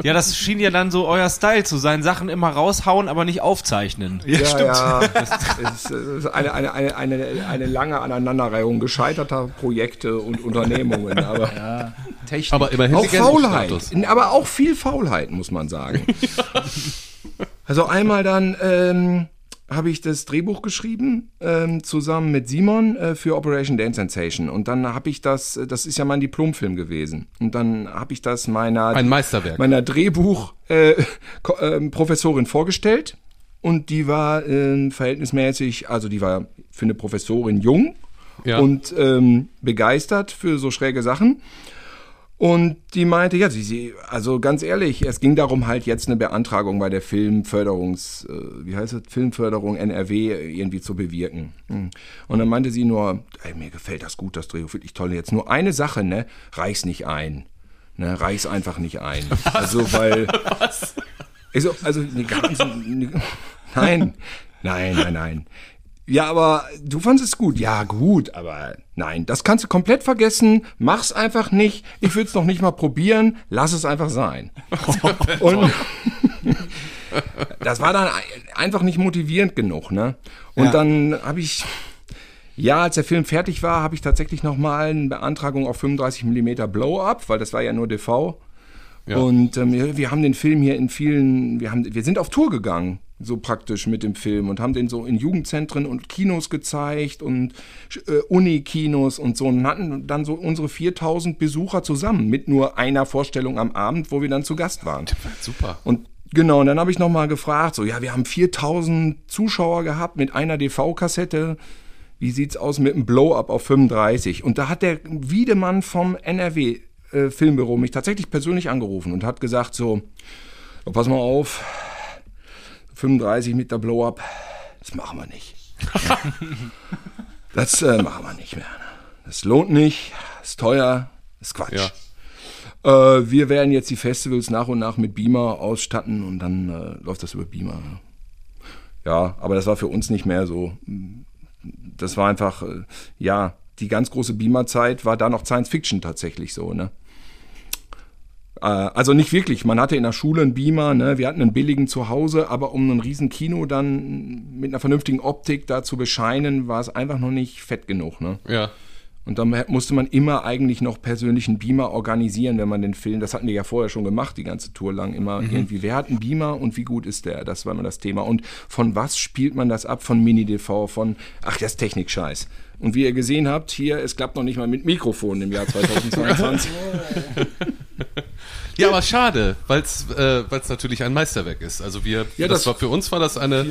ja, das schien ja dann so euer Style zu sein. Sachen immer raushauen, aber nicht aufzeichnen. Ja, ja. Das <laughs> ist, das ist eine, eine, eine, eine, eine lange Aneinanderreihung gescheiterter Projekte und Unternehmungen. Aber Technik. Aber immerhin auch Faulheit. Aber auch viel Faulheit, muss man sagen. <laughs> Also einmal dann ähm, habe ich das Drehbuch geschrieben, ähm, zusammen mit Simon äh, für Operation Dance Sensation. Und dann habe ich das, äh, das ist ja mein Diplomfilm gewesen. Und dann habe ich das meiner, Ein Meisterwerk. meiner Drehbuch-Professorin äh, <laughs> ähm, Professorin vorgestellt. Und die war äh, verhältnismäßig, also die war für eine Professorin jung Ja. und ähm, begeistert für so schräge Sachen. Und die meinte, ja, sie, sie, also ganz ehrlich, es ging darum, halt jetzt eine Beantragung bei der Filmförderungs, äh, wie heißt es, Filmförderung NRW irgendwie zu bewirken. Hm. Und dann meinte sie nur, ey, mir gefällt das gut, das Drehbuch, wirklich toll. Jetzt nur eine Sache, ne, reich's nicht ein. Ne, reich's einfach nicht ein. <laughs> Also, weil. Was? Also, also, nee, ganz, nee, nein, nein, nein, nein. Ja, aber du fandest es gut. Ja, gut, aber nein, das kannst du komplett vergessen. Mach's einfach nicht. Ich will's noch nicht mal probieren. Lass es einfach sein. <laughs> Und, <laughs> das war dann ein- einfach nicht motivierend genug, ne? Und Ja. dann habe ich, ja, als der Film fertig war, habe ich tatsächlich nochmal eine Beantragung auf 35 mm Blow-Up, weil das war ja nur DV. Ja. Und ähm, wir- wir haben den Film hier in vielen, wir, haben, wir sind auf Tour gegangen, so praktisch mit dem Film und haben den so in Jugendzentren und Kinos gezeigt und äh, Unikinos und so und hatten dann so unsere 4000 Besucher zusammen mit nur einer Vorstellung am Abend, wo wir dann zu Gast waren. Super. Und genau, und dann habe ich nochmal gefragt, so, ja, wir haben 4000 Zuschauer gehabt mit einer DV-Kassette. Wie sieht's aus mit einem Blow-Up auf 35? Und da hat der Wiedemann vom NRW äh, Filmbüro mich tatsächlich persönlich angerufen und hat gesagt so, "Ja, pass mal auf, 35 mit der Blow-Up, das machen wir nicht. das äh, machen wir nicht mehr. Das lohnt nicht, ist teuer, ist Quatsch. Ja. Äh, wir werden jetzt die Festivals nach und nach mit Beamer ausstatten und dann äh, läuft das über Beamer. Ja, aber das war für uns nicht mehr so. Das war einfach, äh, ja, die ganz große Beamer-Zeit war da noch Science Fiction tatsächlich so, ne? Äh, Also nicht wirklich. Man hatte in der Schule einen Beamer, ne? wir hatten einen billigen zu Hause, aber um ein riesen Kino dann mit einer vernünftigen Optik da zu bescheinen, war es einfach noch nicht fett genug. Ne? Ja. Und dann musste man immer eigentlich noch persönlichen Beamer organisieren, wenn man den Film, das hatten wir ja vorher schon gemacht, die ganze Tour lang, immer irgendwie, wer hat einen Beamer und wie gut ist der? Das war immer das Thema. Und von was spielt man das ab? Von Mini-DV, von, ach, das ist Technik-Scheiß. Und wie ihr gesehen habt, hier, es klappt noch nicht mal mit Mikrofon im Jahr <laughs> 2022. <laughs> <laughs> Ja, aber schade, weil es äh, weil's natürlich ein Meisterwerk ist. Also wir, Ja, das, das- war für uns war das eine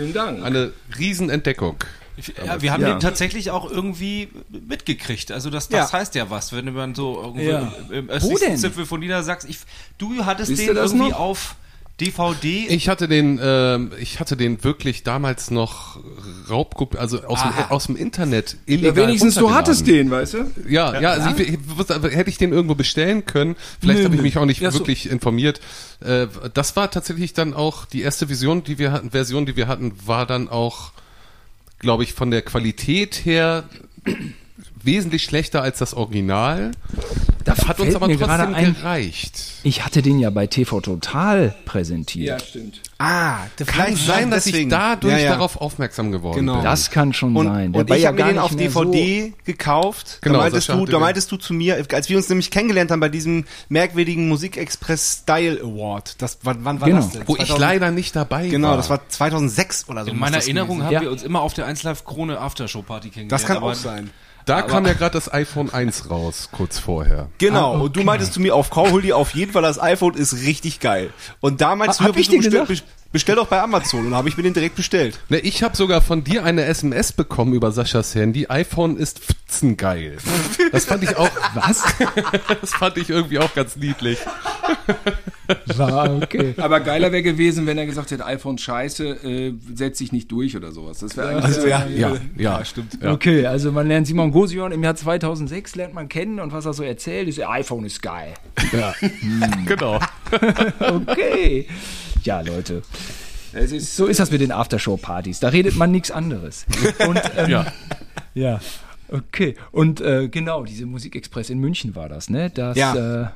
eine Riesenentdeckung. Ja, wir haben Ja. den tatsächlich auch irgendwie mitgekriegt. Also das, das Ja. heißt ja was, wenn man so irgendwie Ja. im, im denn? Zipfel von Niedersachsen. Ich, du hattest Wisst den irgendwie noch? auf DVD. Ich hatte den, ähm, ich hatte den wirklich damals noch Raubguck, also aus, dem, aus dem Internet ja, illegal wenigstens du hattest den, weißt du? Ja, ja, also Ich, ich, hätte ich den irgendwo bestellen können. Vielleicht habe ich mich auch nicht Ja, so. wirklich informiert. Äh, das war tatsächlich dann auch die erste Vision, die wir hatten, Version, die wir hatten, war dann auch, glaube ich, von der Qualität her wesentlich schlechter als das Original. Da Hat uns aber mir trotzdem gerade ein, gereicht. ich hatte den ja bei TV Total präsentiert. stimmt. Ah, Kann vielleicht sein, dass deswegen. ich dadurch Ja, ja. darauf aufmerksam geworden Genau. bin. Das kann schon Und, sein. und war ich ja habe mir gar den auf mehr so- DVD gekauft. Genau, da meintest du, da meintest du zu mir, als wir uns nämlich kennengelernt haben bei diesem merkwürdigen Musikexpress Style Award. Das, wann, wann war Genau. das denn? Wo ich 2000 leider nicht dabei Genau, war. das war 2006 oder so. In meiner das Erinnerung haben Ja. wir uns immer auf der 1 Live Krone Aftershow Party kennengelernt. Das kann auch sein. Da kam ja gerade das iPhone 1 raus, kurz vorher. Genau, Ah, und du meintest zu mir auf Call, hol dir auf jeden Fall das iPhone, ist richtig geil. Und da meinst Ha- du, hab ich du bestell? Bestell doch bei Amazon und habe ich mir den direkt bestellt. Ne, ich habe sogar von dir eine SMS bekommen über Saschas Handy. iPhone ist fitzengeil. Das fand ich auch, Was? das fand ich irgendwie auch ganz niedlich. War okay. Aber geiler wäre gewesen, wenn er gesagt hätte, iPhone scheiße, äh, setz dich nicht durch oder sowas. Das wäre eigentlich Also ja, Ja, ja, stimmt. Ja. Okay, also man lernt Simon Gosion im Jahr 2006 lernt man kennen und was er so erzählt, ist, iPhone ist geil. ja. <laughs> genau. <laughs> Okay. Ja, Leute. Es ist So ist das mit den Aftershow-Partys. Da redet man nichts anderes. Und, ähm, Ja. Ja. Okay. Und äh, genau, diese Musikexpress in München war das, ne? Das Ja. äh,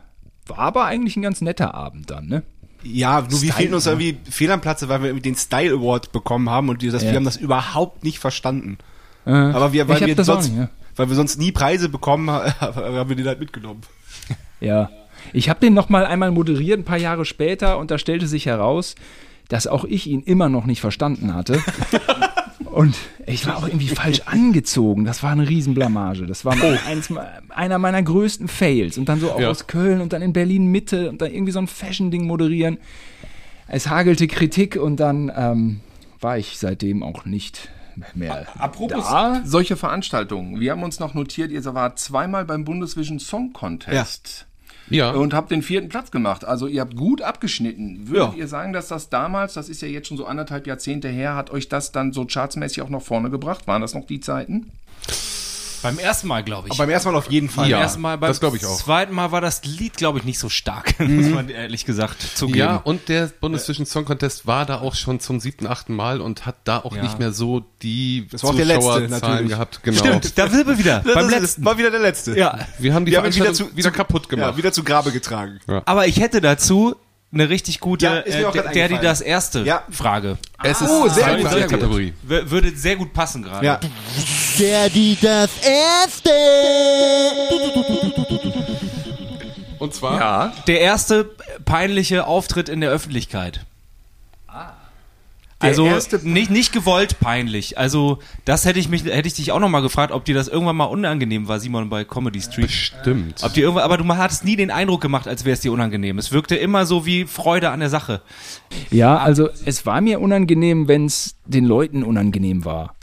war aber eigentlich ein ganz netter Abend dann, ne? Ja, nur wir Style, fehlten uns irgendwie fehl am Platze, weil wir irgendwie den Style Award bekommen haben und die, das, Ja. wir haben das überhaupt nicht verstanden. Äh, Aber wir, weil ich hab wir das auch sonst, nicht, ja. weil wir sonst nie Preise bekommen, <laughs> haben wir den halt mitgenommen. Ja. Ich habe den noch mal einmal moderiert, ein paar Jahre später, und da stellte sich heraus, dass auch ich ihn immer noch nicht verstanden hatte. <laughs> und ich war auch irgendwie falsch angezogen. Das war eine Riesenblamage. Das war mal eins, einer meiner größten Fails. Und dann so auch Ja. aus Köln und dann in Berlin Mitte und dann irgendwie so ein Fashion-Ding moderieren. Es hagelte Kritik und dann ähm, war ich seitdem auch nicht mehr Apropos da. solche Veranstaltungen. Wir haben uns noch notiert, ihr wart zweimal beim Bundesvision Song Contest. Ja. Und habt den vierten Platz gemacht. Also ihr habt gut abgeschnitten. Würdet Ja. ihr sagen, dass das damals, das ist ja jetzt schon so anderthalb Jahrzehnte her, hat euch das dann so chartsmäßig auch nach vorne gebracht? Waren das noch die Zeiten? Beim ersten Mal, glaube ich. Aber beim ersten Mal auf jeden Fall. Ja. beim ersten Mal, beim das glaub ich auch. zweiten Mal war das Lied, glaube ich, nicht so stark, <laughs> muss man ehrlich gesagt zugeben. Ja, und der Bundesvision Song Contest war da auch schon zum siebten, achten Mal und hat da auch Ja. nicht mehr so die Das war auch der letzte, Zuschauerzahlen gehabt. Genau. Stimmt, da sind wir wieder. <laughs> Das beim letzten. War wieder der letzte. Ja. Wir haben die Wir haben ihn Veranstaltung wieder, kaputt gemacht. Ja, wieder zu Grabe getragen. Aber ich hätte dazu eine richtig gute, Ja, äh, der, die das erste Ja. Frage. Es ist Oh, sehr gut, sehr gut. Kategorie. W würde sehr gut passen gerade. Ja. Der, die, das Erste. Und zwar Ja, Der erste peinliche Auftritt in der Öffentlichkeit. Also erste- nicht, nicht gewollt peinlich. Also das hätte ich mich hätte ich dich auch noch mal gefragt, ob dir das irgendwann mal unangenehm war, Simon bei Comedy Street. bestimmt. Ob dir irgendwann, aber du hattest nie den Eindruck gemacht, als wäre es dir unangenehm. Es wirkte immer so wie Freude an der Sache. Ja, also es war mir unangenehm, wenn es den Leuten unangenehm war.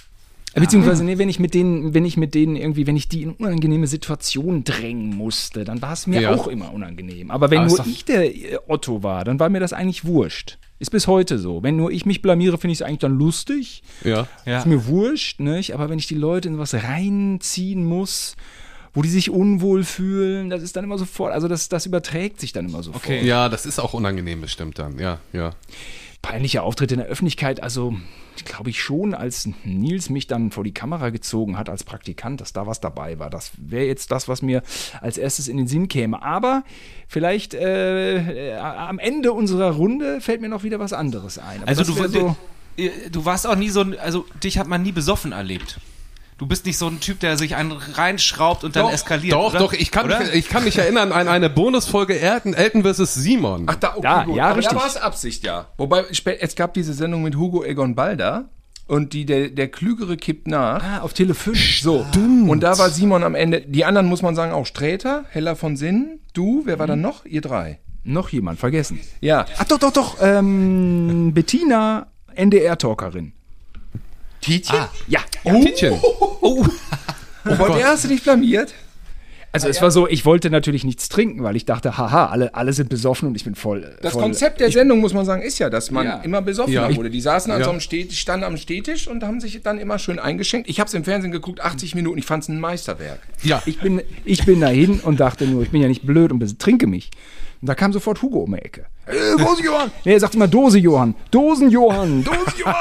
Beziehungsweise, nee, wenn ich mit denen, wenn ich mit denen irgendwie, wenn ich die in unangenehme Situationen drängen musste, dann war es mir Ja. auch immer unangenehm. Aber wenn Aber nur ich der äh, Otto war, dann war mir das eigentlich wurscht. Ist bis heute so. Wenn nur ich mich blamiere, finde ich es eigentlich dann lustig. ja. Ja. Ist mir wurscht, nicht? Aber wenn ich die Leute in was reinziehen muss, wo die sich unwohl fühlen, das ist dann immer sofort, also das, das überträgt sich dann immer sofort. Okay. ja, das ist auch unangenehm bestimmt dann. Ja, ja. peinliche Auftritte in der Öffentlichkeit, also glaube ich schon, als Nils mich dann vor die Kamera gezogen hat als Praktikant, dass da was dabei war. Das wäre jetzt das, was mir als erstes in den Sinn käme. Aber vielleicht äh, äh, am Ende unserer Runde fällt mir noch wieder was anderes ein. Aber Also du, so, du, du warst auch nie so ein, also dich hat man nie besoffen erlebt. Du bist nicht so ein Typ, der sich einen reinschraubt und dann eskaliert. Doch, oder? doch, ich kann, Oder? mich, ich kann mich erinnern an eine Bonusfolge Elton, Elton vs. Simon. Ach, da, okay, Ja, gut. ja, Aber richtig. Da war es Absicht, ja. Wobei, es gab diese Sendung mit Hugo Egon Balder und die, der, der Klügere kippt nach. ah, auf Tele 5. So, und da war Simon am Ende. Die anderen muss man sagen auch Sträter, Heller von Sinn, du, wer war dann noch? Ihr drei. Noch jemand vergessen. Ja. Ach doch, doch, doch. Ähm, Bettina, NDR-Talkerin. Tietjen? Ja. Tietjen. Oh, <laughs> vor der hast du dich blamiert? Also es war so, ich wollte natürlich nichts trinken, weil ich dachte, haha, alle, alle sind besoffen und ich bin voll. Das voll, Konzept der Sendung, muss man sagen, ist ja, dass man Ja. immer besoffener Ja. wurde. Die saßen an Ja. so einem Stehtisch, standen am Stehtisch und haben sich dann immer schön eingeschenkt. Ich habe es im Fernsehen geguckt, 80 Minuten. Ich fand es ein Meisterwerk. Ja. Ich bin, ich bin dahin und dachte nur, ich bin ja nicht blöd und trinke mich. Und da kam sofort Hugo um die Ecke. Äh, Dose Johann! <laughs> Nee, er sagt immer Dose Johann. Dosen Johann. <laughs> Dosen Johann.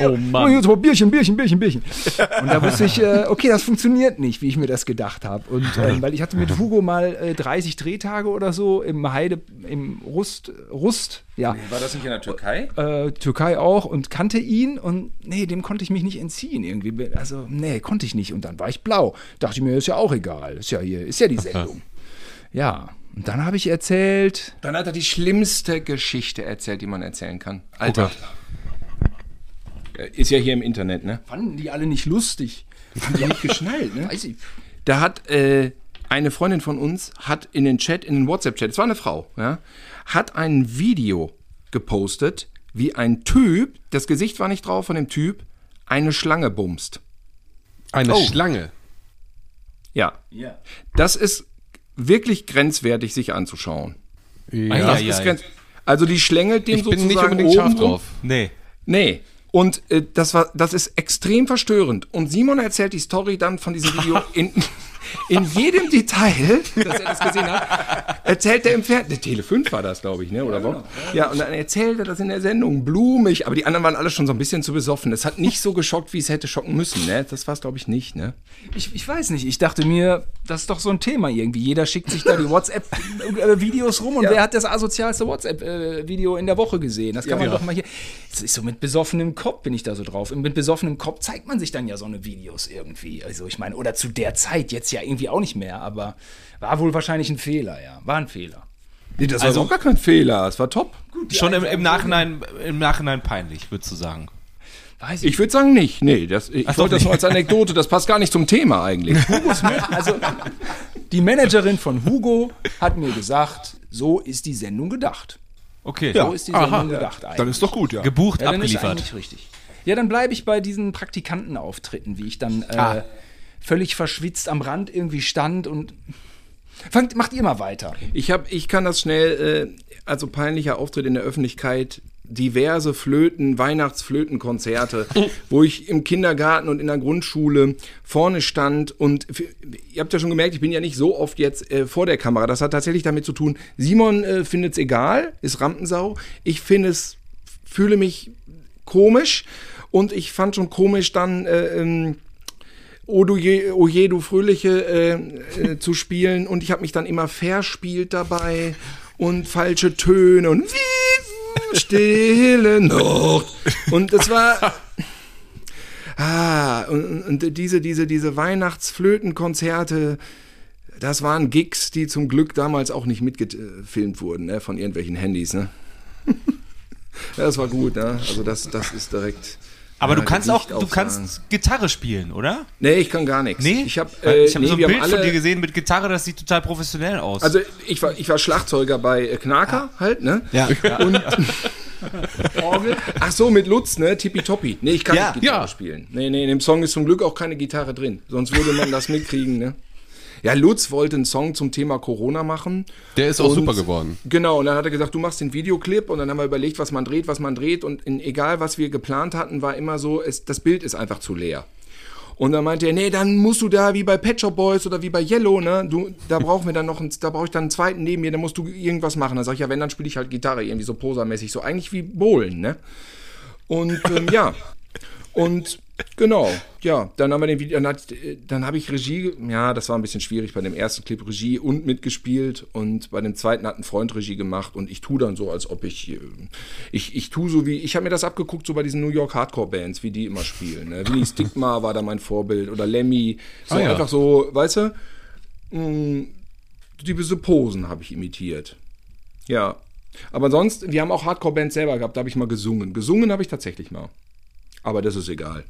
Oh Mann. Jetzt mal Bierchen, Bierchen, Bierchen, Bierchen. <laughs> Und da wusste ich, äh, okay, das funktioniert nicht, wie ich mir das gedacht habe. Und ähm, weil ich hatte mit Hugo mal äh, 30 Drehtage oder so im Heide, im Rust, Rust, ja. War das nicht in der Türkei? äh, Türkei auch und kannte ihn und nee, dem konnte ich mich nicht entziehen irgendwie. Also, nee, konnte ich nicht. Und dann war ich blau. Dachte ich mir, ist ja auch egal. Ist ja hier, ist ja die Sendung. Ja. Und dann habe ich erzählt, Dann hat er die schlimmste Geschichte erzählt, die man erzählen kann. Alter. Gott. Äh, Ist ja hier im Internet, ne? fanden die alle nicht lustig. Haben die nicht geschnallt, ne? <laughs> Weiß ich. Da hat äh, eine Freundin von uns hat in den Chat, in den WhatsApp-Chat, es war eine Frau, ja, hat ein Video gepostet, wie ein Typ, das Gesicht war nicht drauf von dem Typ, eine Schlange bumst. Eine Oh. Schlange. Ja. Das ist wirklich grenzwertig, sich anzuschauen. Ja, Das ja, ist ja. grenz also die schlängelt dem Ich bin sozusagen nicht unbedingt scharf drauf. Nee. Nee. Und äh, das war, das ist extrem verstörend. Und Simon erzählt die Story dann von diesem Video <laughs> in, in jedem Detail, <laughs> dass er das gesehen hat, erzählt er im Fernsehen. Tele 5 war das, glaube ich, ne? Oder wo? Ja, und dann erzählt er das in der Sendung, blumig. Aber die anderen waren alle schon so ein bisschen zu besoffen. Es hat nicht so geschockt, wie es hätte schocken müssen, ne? Das war es, glaube ich, nicht, ne? Ich, ich weiß nicht, ich dachte mir, das ist doch so ein Thema irgendwie. Jeder schickt sich da die WhatsApp-Videos rum und Ja. wer hat das asozialste WhatsApp-Video in der Woche gesehen? Das kann man Ja. doch mal hier. Das ist so mit besoffenem Kopf bin ich da so drauf. Und mit besoffenem Kopf zeigt man sich dann ja so eine Videos irgendwie. Also ich meine, oder zu der Zeit, jetzt ja irgendwie auch nicht mehr, aber war wohl wahrscheinlich ein Fehler, ja. War ein Fehler. Nee, das Also- war auch gar kein Fehler. Es war top. Schon im, im, Nachhinein, im Nachhinein peinlich, würdest du sagen. Weiß ich. Ich würde sagen nicht. Nee, das, ich Ach, wollte das nur als Anekdote. Das passt gar nicht zum Thema eigentlich. <laughs> Also die Managerin von Hugo hat mir gesagt, so ist die Sendung gedacht. Okay. So ist die Sendung gedacht eigentlich. Dann ist doch gut, ja. Gebucht, Ja, dann ist abgeliefert. eigentlich richtig. Ja, dann bleibe ich bei diesen Praktikantenauftritten, wie ich dann äh, Ah. Völlig verschwitzt am Rand irgendwie stand und fangt, macht ihr mal weiter. Ich, hab, ich kann das schnell, äh, also peinlicher Auftritt in der Öffentlichkeit, diverse Flöten, Weihnachtsflötenkonzerte, <laughs> wo ich im Kindergarten und in der Grundschule vorne stand und ihr habt ja schon gemerkt, ich bin ja nicht so oft jetzt äh, vor der Kamera. Das hat tatsächlich damit zu tun, Simon äh, findet es egal, ist Rampensau. Ich finde es, fühle mich komisch und ich fand schon komisch dann äh, ähm, O du je, o je du Fröhliche äh, äh, zu spielen und ich habe mich dann immer verspielt dabei und falsche Töne und stille Nacht. Und es war. Ah, und, und diese, diese, diese Weihnachtsflötenkonzerte, das waren Gigs, die zum Glück damals auch nicht mitgefilmt wurden, ne, von irgendwelchen Handys, ne? <laughs> ja, das war gut, ne? Also das, das ist direkt. Aber ja, du kannst auch, du kannst Gitarre spielen, oder? Nee, ich kann gar nichts. Nee? Ich habe äh, ich hab nee, so ein Bild von alle- dir gesehen mit Gitarre, das sieht total professionell aus. Also ich war, ich war Schlagzeuger bei äh, Knaker halt, ne? Ja. <laughs> Und Orgel. Ach so, mit Lutz, ne? Tippitoppi. Nee, ich kann Ja. nicht Gitarre Ja. spielen. Nee, nee, in dem Song ist zum Glück auch keine Gitarre drin. Sonst würde man das mitkriegen, ne? Ja, Lutz wollte einen Song zum Thema Corona machen. Der ist auch super geworden. Genau, und dann hat er gesagt, du machst den Videoclip und dann haben wir überlegt, was man dreht, was man dreht und in, egal was wir geplant hatten, war immer so, es, das Bild ist einfach zu leer. Und dann meinte er, nee, dann musst du da wie bei Pet Shop Boys oder wie bei Yellow, ne, du, da brauchen wir dann noch, einen, da brauche ich dann einen zweiten neben mir, da musst du irgendwas machen. Dann sag ich, ja, wenn, dann spiele ich halt Gitarre, irgendwie so posermäßig, so eigentlich wie Bohlen, ne. Und ähm, ja, und genau, ja, dann haben wir den Video, dann, hat- äh, dann habe ich Regie, ja, das war ein bisschen schwierig bei dem ersten Clip Regie und mitgespielt und bei dem zweiten hat ein Freund Regie gemacht und ich tue dann so, als ob ich, äh, ich, ich tue so wie, ich habe mir das abgeguckt, so bei diesen New York Hardcore Bands, wie die immer spielen. Ne? Winnie Stigma war da mein Vorbild oder Lemmy, so Ah, ja. einfach so, weißt du, mh, diese Posen habe ich imitiert. Ja. Aber sonst, wir haben auch Hardcore-Bands selber gehabt, da habe ich mal gesungen. Gesungen habe ich tatsächlich mal. Aber das ist egal.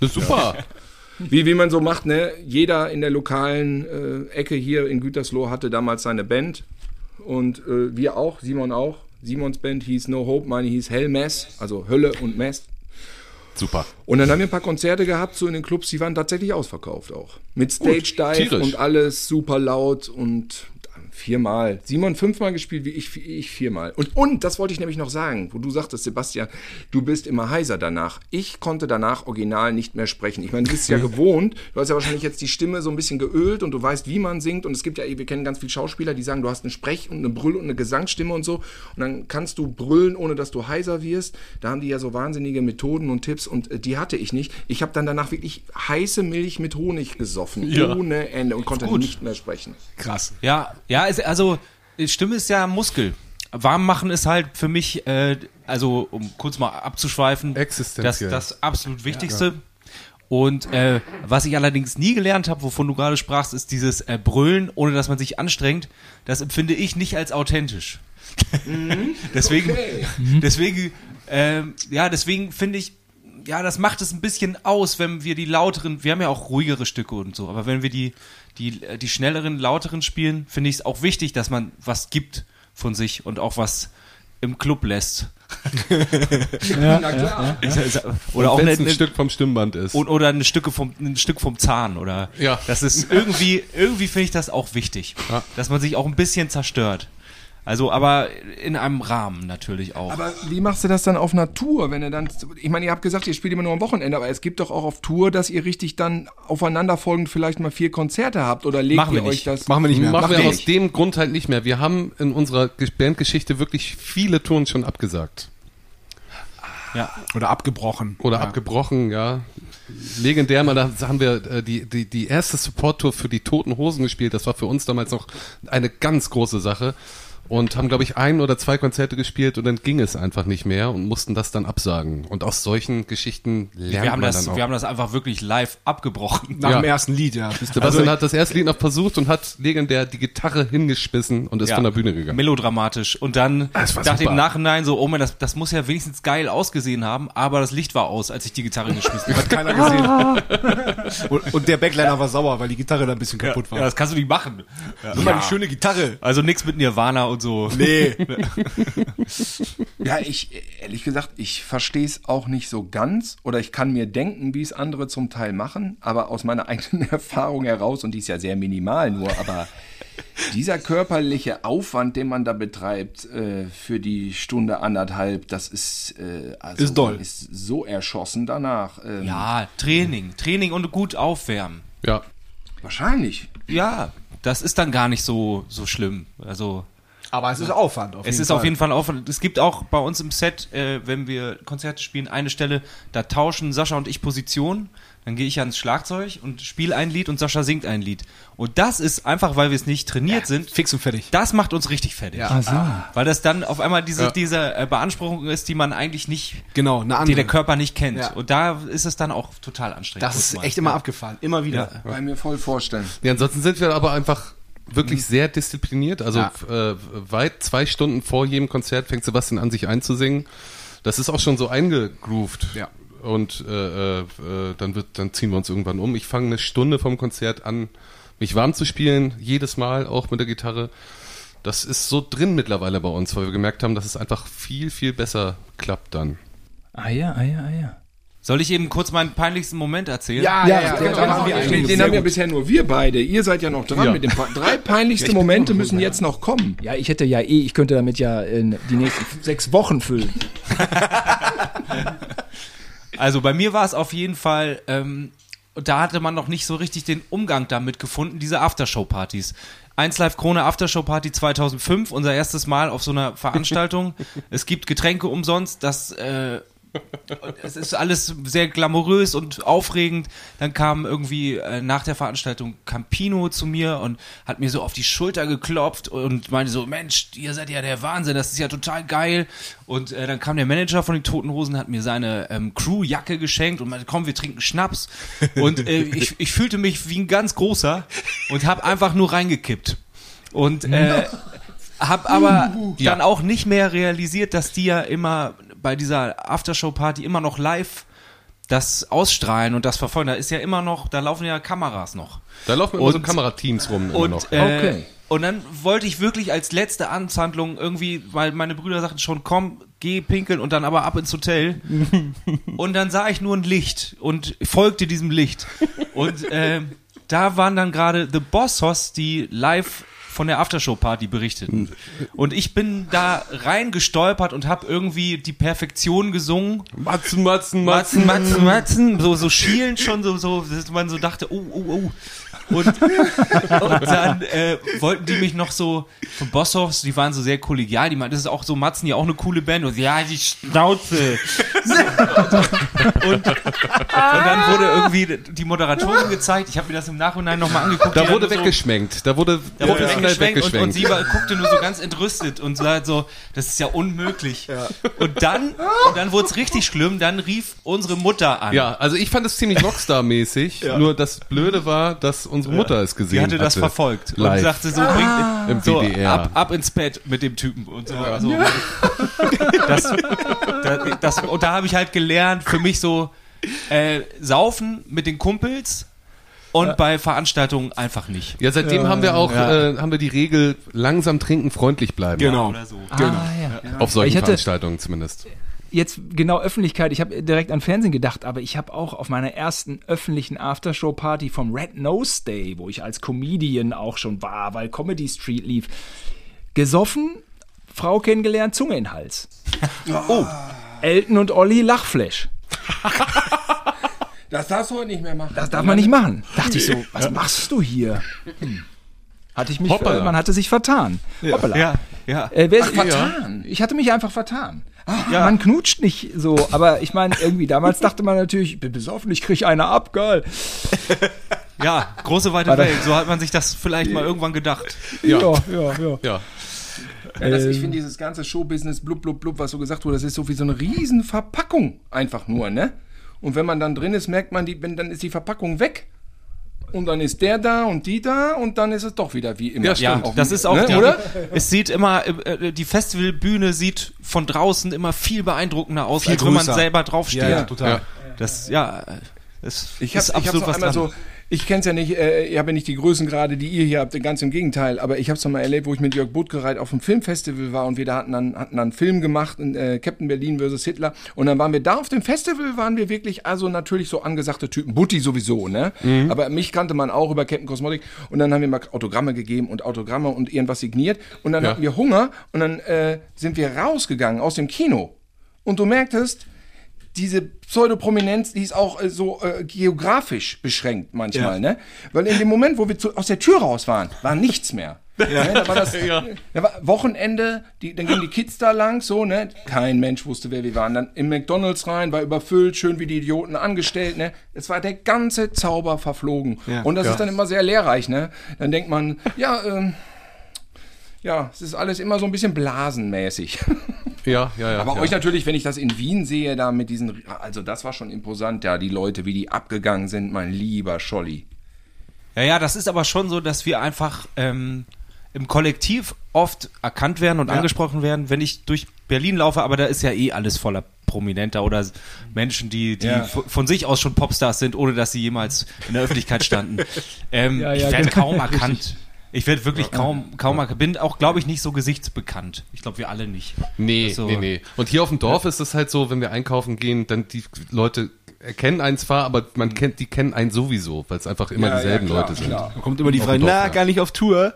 Das ist super. <laughs> Wie, wie man so macht, ne? Jeder in der lokalen äh, Ecke hier in Gütersloh hatte damals seine Band. Und äh, wir auch, Simon auch. Simons Band hieß No Hope, meine hieß Hell Mess, also Hölle und Mess. Super. Und dann haben wir ein paar Konzerte gehabt, so in den Clubs, die waren tatsächlich ausverkauft auch. Mit Stage Dive tierisch. und alles super laut und viermal. Simon fünfmal gespielt, wie ich, ich viermal. Und, und, das wollte ich nämlich noch sagen, wo du sagtest, Sebastian, du bist immer heiser danach. Ich konnte danach original nicht mehr sprechen. Ich meine, du bist ja gewohnt, du hast ja wahrscheinlich jetzt die Stimme so ein bisschen geölt und du weißt, wie man singt. Und es gibt ja, wir kennen ganz viele Schauspieler, die sagen, du hast eine Sprech- und eine Brüll- und eine Gesangsstimme und so. Und dann kannst du brüllen, ohne dass du heiser wirst. Da haben die ja so wahnsinnige Methoden und Tipps und äh, die hatte ich nicht. Ich habe dann danach wirklich heiße Milch mit Honig gesoffen, Ja. ohne Ende und konnte nicht mehr sprechen. Krass. Ja, ja, also die Stimme ist ja Muskel. Warm machen ist halt für mich, äh, also um kurz mal abzuschweifen, das, das absolut Wichtigste. Und äh, was ich allerdings nie gelernt habe, wovon du gerade sprachst, ist dieses äh, Brüllen, ohne dass man sich anstrengt. Das empfinde ich nicht als authentisch. <laughs> deswegen, <laughs> deswegen, ähm, ja, deswegen finde ich, ja, das macht es ein bisschen aus, wenn wir die lauteren, wir haben ja auch ruhigere Stücke und so, aber wenn wir die, die, äh, die schnelleren, lauteren spielen, finde ich es auch wichtig, dass man was gibt von sich und auch was im Club lässt. <laughs> Ja, ja, ja. Oder auch Wenn eine, es ein Stück vom Stimmband ist. und- oder ein Stücke vom, ein Stück vom Zahn oder Ja. das ist irgendwie irgendwie finde ich das auch wichtig, Ja. dass man sich auch ein bisschen zerstört. Also aber in einem Rahmen natürlich auch. Aber wie machst du das dann auf einer Tour, wenn ihr dann, ich meine, ihr habt gesagt, ihr spielt immer nur am Wochenende, aber es gibt doch auch auf Tour, dass ihr richtig dann aufeinanderfolgend vielleicht mal vier Konzerte habt oder legt Machen wir ihr euch nicht. das? Machen wir nicht mehr. Machen wir wir aus dem Grund halt nicht mehr. Wir haben in unserer Ge- Bandgeschichte wirklich viele Touren schon abgesagt. ja. Oder abgebrochen. Oder ja. abgebrochen, ja. Legendär, mal da haben wir äh, die, die, die erste Support-Tour für die Toten Hosen gespielt. Das war für uns damals noch eine ganz große Sache. Und haben, glaube ich, ein oder zwei Konzerte gespielt und dann ging es einfach nicht mehr und mussten das dann absagen. Und aus solchen Geschichten lernt Wir haben, man das, dann auch. wir haben das einfach wirklich live abgebrochen. Nach Ja. dem ersten Lied, ja. Sebastian hat das erste Lied noch versucht und hat legendär die Gitarre hingeschmissen und ist Ja. von der Bühne gegangen. Melodramatisch. Und dann dachte ich im Nachhinein so, oh man, das, das muss ja wenigstens geil ausgesehen haben, aber das Licht war aus, als ich die Gitarre geschmissen habe. keiner gesehen. <laughs> und, und der Backliner war sauer, weil die Gitarre da ein bisschen kaputt war. Ja, das kannst du nicht machen. Nimm mal die schöne Gitarre. Also nichts mit Nirvana und so. Nee. <laughs> Ja, ich, ehrlich gesagt, ich verstehe es auch nicht so ganz oder ich kann mir denken, wie es andere zum Teil machen, aber aus meiner <laughs> eigenen Erfahrung heraus, und die ist ja sehr minimal nur, aber dieser körperliche Aufwand, den man da betreibt äh, für die Stunde anderthalb, das ist, äh, also Ist doll. ist so erschossen danach. Ähm, Ja, Training. Training und gut aufwärmen. Ja. Wahrscheinlich. Ja, das ist dann gar nicht so, so schlimm. Also, Aber es ist Aufwand. Auf Es ist auf jeden Fall Aufwand. Es gibt auch bei uns im Set, äh, wenn wir Konzerte spielen, eine Stelle, da tauschen Sascha und ich Positionen. Dann gehe ich ans Schlagzeug und spiele ein Lied und Sascha singt ein Lied. Und das ist einfach, weil wir es nicht trainiert sind. Fix und fertig. Das macht uns richtig fertig. Ja. Ach so. Weil das dann auf einmal diese, Ja. diese äh, Beanspruchung ist, die man eigentlich nicht, Genau, eine die andere. der Körper nicht kennt. Ja. Und da ist es dann auch total anstrengend. das ist echt immer abgefahren. Immer wieder. Kann ich mir voll vorstellen. Ja, ansonsten sind wir aber einfach wirklich sehr diszipliniert. Also Ja. äh, weit zwei Stunden vor jedem Konzert fängt Sebastian an, sich einzusingen. Das ist auch schon so eingegroovt. Ja. Und äh, äh, dann wird, dann ziehen wir uns irgendwann um. Ich fange eine Stunde vom Konzert an, mich warm zu spielen, jedes Mal, auch mit der Gitarre. Das ist so drin mittlerweile bei uns, weil wir gemerkt haben, dass es einfach viel, viel besser klappt dann. Ah ja, ah ja, ah ja. Soll ich eben kurz meinen peinlichsten Moment erzählen? Ja, ja, ja. der- da haben wir Den, den haben ja bisher nur wir beide. Ihr seid ja noch dran Ja. mit dem Pa- Drei peinlichste <laughs> Momente müssen jetzt noch kommen. Ja, ich hätte ja eh, ich könnte damit ja äh, die nächsten sechs Wochen füllen. <laughs> Also bei mir war es auf jeden Fall, ähm, da hatte man noch nicht so richtig den Umgang damit gefunden, diese Aftershow-Partys. 1 Live Krone Aftershow Party 2005, unser erstes Mal auf so einer Veranstaltung. <laughs> es gibt Getränke umsonst, das äh, es ist alles sehr glamourös und aufregend. Dann kam irgendwie äh, nach der Veranstaltung Campino zu mir und hat mir so auf die Schulter geklopft und meinte so, Mensch, ihr seid ja der Wahnsinn, das ist ja total geil. Und äh, dann kam der Manager von den Toten Hosen, hat mir seine ähm, Crewjacke geschenkt und meinte, komm, wir trinken Schnaps. Und äh, <laughs> ich, ich fühlte mich wie ein ganz großer und habe einfach nur reingekippt. Und äh, <laughs> hab aber dann auch nicht mehr realisiert, dass die ja immer bei dieser Aftershow-Party immer noch live das ausstrahlen und das verfolgen. Da ist ja immer noch, da laufen ja Kameras noch. Da laufen immer so Und- Kamerateams rum immer Und, noch. äh, Okay. und dann wollte ich wirklich als letzte Amtshandlung irgendwie, weil meine Brüder sagten schon, komm, geh pinkeln und dann aber ab ins Hotel. <laughs> und dann sah ich nur ein Licht und folgte diesem Licht. Und ähm, da waren dann gerade The Bossos, die live von der Aftershow-Party berichteten. Und ich bin da reingestolpert und habe irgendwie die Perfektion gesungen. Matzen, Matzen, Matzen, Matzen, Matzen, so, so schielend schon, so, so, dass man so dachte, oh, oh, oh. Und, und dann äh, wollten die mich noch so von Bosshoffs, die waren so sehr kollegial, die meinten, das ist auch so Matzen, ja auch eine coole Band. Und ja, die Schnauze. und, und dann wurde irgendwie die Moderatorin gezeigt. Ich habe mir das im Nachhinein nochmal angeguckt. Da wurde dann so- weggeschminkt. Da wurde da wurde professionell weggeschwenkt und, und sie war, guckte nur so ganz entrüstet und sagt so, das ist ja unmöglich. Und dann, und dann wurde es richtig schlimm, dann rief unsere Mutter an. Ja, also ich fand es ziemlich Rockstar-mäßig. Nur das Blöde war, dass unsere Mutter es gesehen Sie hatte das hatte. verfolgt Live. und sagte so, bringt Im so ab, ab ins Bett mit dem Typen und so. Also, <laughs> das, das, das, und da habe ich halt gelernt, für mich so äh, saufen mit den Kumpels und bei Veranstaltungen einfach nicht. Ja, seitdem haben wir auch Äh, haben wir die Regel langsam trinken, freundlich bleiben. Genau. Oder so. Ah, ja. Auf solchen hatte- Veranstaltungen zumindest. Jetzt genau Öffentlichkeit, ich habe direkt an Fernsehen gedacht, aber ich habe auch auf meiner ersten öffentlichen Aftershow-Party vom Red Nose Day, wo ich als Comedian auch schon war, weil Comedy Street lief, gesoffen, Frau kennengelernt, Zunge in den Hals. <laughs> Oh, Elton und Olli Lachflash. <laughs> Das darfst du heute nicht mehr machen. Das darf man nicht machen. Dachte ich so, was machst du hier? Hm. Hatte ich mich, Hoppala. man hatte sich vertan. Hoppala. Ja, ja. Äh, wer ist, vertan? Ich hatte mich einfach vertan. Man knutscht nicht so, aber ich meine, irgendwie damals dachte man natürlich, ich bin besoffen, ich krieg eine ab, geil. <laughs> Ja, große weite Warte. Welt. So hat man sich das vielleicht mal irgendwann gedacht. Ja, ja, ja. Ja. Ja, das, ich finde dieses ganze Showbusiness, blub, blub, blub, was so gesagt wurde, das ist so wie so eine riesen Verpackung einfach nur, ne? Und wenn man dann drin ist, merkt man, die, wenn, dann ist die Verpackung weg. Und dann ist der da und die da und dann ist es doch wieder wie immer. Ja, stimmt. Ja, das ist auch ne, die, oder? Es sieht immer, äh, die Festivalbühne sieht von draußen immer viel beeindruckender aus, Viel als wenn man größer. selber draufsteht. Ja, ja, total. Ja. Das, ja, äh, es Ich ist habe ich hab's absolut noch was dran. so, ich kenne es ja nicht, äh, ich habe ja nicht die Größengrade, die ihr hier habt, ganz im Gegenteil, aber ich habe es mal erlebt, wo ich mit Jörg Butgereit auf einem Filmfestival war und wir da hatten dann, hatten dann einen Film gemacht, äh, Captain Berlin vs. Hitler und dann waren wir da auf dem Festival, waren wir wirklich, also natürlich so angesagte Typen, Butti sowieso, ne? Aber mich kannte man auch über Captain Cosmotic und dann haben wir mal Autogramme gegeben und Autogramme und irgendwas signiert und dann Ja. hatten wir Hunger und dann äh, sind wir rausgegangen aus dem Kino und du merktest, diese Pseudoprominenz, die ist auch äh, so äh, geografisch beschränkt manchmal, ne? Weil in dem Moment, wo wir zu, aus der Tür raus waren, war nichts mehr. <laughs> Ne? Da war das <laughs> da war Wochenende, die, dann gingen die Kids da lang, so, ne? Kein Mensch wusste, wer wir waren. Dann im McDonalds rein, war überfüllt, schön wie die Idioten angestellt, ne? Es war der ganze Zauber verflogen. Ja, Und das ja. ist dann immer sehr lehrreich, ne? Dann denkt man, ja, ähm, ja, es ist alles immer so ein bisschen blasenmäßig. <laughs> Ja, ja, ja. Aber ja. euch natürlich, wenn ich das in Wien sehe, da mit diesen, also das war schon imposant, ja, die Leute, wie die abgegangen sind, mein lieber Scholli. Ja, ja, das ist aber schon so, dass wir einfach ähm, im Kollektiv oft erkannt werden und angesprochen werden, wenn ich durch Berlin laufe, aber da ist ja eh alles voller Prominenter oder Menschen, die, die Ja. von sich aus schon Popstars sind, ohne dass sie jemals in der Öffentlichkeit standen. <laughs> ähm, Ja, ich ja, werde genau. kaum erkannt. Ich werde wirklich kaum, kaum erkannt. Bin auch, glaube ich, nicht so gesichtsbekannt. Ich glaube, wir alle nicht. Nee, So. nee, nee. Und hier auf dem Dorf ist es halt so, wenn wir einkaufen gehen, dann die Leute erkennen einen zwar, aber man kennt, die kennen einen sowieso, weil es einfach immer Ja, dieselben ja, klar, Leute sind. klar. Da kommt immer die Frage, na, ja. gar nicht auf Tour.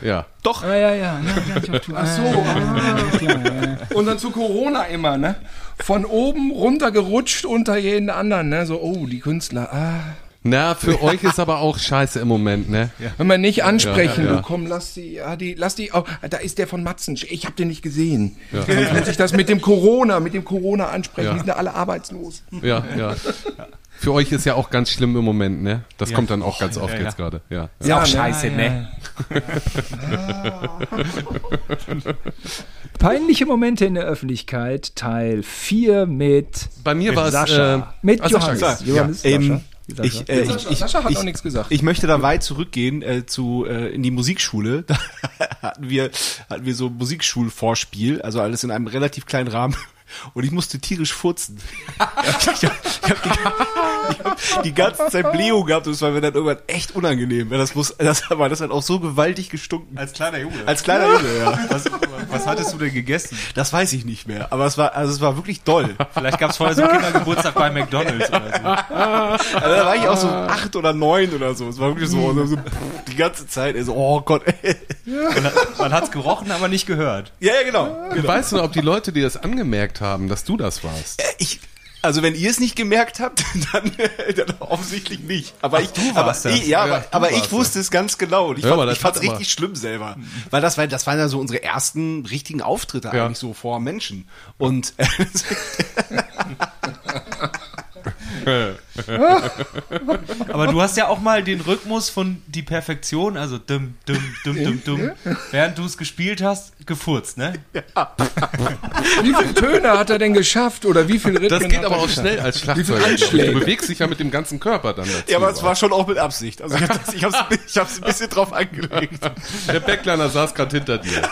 Ja. Doch. Ja, ja, ja. ja. Ach so. Und dann zu Corona immer, ne? Von oben runtergerutscht unter jeden anderen, ne? So, oh, die Künstler, ah. Na, für euch ist aber auch scheiße im Moment, ne? Wenn man nicht ansprechen, Ja, ja, ja. du komm, lass die, ja, die, lass die, oh, da ist der von Matzen, ich hab den nicht gesehen. Sonst muss ich das mit dem Corona, mit dem Corona ansprechen, Ja. die sind ja alle arbeitslos. Ja, ja. Für euch ist ja auch ganz schlimm im Moment, ne? Das kommt dann auch ganz oft ja, jetzt ja. gerade. Ja. Ist ja auch scheiße, ne? <laughs> Peinliche Momente in der Öffentlichkeit, Teil 4 mit Bei mir war es Sascha. äh, mit ah, Sascha, Johannes. Johannes, Ähm, Sascha. Ich, äh, Sascha, ich, Sascha hat ich, noch nichts gesagt. Ich möchte da weit zurückgehen äh, zu äh, in die Musikschule. <laughs> Da hatten wir hatten wir so Musikschulvorspiel, also alles in einem relativ kleinen Rahmen. Und ich musste tierisch furzen. ich habe hab die, ich hab die ganze Zeit Blähung gehabt und es war mir dann irgendwann echt unangenehm. weil Das muss, das, aber das hat auch so gewaltig gestunken. Als kleiner Junge. Als kleiner Junge, ja. Was, was hattest du denn gegessen? Das weiß ich nicht mehr. Aber es war, also es war wirklich doll. Vielleicht gab es vorher so einen Kindergeburtstag bei McDonalds oder so. Also da war ich auch so acht oder neun oder so. Es war wirklich so, so, so die ganze Zeit. So, oh Gott. ey. Man hat es gerochen, aber nicht gehört. Ja, ja, genau. Du weißt nur, ob die Leute dir das angemerkt haben, dass du das warst. Ich, also wenn ihr es nicht gemerkt habt, <laughs> dann, dann offensichtlich nicht. Aber ich, du aber, warst das. ich, ja, Ja, aber, aber ich warst wusste es ganz genau. Und ich Ja, fand das aber- richtig schlimm selber. Weil das war, das waren ja so unsere ersten richtigen Auftritte Ja. eigentlich so vor Menschen. Und äh, <laughs> <laughs> Aber du hast ja auch mal den Rhythmus von die Perfektion, also dumm, dumm, dumm, dumm, dumm, während du es gespielt hast, gefurzt, ne? <laughs> Wie viele Töne hat er denn geschafft oder wie viele Rhythmen Das geht hat aber er auch geschafft? schnell als Schlagzeug. Anschläge? Du bewegst dich ja mit dem ganzen Körper dann dazu. ja, aber es war schon auch mit Absicht. Also ich habe ich hab's, <laughs> ich hab's ein bisschen drauf angelegt. Der Backliner saß gerade hinter dir.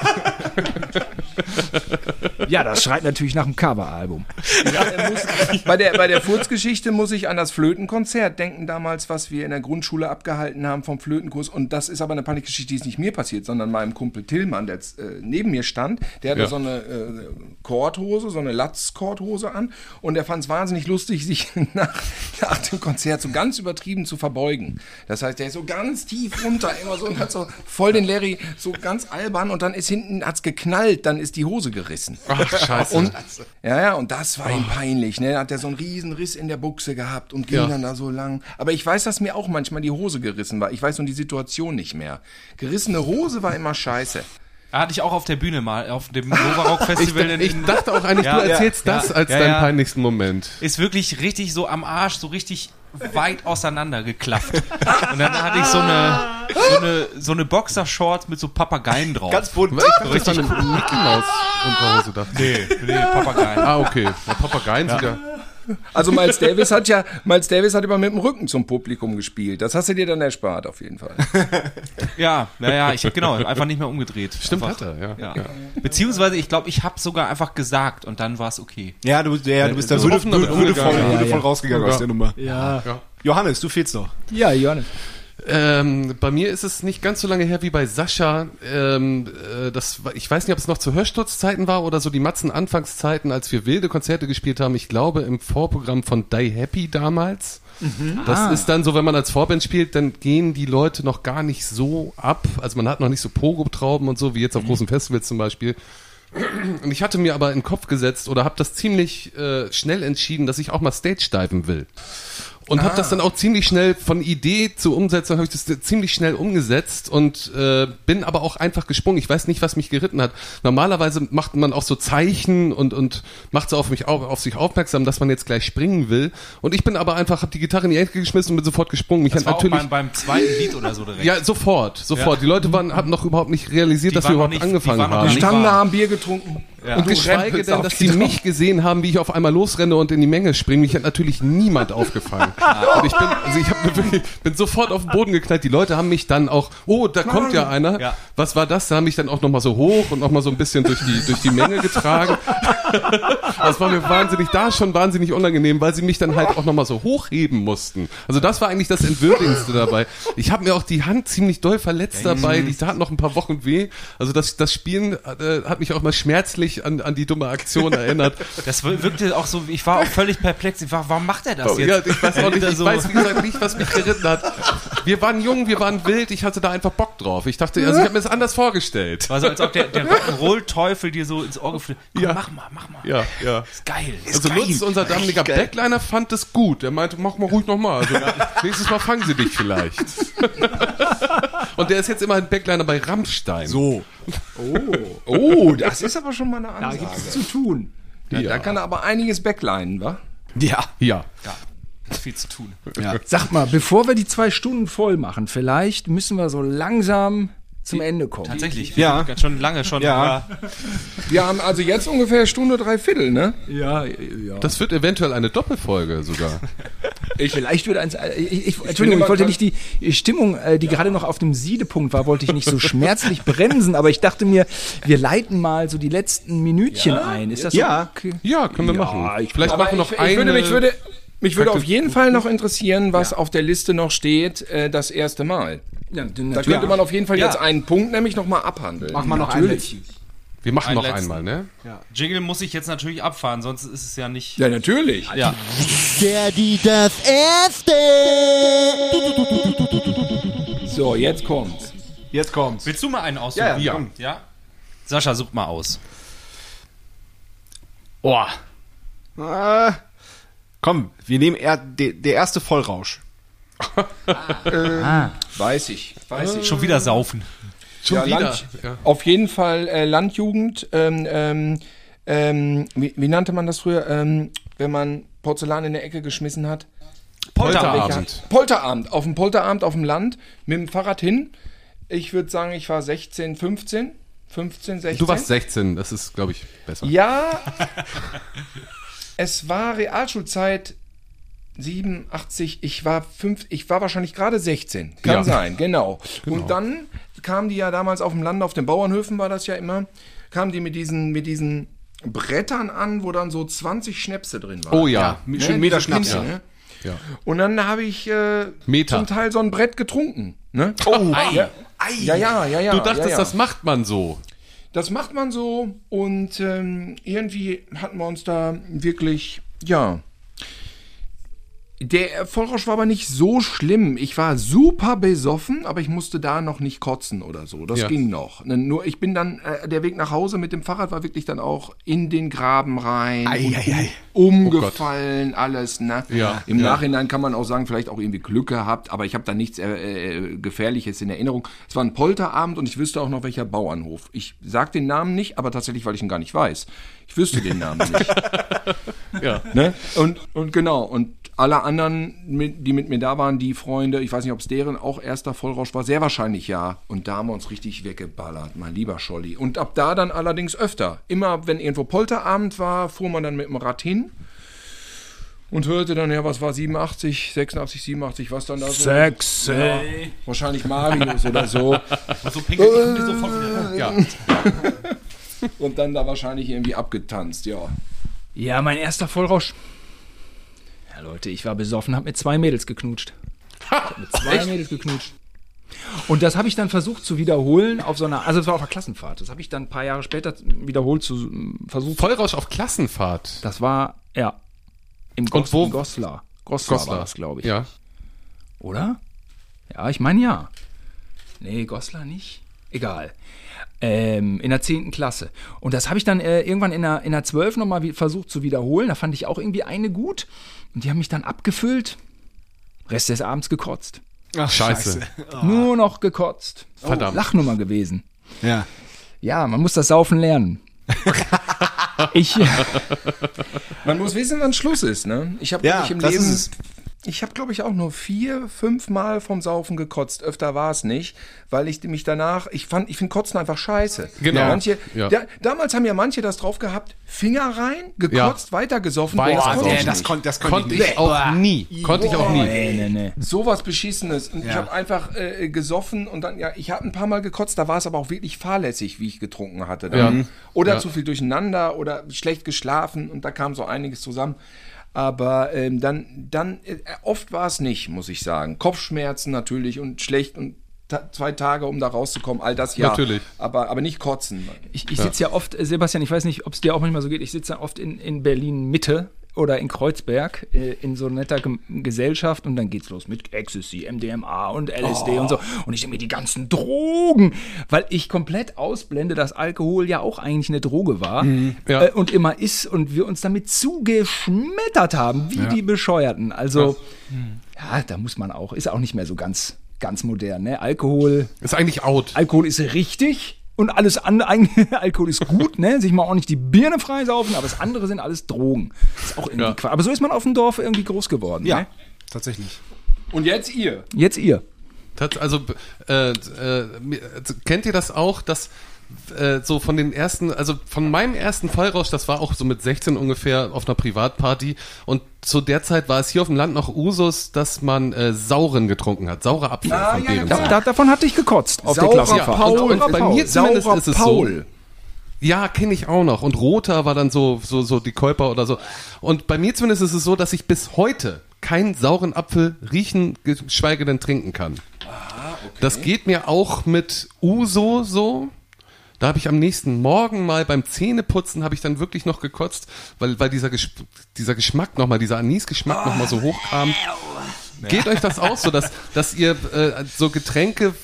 Ja, das schreit natürlich nach einem Coveralbum. Ja, muss, bei der, bei der Furzgeschichte muss ich an das Flötenkonzert denken damals, was wir in der Grundschule abgehalten haben vom Flötenkurs. Und das ist aber eine Panikgeschichte, die ist nicht mir passiert, sondern meinem Kumpel Tillmann, der jetzt, äh, neben mir stand. Der hatte Ja. so eine äh, Korthose, so eine Latz-Korthose an. Und er fand es wahnsinnig lustig, <laughs> sich nach, nach dem Konzert so ganz übertrieben zu verbeugen. Das heißt, der ist so ganz tief runter, immer so und hat so voll den Larry, so ganz albern. Und dann ist hinten, hat's geknallt, dann ist die Hose gerissen. Ach, <laughs> scheiße. Und, ja, ja, und das war ihm peinlich, ne? Da hat er so einen riesen Riss in der Buchse gehabt und ging Ja. dann da so lang. Aber ich weiß, dass mir auch manchmal die Hose gerissen war. Ich weiß nun die Situation nicht mehr. Gerissene Hose war immer scheiße. Hatte ich auch auf der Bühne mal, auf dem Rock <laughs> ich, Festival. in- ich dachte auch eigentlich, Ja, du erzählst ja, das ja, als ja, deinen ja. peinlichsten Moment. ist wirklich richtig so am Arsch, so richtig weit auseinander geklafft. Und dann hatte ich so eine, so eine, so eine Boxershorts mit so Papageien drauf. Ganz bunt. Ich dachte, das war eine Mickey Maus Unterhose. Dachte. ich. nee, nee, Papageien. Ah, okay. Na, Papageien sind ja. Also Miles Davis hat ja, Miles Davis hat immer mit dem Rücken zum Publikum gespielt. Das hast du dir dann erspart, auf jeden Fall. <laughs> Ja, naja, ich genau, einfach nicht mehr umgedreht. Stimmt, einfach, hat er, ja. Ja. Beziehungsweise, ich glaube, ich habe sogar einfach gesagt und dann war es okay. Ja, du, ja, du bist da so würde, offen damit würde, würde, voll, umgegangen. würde Ja, rausgegangen Ja. aus der Nummer. Ja, Johannes, du fehlst noch. ja Johannes. Ähm, bei mir ist es nicht ganz so lange her wie bei Sascha. Ähm, äh, das, ich weiß nicht, ob es noch zu Hörsturzzeiten war oder so die Matzen-Anfangszeiten, als wir wilde Konzerte gespielt haben. Ich glaube im Vorprogramm von Die Happy damals. Das ist dann so, wenn man als Vorband spielt, dann gehen die Leute noch gar nicht so ab. Also man hat noch nicht so Pogo-Trauben und so, wie jetzt auf großen Festivals zum Beispiel. Und ich hatte mir aber in den Kopf gesetzt oder habe das ziemlich äh, schnell entschieden, dass ich auch mal Stage diven will. Und habe das dann auch ziemlich schnell von Idee zur Umsetzung, habe ich das ziemlich schnell umgesetzt und äh, bin aber auch einfach gesprungen. Ich weiß nicht, was mich geritten hat. Normalerweise macht man auch so Zeichen und, und macht so auf mich auf, auf sich aufmerksam, dass man jetzt gleich springen will. Und ich bin aber einfach, habe die Gitarre in die Ecke geschmissen und bin sofort gesprungen. Mich Das hat war auch natürlich beim, beim zweiten Lied oder so direkt. ja, sofort, sofort. Ja. Die Leute waren, haben noch überhaupt nicht realisiert, Die dass wir überhaupt nicht- die angefangen waren noch haben. nicht Standen da, haben Bier getrunken. Ja. Und du geschweige denn, dass die die Dauer. mich gesehen haben, wie ich auf einmal losrenne und in die Menge springe. Mich hat natürlich niemand aufgefangen. Und ich bin, also ich mir wirklich, bin sofort auf den Boden geknallt. Die Leute haben mich dann auch, oh, da kommt ja einer. Ja. Was war das? Da haben mich dann auch nochmal so hoch und nochmal so ein bisschen durch die, durch die Menge getragen. <laughs> Das war mir wahnsinnig, da schon wahnsinnig unangenehm, weil sie mich dann halt auch nochmal so hochheben mussten. Also das war eigentlich das Entwürdigendste dabei. Ich habe mir auch die Hand ziemlich doll verletzt dabei. Die tat noch ein paar Wochen weh. Also das, das Spielen äh, hat mich auch mal schmerzlich an, an die dumme Aktion erinnert. Das wir- wirkte auch so, ich war auch völlig perplex. Ich war, warum macht er das jetzt? Ja, ich weiß auch nicht, ich so- weiß wie gesagt nicht, was mich geritten hat. Wir waren jung, wir waren wild, ich hatte da einfach Bock drauf. Ich dachte, also ich habe mir das anders vorgestellt. War so, als ob der, der Rock'n'Roll-Teufel dir so ins Ohr geflüstert Komm, Ja. mach mal, mach mal. Ja, ja. Ist geil. Also Lutz, unser damaliger Backliner, fand das gut. Er meinte, mach mal ruhig nochmal. Also, nächstes Mal fangen sie dich vielleicht. <laughs> Und der ist jetzt immer ein Backliner bei Rammstein. So. Oh, das ist aber schon mal eine Da Ansage. gibt es zu tun. Da, da kann er aber einiges backlinen, wa? Ja. Ja. Viel zu tun. Sag mal, bevor wir die zwei Stunden voll machen, vielleicht müssen wir so langsam zum Ende kommen. Tatsächlich. Ja. Ganz schon lange schon. Ja. Wir haben also jetzt ungefähr Stunde drei Viertel, ne? Ja, ja. Das wird eventuell eine Doppelfolge sogar. Vielleicht wird eins. äh, Ich, ich, Entschuldigung, ich wollte nicht die Stimmung, äh, die gerade noch auf dem Siedepunkt war, wollte ich nicht so schmerzlich bremsen, aber ich dachte mir, wir leiten mal so die letzten Minütchen ein. Ist das Ja. okay? Ja, können wir Ja, machen. ich- Vielleicht machen wir noch ich, eine. ich würde, mich würde, mich würde auf jeden Fall noch interessieren, was auf der Liste noch steht, äh, das erste Mal. Ja, Da könnte man auf jeden Fall Ja. jetzt einen Punkt nämlich noch mal abhandeln. Mach mal noch ein Natürlich. letzten. wir machen Einen noch letzten. einmal, ne? Jingle muss ich jetzt natürlich abfahren, sonst ist es ja nicht. Ja, natürlich. Ja. Der, die, das Erste. So, jetzt kommt's. Jetzt kommt's. Willst du mal einen aussuchen? Ja, ja, ja. ja? Sascha, such mal aus. Oh. Äh, komm, wir nehmen er, de, der erste Vollrausch. <laughs> Weiß ich. Weiß ich. Schon wieder saufen. Schon Ja, wieder. Land, Ja. Auf jeden Fall äh, Landjugend. Ähm, ähm, ähm, wie, wie nannte man das früher, ähm, wenn man Porzellan in der Ecke geschmissen hat? Polterabend. Polterabend. Auf dem Polterabend auf dem Land mit dem Fahrrad hin. Ich würde sagen, ich war 16, 15. 15, 16. Du warst 16, das ist, glaube ich, besser. Ja. <laughs> <laughs> es war Realschulzeit 87, ich war fünf, ich war wahrscheinlich gerade 16. Kann Ja. sein, genau. <laughs> Und dann kamen die ja damals auf dem Land, auf den Bauernhöfen war das ja immer, kamen die mit diesen, mit diesen Brettern an, wo dann so 20 Schnäpse drin waren. Oh ja. Mit schön Meter Schnaps. Ja. ne? ja. Und dann habe ich äh, zum Teil so ein Brett getrunken. Ne? Oh, ja. ja, ja, ja, ja. Du dachtest, ja, ja. das macht man so. Das macht man so und ähm, irgendwie hatten wir uns da wirklich, ja. Der Vollrausch war aber nicht so schlimm. Ich war super besoffen, aber ich musste da noch nicht kotzen oder so. Das Ja. ging noch. Ne, Nur ich bin dann, äh, der Weg nach Hause mit dem Fahrrad war wirklich dann auch in den Graben rein. Ei, und ei, ei. Umgefallen, alles. Ne? Ja, Im ja. Nachhinein kann man auch sagen, vielleicht auch irgendwie Glück gehabt, aber ich habe da nichts äh, äh, Gefährliches in Erinnerung. Es war ein Polterabend und ich wüsste auch noch welcher Bauernhof. Ich sag den Namen nicht, aber tatsächlich, weil ich ihn gar nicht weiß. Ich wüsste den Namen nicht. <laughs> Ja. ne? und, und genau, und alle anderen, mit, die mit mir da waren, die Freunde, ich weiß nicht, ob es deren auch erster Vollrausch war, sehr wahrscheinlich ja. Und da haben wir uns richtig weggeballert, mein lieber Scholli. Und ab da dann allerdings öfter. Immer, wenn irgendwo Polterabend war, fuhr man dann mit dem Rad hin und hörte dann, ja, was war 87, 86, 87, was dann da so. Sexy. Ja, wahrscheinlich Marius oder so. So pinkelt die sofort wieder. Ja. Und dann da wahrscheinlich irgendwie abgetanzt, ja. Ja, mein erster Vollrausch. Leute, ich war besoffen, hab mit zwei Mädels geknutscht. <laughs> Ich hab mit zwei Mädels geknutscht. Und das habe ich dann versucht zu wiederholen auf so einer, also es war auf einer Klassenfahrt. Das habe ich dann ein paar Jahre später wiederholt zu versucht. Vollrausch auf Klassenfahrt. Das war, ja, im Gos wo- in Goslar. Goslar, war das, glaube ich. Ja. Oder? Ja, ich meine ja. Nee, Goslar nicht. egal. Ähm, in der 10. Klasse. Und das habe ich dann äh, irgendwann in der, in der 12 nochmal versucht zu wiederholen. Da fand ich auch irgendwie eine gut. Und die haben mich dann abgefüllt. Rest des Abends gekotzt. Ach, Scheiße. Nur noch gekotzt. Verdammt. Oh, Lachnummer gewesen. Ja. Ja, man muss das Saufen lernen. <laughs> ich, Man muss wissen, wann Schluss ist, ne? Ich habe Ja, wirklich im Leben. Ich habe, glaube ich, auch nur vier, fünf Mal vom Saufen gekotzt. Öfter war es nicht, weil ich mich danach, ich fand, ich finde Kotzen einfach scheiße. Genau. Manche, Ja. da, damals haben ja manche das drauf gehabt, Finger rein, gekotzt, weiter gesoffen. Weiter Boah, das ich das, kon das Konnte ich auch nie. Konnte ich auch nie. nee, nee, nee. Sowas Beschissenes. Und ich Ja. habe einfach äh, gesoffen und dann, ja, ich habe ein paar Mal gekotzt, da war es aber auch wirklich fahrlässig, wie ich getrunken hatte. Dann. Ja. Oder Ja. zu viel durcheinander oder schlecht geschlafen und da kam so einiges zusammen. Aber ähm, dann, dann äh, oft war es nicht, muss ich sagen. Kopfschmerzen natürlich und schlecht und ta zwei Tage, um da rauszukommen, all das ja. Natürlich. Aber, aber nicht kotzen. Ich, ich sitze ja oft, äh, Sebastian, ich weiß nicht, ob es dir auch manchmal so geht, ich sitze ja oft in, in Berlin Mitte oder in Kreuzberg äh, in so netter Gem Gesellschaft und dann geht's los mit Ecstasy, MDMA und LSD und so. Und ich denke mir die ganzen Drogen, weil ich komplett ausblende, dass Alkohol ja auch eigentlich eine Droge war Ja. äh, und immer ist und wir uns damit zugeschmettert haben, wie die Bescheuerten. Also, ja. da muss man auch, ist auch nicht mehr so ganz, ganz modern. Ne? Alkohol. Ist eigentlich out. Alkohol ist richtig und alles andere, <laughs> eigentlich- Alkohol ist gut, ne? Sich mal auch nicht die Birne freisaufen, aber das andere sind alles Drogen. Ist auch irgendwie Ja. Quatsch. Aber so ist man auf dem Dorf irgendwie groß geworden. Ja, Ne? tatsächlich. Und jetzt ihr. Jetzt ihr. Also äh, äh, also, kennt ihr das auch, dass äh, so von den ersten, also von meinem ersten Fallrausch, das war auch so mit 16 ungefähr auf einer Privatparty und zu der Zeit war es hier auf dem Land noch Usus, dass man äh, Sauren getrunken hat, saure Apfel Ah, von ja, ja, Da, da, davon hatte ich gekotzt auf der Saurer Klassenfahrt. Paul. Und- und bei mir zumindest Saurer ist es so. Paul. Ja, kenne ich auch noch. Und roter war dann so, so, so die Käuper oder so. Und bei mir zumindest ist es so, dass ich bis heute keinen sauren Apfel riechen, geschweige denn trinken kann. Das geht mir auch mit Uso so. Da habe ich am nächsten Morgen mal beim Zähneputzen habe ich dann wirklich noch gekotzt, weil, weil dieser, Gesch dieser Geschmack nochmal, dieser Anisgeschmack noch mal so hochkam. Geht euch das auch so, dass, dass ihr äh, so Getränke,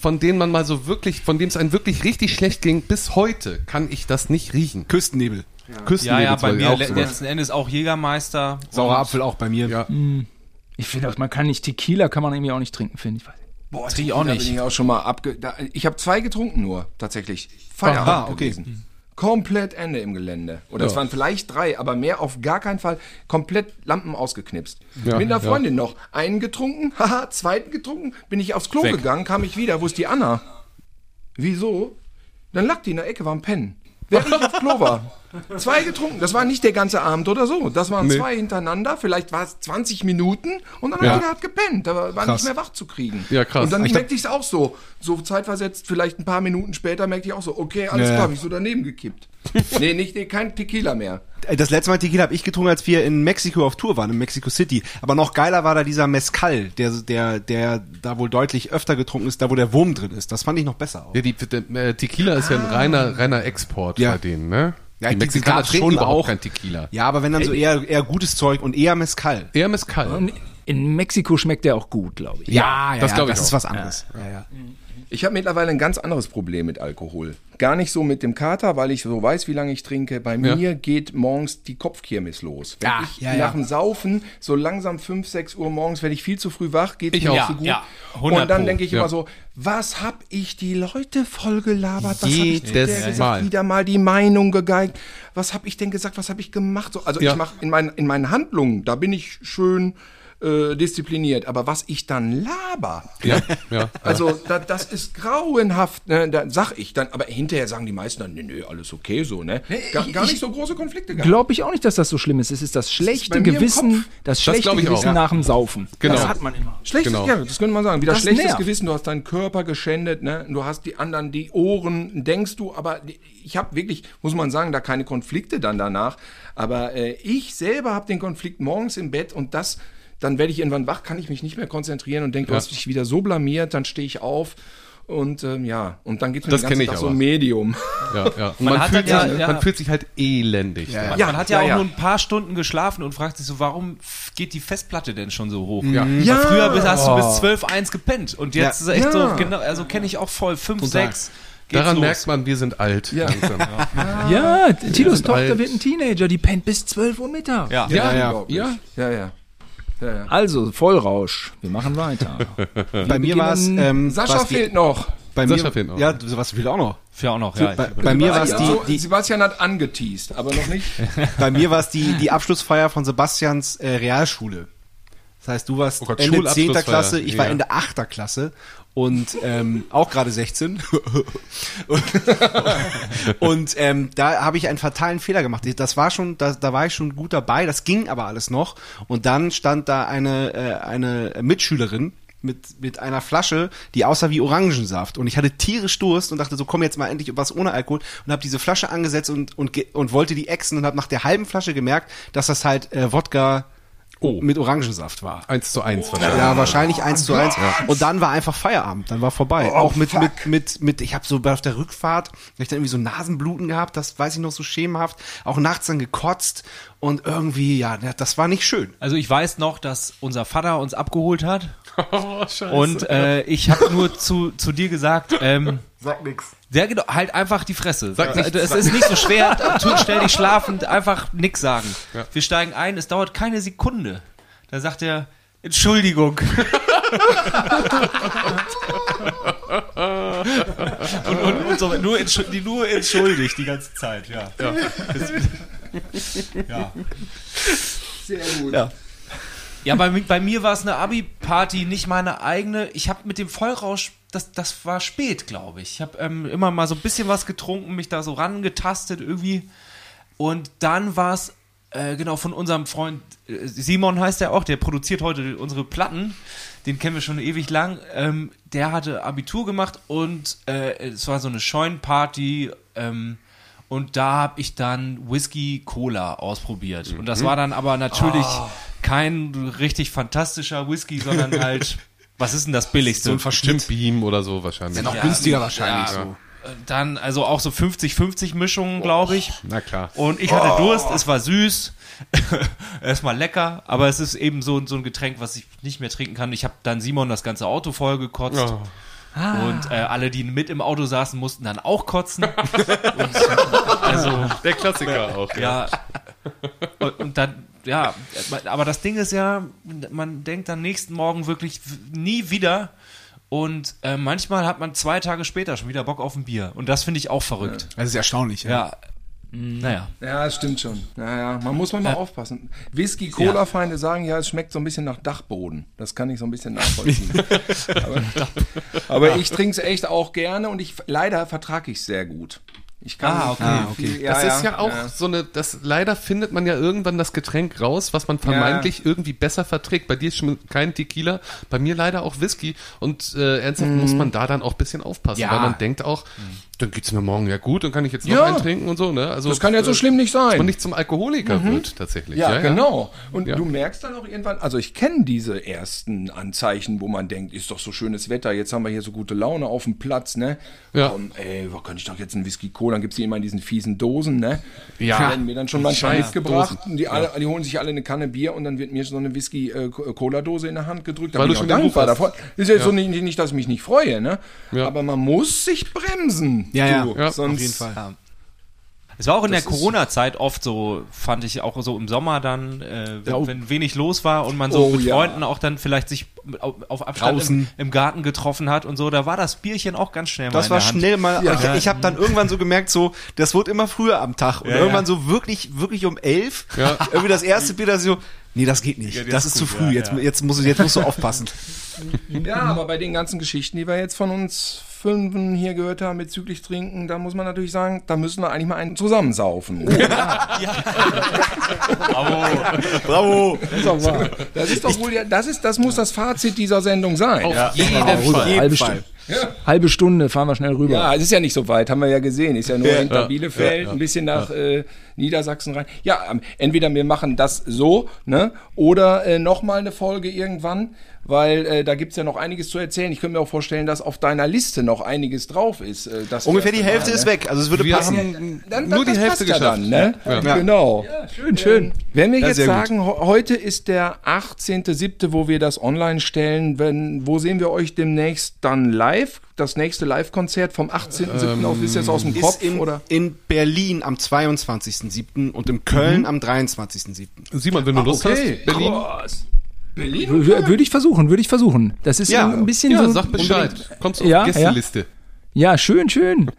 von denen man mal so wirklich, von dem es einem wirklich richtig schlecht ging, bis heute kann ich das nicht riechen. Küstennebel. Küstennebel Ja, ja, bei mir auch le- letzten Endes auch Jägermeister. Saurer Apfel auch bei mir. Ja. Ich finde, auch, man kann nicht Tequila, kann man irgendwie auch nicht trinken, finde ich. Weiß. Boah, ich auch nicht. Bin ich auch schon mal abge da, ich habe zwei getrunken nur, tatsächlich. Feierabend Aha, okay. gewesen. Komplett Ende im Gelände. Oder es waren vielleicht drei, aber mehr auf gar keinen Fall. Komplett Lampen ausgeknipst. Ja, Mit einer ja. Freundin noch. Einen getrunken, <laughs> haha, zweiten getrunken, bin ich aufs Klo Weg. gegangen, kam ich wieder. Wo ist die Anna? Wieso? Dann lag die in der Ecke, war am Pennen. Während ich auf Klo war. Zwei getrunken. Das war nicht der ganze Abend oder so. Das waren Nee. zwei hintereinander. Vielleicht war es 20 Minuten und dann Ja. hat er hat gepennt. Da war, war Krass. nicht mehr wach zu kriegen. Ja, krass. Und dann Ich merkte ich es auch so. So zeitversetzt, vielleicht ein paar Minuten später, merkte ich auch so, okay, alles Ja, klar, ja. hab ich so daneben gekippt. <laughs> nee, nicht, nee, kein Tequila mehr. Das letzte Mal Tequila habe ich getrunken, als wir in Mexiko auf Tour waren, in Mexico City. Aber noch geiler war da dieser Mezcal, der, der, der da wohl deutlich öfter getrunken ist, da wo der Wurm drin ist. Das fand ich noch besser. Auch. Ja, die, der, äh, Tequila ist ja ein reiner, reiner Export Ja. bei denen, ne? Ja, die Mexikaner trinken schon überhaupt auch. kein Tequila. Ja, aber wenn dann so eher, eher gutes Zeug und eher Mezcal. Eher Mezcal. In Mexiko schmeckt der auch gut, glaube ich. Ja, ja, das ja, ich das auch. ist was anderes. Ja, ja. Ich habe mittlerweile ein ganz anderes Problem mit Alkohol. Gar nicht so mit dem Kater, weil ich so weiß, wie lange ich trinke. Bei Ja. mir geht morgens die Kopfkirmes los. Wenn Ja, ich ja, nach dem Saufen so langsam 5, 6 Uhr morgens werde ich viel zu früh wach, geht Ich mir auch. nicht so gut. Ja, 100 Und dann denke ich immer so, was hab ich die Leute voll gelabert? Was Jedes? Mal. Wieder mal die Meinung gegeigt. Was hab ich denn gesagt? Was hab ich gemacht? So, also ich mache in meinen, in meinen Handlungen, da bin ich schön äh, diszipliniert. Aber was ich dann laber, Ja, ja. also da, das ist grauenhaft, ne? da sag ich dann, aber hinterher sagen die meisten dann, nee, nee, alles okay so, ne? Gar, gar nicht so große Konflikte gehabt. Glaube ich auch nicht, dass das so schlimm ist. Es ist das schlechte im Gewissen, das schlechte auch. Gewissen Ja. nach dem Saufen. Genau. Das hat man immer. Schlechtes, Genau. ja, das könnte man sagen. Wieder Das schlechtes nervt. Gewissen, du hast deinen Körper geschändet, ne? Du hast die anderen, die Ohren, denkst du, aber ich habe wirklich, muss man sagen, da keine Konflikte dann danach. Aber äh, ich selber habe den Konflikt morgens im Bett und das, dann werde ich irgendwann wach, kann ich mich nicht mehr konzentrieren und denke, du Ja. hast dich wieder so blamiert, dann stehe ich auf. Und ähm, ja, und dann geht mir Das den ganzen Tag so Medium. ja, ja. Und Man man, hat fühlt halt sich, ja- man ja. fühlt sich halt elendig. Ja, Man, Ja, man hat ja, ja, auch ja. nur ein paar Stunden geschlafen und fragt sich so, warum geht die Festplatte denn schon so hoch? Ja. Ja. Früher bis, hast du bis 12, 1 gepennt und jetzt ist echt Ja. so, genau, also kenne ich auch voll, 5, Total. 6. Geht's Daran los. merkt man, wir sind alt. Ja. Ja, Tilos Tochter alt. wird ein Teenager, die pennt bis 12 Uhr Mittag. Ja. Ja, ja. Ja. ja, ja. ja, ja. Also, Vollrausch. Wir machen weiter. <laughs> Bei mir war es, ähm, Sascha fehlt noch. bei Sascha mir, fehlt noch. Ja, sowas fehlt auch noch. Für auch noch, ja. bei, bei mir war es die, so, die, Sebastian hat angeteased, aber noch nicht. <laughs> bei mir war es die, die Abschlussfeier von Sebastians äh, Realschule. Das heißt, du warst Oh Gott, Ende 10. Schulabschlussfeier. Klasse, ich war. Ende 8. Klasse und ähm, auch gerade 16. und ähm, da habe ich einen fatalen Fehler gemacht. Das war schon, da, da war ich schon gut dabei, das ging aber alles noch. Und dann stand da eine, äh, eine Mitschülerin, mit, mit einer Flasche, die aussah wie Orangensaft. Und ich hatte tierisch Durst und dachte so, komm jetzt mal endlich was ohne Alkohol. Und habe diese Flasche angesetzt und, und, und wollte die exen und habe nach der halben Flasche gemerkt, dass das halt äh, Wodka Oh. mit Orangensaft war. Eins zu eins wahrscheinlich. Ja, wahrscheinlich eins zu eins. Und dann war einfach Feierabend, dann war vorbei. Oh, auch mit, fuck. mit, mit, mit, ich habe so auf der Rückfahrt, hab ich dann irgendwie so Nasenbluten gehabt, das weiß ich noch so schemenhaft, auch nachts dann gekotzt und irgendwie, ja, das war nicht schön. Also ich weiß noch, dass unser Vater uns abgeholt hat <laughs> Oh, scheiße. und äh, ich habe nur zu, zu dir gesagt, ähm, Sag nix. Ja, genau, halt einfach die Fresse. Sag nichts, es ist nicht so schwer, <laughs> stell dich schlafend, einfach nix sagen. Wir steigen ein, es dauert keine Sekunde. Da sagt er, Entschuldigung. <laughs> und, und, und so, nur, entschu- die nur entschuldigt die ganze Zeit, ja. Ja. ja. Sehr gut. Ja. Ja, bei, bei mir war es eine Abi-Party, nicht meine eigene. Ich habe mit dem Vollrausch, das, das war spät, glaube ich. Ich habe ähm, immer mal so ein bisschen was getrunken, mich da so rangetastet irgendwie. Und dann war es, äh, genau, von unserem Freund, äh, Simon heißt der auch, der produziert heute unsere Platten. Den kennen wir schon ewig lang. Ähm, der hatte Abitur gemacht und äh, es war so eine Scheunenparty. Ähm, und da habe ich dann Whisky Cola ausprobiert. Und das war dann aber natürlich kein richtig fantastischer Whisky, sondern halt, <laughs> was ist denn das billigste? So ein Verschnitt. Beam oder so wahrscheinlich. Noch Ja, günstiger wahrscheinlich. ja. So. dann also auch so 50-50 Mischungen, glaube ich. Na klar. Und ich hatte Durst, es war süß, <laughs> erstmal lecker, aber es ist eben so, so ein Getränk, was ich nicht mehr trinken kann. Ich habe dann Simon das ganze Auto voll gekotzt. Oh. Und äh, alle, die mit im Auto saßen, mussten dann auch kotzen. <laughs> und, also, Der Klassiker auch. ja. Und, und dann, ja, aber das Ding ist ja, man denkt am nächsten Morgen wirklich nie wieder. Und äh, manchmal hat man zwei Tage später schon wieder Bock auf ein Bier. Und das finde ich auch verrückt. Das ist erstaunlich. Ja. Ja. Naja. Ja, das stimmt schon. Naja, man muss man mal aufpassen. Whisky, Cola-Feinde sagen ja, es schmeckt so ein bisschen nach Dachboden. Das kann ich so ein bisschen nachvollziehen. <laughs> aber aber ich trinke es echt auch gerne und ich leider vertrage ich es sehr gut. Ich kann Ah, okay. Ah, okay. Viel, ja, das ist ja auch ja. so eine, das leider findet man ja irgendwann das Getränk raus, was man vermeintlich irgendwie besser verträgt. Bei dir ist schon kein Tequila, bei mir leider auch Whisky. Und äh, ernsthaft muss man da dann auch ein bisschen aufpassen, Ja. weil man denkt auch, dann geht's mir morgen ja gut, dann kann ich jetzt noch Ja. einen trinken und so. Ne? Also Das kann ja so äh, schlimm nicht sein. man nicht zum Alkoholiker wird tatsächlich. Ja, genau. Und Ja. du merkst dann auch irgendwann, also ich kenne diese ersten Anzeichen, wo man denkt, ist doch so schönes Wetter, jetzt haben wir hier so gute Laune auf dem Platz, ne? Ja. Komm, ey, wo könnte ich doch jetzt einen Whisky Cola, dann gibt's die immer in diesen fiesen Dosen, ne? Ja. Die werden mir dann schon manchmal Scheiß mitgebracht. Und die, alle, die holen sich alle eine Kanne Bier und dann wird mir so eine Whisky äh, Cola Dose in der Hand gedrückt. Da Weil bin du schon dankbar davon. Ist ja, so nicht, nicht, dass ich mich nicht freue, ne? Ja. Aber man muss sich bremsen. Ja, ja. du. Ja, auf sonst, Auf jeden Fall. Es war auch in der Das ist- Corona-Zeit oft so, fand ich auch so im Sommer dann, äh, wenn, Ja. wenn wenig los war und man so Oh, mit ja. Freunden auch dann vielleicht sich auf, Abstand im, im Garten getroffen hat und so, da war das Bierchen auch ganz schnell mal Das in war der Hand. schnell mal. Ja. Ich, ich habe dann irgendwann so gemerkt, so das wird immer früher am Tag und Ja, irgendwann ja. so wirklich, wirklich um elf. Ja. <laughs> Irgendwie das erste Bier, da so, nee, das geht nicht. Ja, das das ist ist zu gut, früh. ja, jetzt, ja. jetzt musst du, jetzt musst du aufpassen. Ja, aber bei den ganzen Geschichten, die wir jetzt von uns Fünfen hier gehört haben bezüglich Trinken, da muss man natürlich sagen, da müssen wir eigentlich mal einen zusammensaufen. Bravo. Das ist doch wahr. Das ist doch wohl, ja, das ist, das muss das Fazit dieser Sendung sein. Auf jeden Rüber, Fall. halbe, Stunde, halbe Stunde fahren wir schnell rüber. Ja, es ist ja nicht so weit, haben wir ja gesehen. Ist ja nur hinter Ja, Bielefeld, ja, ja. ein bisschen nach äh, Niedersachsen rein. Ja, ähm, entweder wir machen das so, ne? Oder äh, nochmal eine Folge irgendwann, weil äh, da gibt's ja noch einiges zu erzählen. Ich könnte mir auch vorstellen, dass auf deiner Liste noch einiges drauf ist. Äh, das Ungefähr die Hälfte Mal, ist ne? weg. Also es würde Wir passen. haben Dann, nur das die Hälfte passt ja geschafft. dann, ne? Ja. Genau. Schön, schön. Wenn wir Ja, jetzt gut. sagen, heute ist der 18.07., wo wir das online stellen, wenn, wo sehen wir euch demnächst dann live? Das nächste Live-Konzert vom 18.07. aus, ist jetzt aus dem Kopf? Ist in, oder? in Berlin am 22.07. und in Köln am 23.07. Simon, wenn du Lust okay. hast, Berlin. Berlin? W- Würde ich versuchen, würde ich versuchen. Das ist Ja. ein bisschen Ja, so. sag Bescheid. Kommst du auf Ja, die Gästeliste. Ja, schön, schön.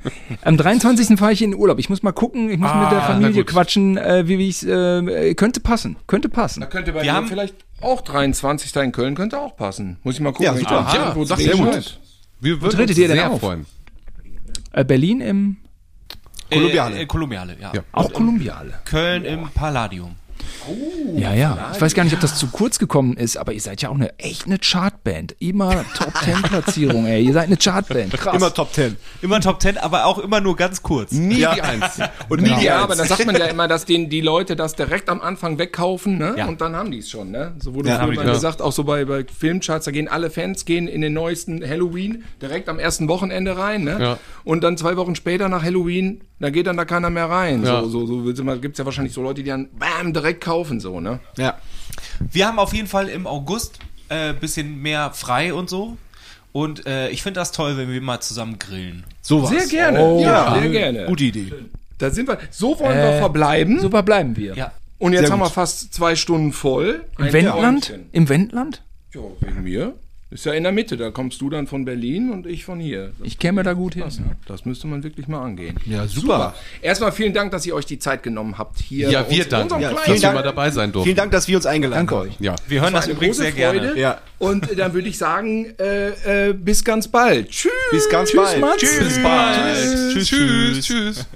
Am 23. fahre ich in den Urlaub. Ich muss mal gucken, ich muss mit der Ah, Familie quatschen, äh, wie ich es. Äh, könnte passen, könnte passen. Da könnte bei haben- vielleicht auch 23. in Köln könnte auch passen. Muss ich mal gucken. Ja, super. ich da Ja, irgendwo sag drehe. Wir würden tretet uns ihr denn sehr auf? freuen. Äh, Berlin im. Kolumbiale. Äh, äh, Kolumbiale, ja. Ja. Auch Kolumbiale. Köln im Palladium. Ja, ja. Ich weiß gar nicht, ob das zu kurz gekommen ist, aber ihr seid ja auch eine echt eine Chartband. Immer Top Ten Platzierung, ey. Ihr seid eine Chartband. Krass. Immer Top 10. Immer Top Ten, aber auch immer nur ganz kurz. Nie Ja. die Eins. <laughs> Und nie die Ja, Eins. aber da sagt man ja immer, dass den, die Leute das direkt am Anfang wegkaufen, ne? Ja. Und dann haben die es schon, ne? So wurde Ja, ja, mal ja. gesagt, auch so bei, bei Filmcharts, da gehen alle Fans gehen in den neuesten Halloween direkt am ersten Wochenende rein, ne? Ja. Und dann zwei Wochen später nach Halloween, da geht dann da keiner mehr rein. Ja. So, so, so gibt es ja wahrscheinlich so Leute, die dann bam, direkt kaufen, so, ne? Ja. Wir haben auf jeden Fall im August äh, bisschen mehr frei und so. Und äh, ich finde das toll, wenn wir mal zusammen grillen. Sowas. Sehr gerne. Oh, ja, sehr gerne. Gute Idee. Da sind wir. So wollen wir verbleiben. So verbleiben wir. Ja. Und jetzt Sehr haben wir fast zwei Stunden voll. Im Wendland? Im Wendland? Ja, wegen mir. Ist ja in der Mitte. Da kommst du dann von Berlin und ich von hier. Ich käme da gut hin. Das müsste man wirklich mal angehen. Ja, super. Erstmal vielen Dank, dass ihr euch die Zeit genommen habt hier. Ja, wir danken, unserem Ja, kleinen- vielen dass wir mal dabei sein durften. Vielen Dank, dass wir uns eingeladen haben. Ja. Wir hören das eine übrigens sehr Freude. gerne. Ja. Und äh, dann würde ich sagen, äh, äh, bis ganz bald. Tschüss. Bis ganz Tschüss, bald. Mats. Tschüss. Bis bald. Tschüss, tschüss. tschüss.